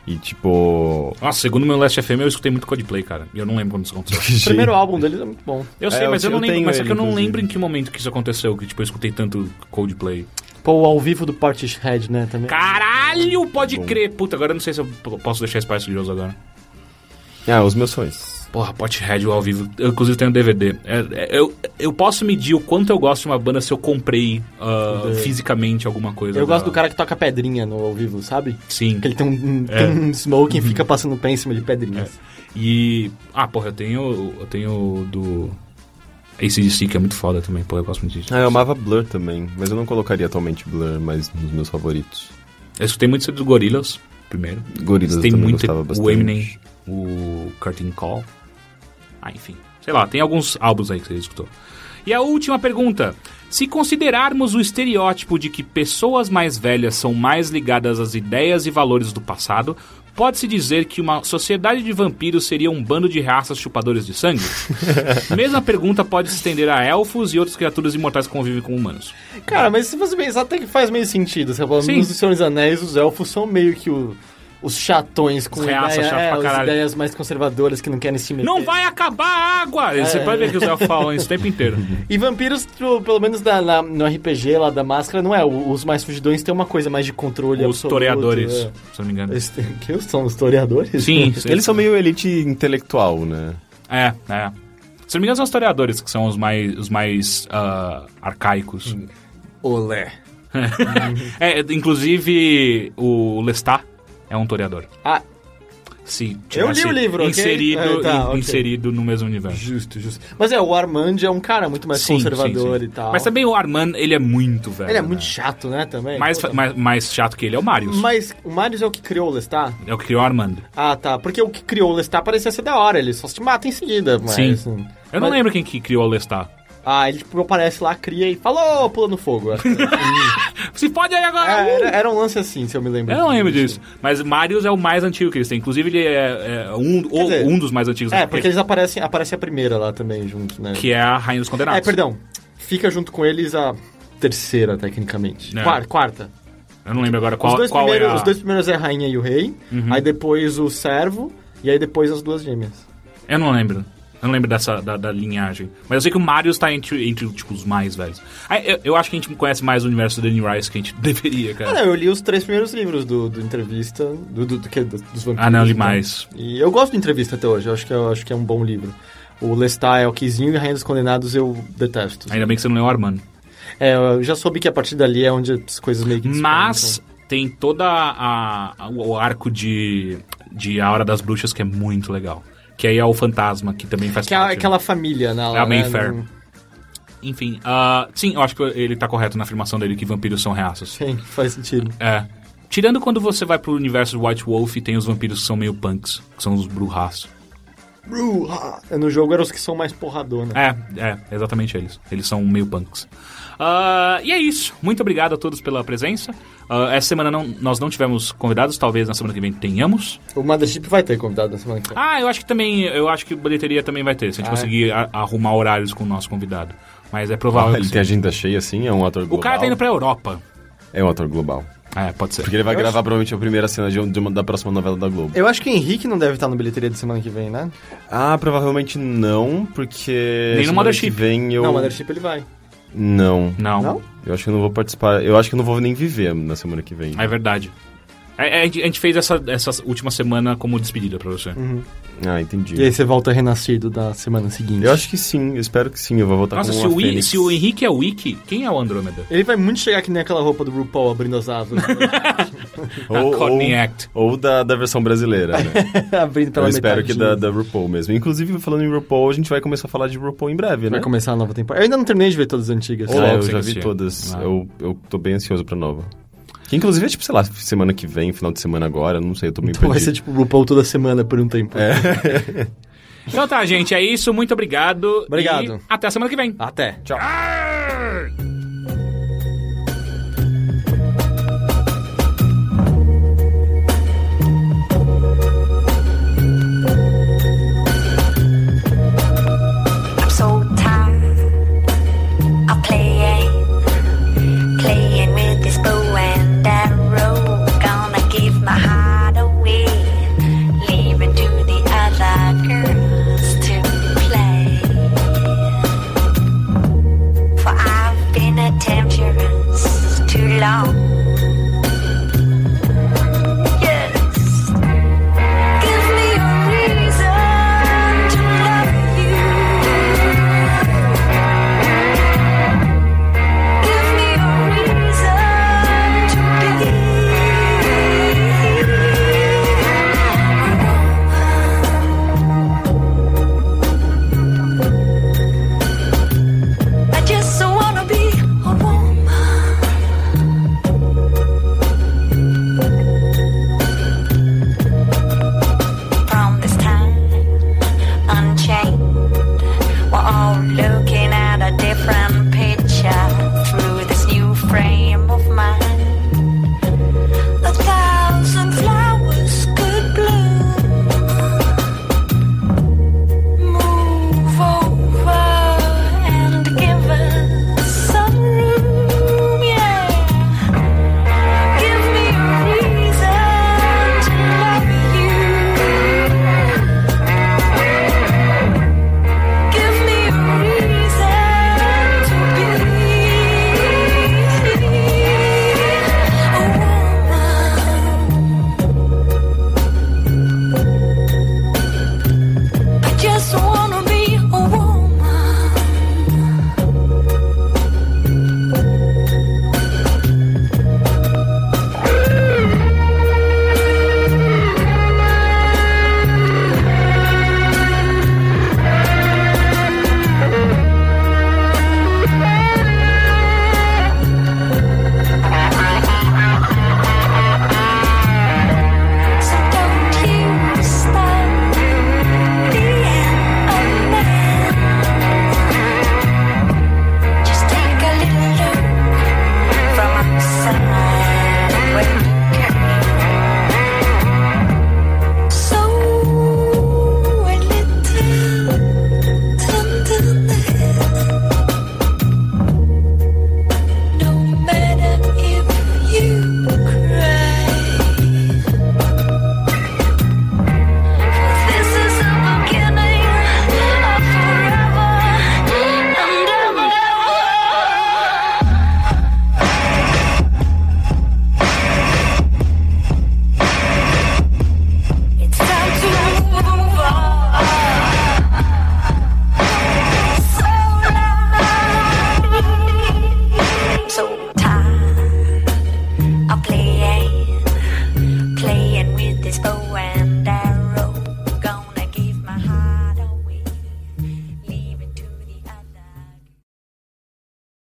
E tipo. Nossa, segundo o meu Last FM, eu escutei muito Coldplay, cara. E eu não lembro quando isso aconteceu. [laughs] O primeiro álbum deles é muito bom. Eu sei, É, eu mas eu, te- não eu lembro. Mas só que eu ele, não inclusive. lembro em que momento que isso aconteceu, que tipo, eu escutei tanto Coldplay. Pô, o ao vivo do Portishead, né, também. Caralho, pode Bom. crer. Puta, agora eu não sei se eu posso deixar de Deus agora. Ah, os meus sonhos. Porra, Pothead ao vivo. Eu, inclusive, tenho um DVD. É, é, eu, eu posso medir o quanto eu gosto de uma banda se eu comprei CD. fisicamente alguma coisa. Eu gosto do cara que toca pedrinha no ao vivo, sabe? Sim. Que ele tem um, É. tem um smoking e fica passando pé em cima de pedrinhas. E. Ah, porra, eu tenho. Eu tenho o do. ACDC, que é muito foda também. Pô, eu gosto muito disso. Ah, eu amava Blur também, mas eu não colocaria atualmente Blur mais nos meus favoritos. Eu escutei muito do Gorillaz, primeiro. Gorillaz eu tem também muito gostava bastante. o Eminem, o Curtain Call. Ah, enfim. Sei lá, tem alguns álbuns aí que você escutou. E a última pergunta. Se considerarmos o estereótipo de que pessoas mais velhas são mais ligadas às ideias e valores do passado, pode-se dizer que uma sociedade de vampiros seria um bando de raças chupadores de sangue? [laughs] Mesma pergunta pode se estender a elfos e outras criaturas imortais que convivem com humanos. Cara, mas se você pensar, até que faz meio sentido. Você fala, Sim. nos Senhor dos Anéis, os elfos são meio que o- os chatões com reaça ideia, é, as ideias mais conservadoras que não querem se meter. Não vai acabar a água! Você É. pode ver que os elfos falam isso o tempo inteiro. [laughs] E vampiros, pelo menos da- na- no RPG lá da máscara, não é. Os mais fugidões têm uma coisa mais de controle Os absoluto, toreadores, é. se não me engano. Esse- que são os toreadores? Sim, [laughs] sim. Eles são meio elite intelectual, né? É, é. Se não me engano, são os historiadores que são os mais, os mais ah, arcaicos. Olé. [laughs] É, inclusive, o Lestat é um toreador. Ah, Se Eu li o livro, ok? inserido, É, tá, in- ok. inserido no mesmo universo. justo, justo. Mas é, o Armand é um cara muito mais Sim, conservador sim, sim. e tal. Mas também o Armand, ele é muito velho. Ele é muito né? chato, né, também? Mais, Puta. mais, mais chato que ele é o Marius. Mas o Marius é o que criou o Lestat? É o que criou o Armand. Ah, tá. Porque o que criou o Lestat parecia ser da hora. Ele só se mata em seguida. Mas, Sim. assim, Eu não mas- lembro quem que criou o Lestat. Ah, ele tipo, aparece lá, cria e falou, pula no fogo. Que- [laughs] Se pode aí agora! É, uh! era, era um lance assim, se eu me lembro. Eu não lembro disso. Mas Marius é o mais antigo que eles têm. Inclusive, ele é, é um, ou dizer, um dos mais antigos. É, porque eles aparecem, aparece a primeira lá também junto, né? Que é a Rainha dos Condenados. É, perdão. Fica junto com eles a terceira, tecnicamente. É. Quarta. quarta. Eu não lembro agora qual, os, dois qual primeiros, é a... os dois primeiros é a rainha e o rei. Uhum. Aí depois o servo. E aí depois as duas gêmeas. Eu não lembro. Eu não lembro dessa da, da linhagem. Mas eu sei que o Marius tá entre, entre tipo, os mais velhos. Ah, eu, eu acho que a gente conhece mais o universo do Danny Rice que a gente [laughs] deveria, Ah, cara. não, eu li os três primeiros livros do, do entrevista, do, do, do que- do- dos vampiros. Ah, não, eu li mais. E eu gosto do entrevista até hoje, eu acho que, eu acho que é um bom livro. O Lestat é o Kizinho e Rainha dos Condenados eu detesto. Ainda bem que você não leu o Armando. É, eu já soube que a partir dali é onde as coisas meio que Mas tem toda a, a- o arco de, de A Hora das Bruxas que é muito legal. Que aí é o fantasma, que também faz Que é parte. aquela família, né? É a né, Mayfair. não- Enfim, ah, sim, eu acho que ele tá correto na afirmação dele que vampiros são reaças. Sim, faz sentido. É. Tirando quando você vai pro universo White Wolf e tem os vampiros que são meio punks, que são os Brujas. Bruja! No jogo eram os que são mais porradona. É, é, exatamente eles. Eles são meio punks. Ah, e é isso. Muito obrigado a todos pela presença. Ah, essa semana não, nós não tivemos convidados, talvez na semana que vem tenhamos. O Mothership vai ter convidado na semana que vem. Ah, eu acho que também, eu acho que bilheteria também vai ter, se a gente Ah, é? conseguir a- arrumar horários com o nosso convidado. Mas é provável ele que tem sim. agenda cheia assim, é um ator global. O cara tá indo pra Europa. É um ator global. É, pode ser. Porque ele vai Eu gravar provavelmente a primeira cena de, de uma, da próxima novela da Globo. Eu acho que o Henrique não deve estar no bilheteria de semana que vem, né? Ah, provavelmente não, porque. Nem no Mothership. que vem eu. Não, o Mothership ele vai. Não. Não? Eu acho que eu não vou participar. Eu acho que eu não vou nem viver na semana que vem. é verdade. É, é, a gente- a gente fez essa, essa última semana como despedida pra você. Ah, entendi. E aí você volta renascido da semana seguinte. Eu acho que sim, eu espero que sim. Eu vou voltar Nossa, com se uma o, I- fênix. se o Henrique é o Wiki, quem é o Andrômeda? Ele vai muito chegar que nem aquela roupa do RuPaul abrindo as asas. [laughs] Ou, a Courtney ou, Act. ou da, da versão brasileira, né? [laughs] abrindo pela eu espero que da, da RuPaul mesmo. Inclusive, falando em RuPaul, a gente vai começar a falar de RuPaul em breve, Vai né? começar a nova temporada. Eu ainda não terminei de ver todas as antigas. Ah, louco, eu já vi todas. Ah. Eu, eu tô bem ansioso pra nova. Que inclusive é tipo, sei lá, semana que vem, final de semana agora, não sei, eu tô meio Então vai ser perdido. tipo RuPaul toda semana por um tempo. [laughs] Então tá, gente, é isso. Muito obrigado. Obrigado. E até a semana que vem. Até. Tchau. Ah!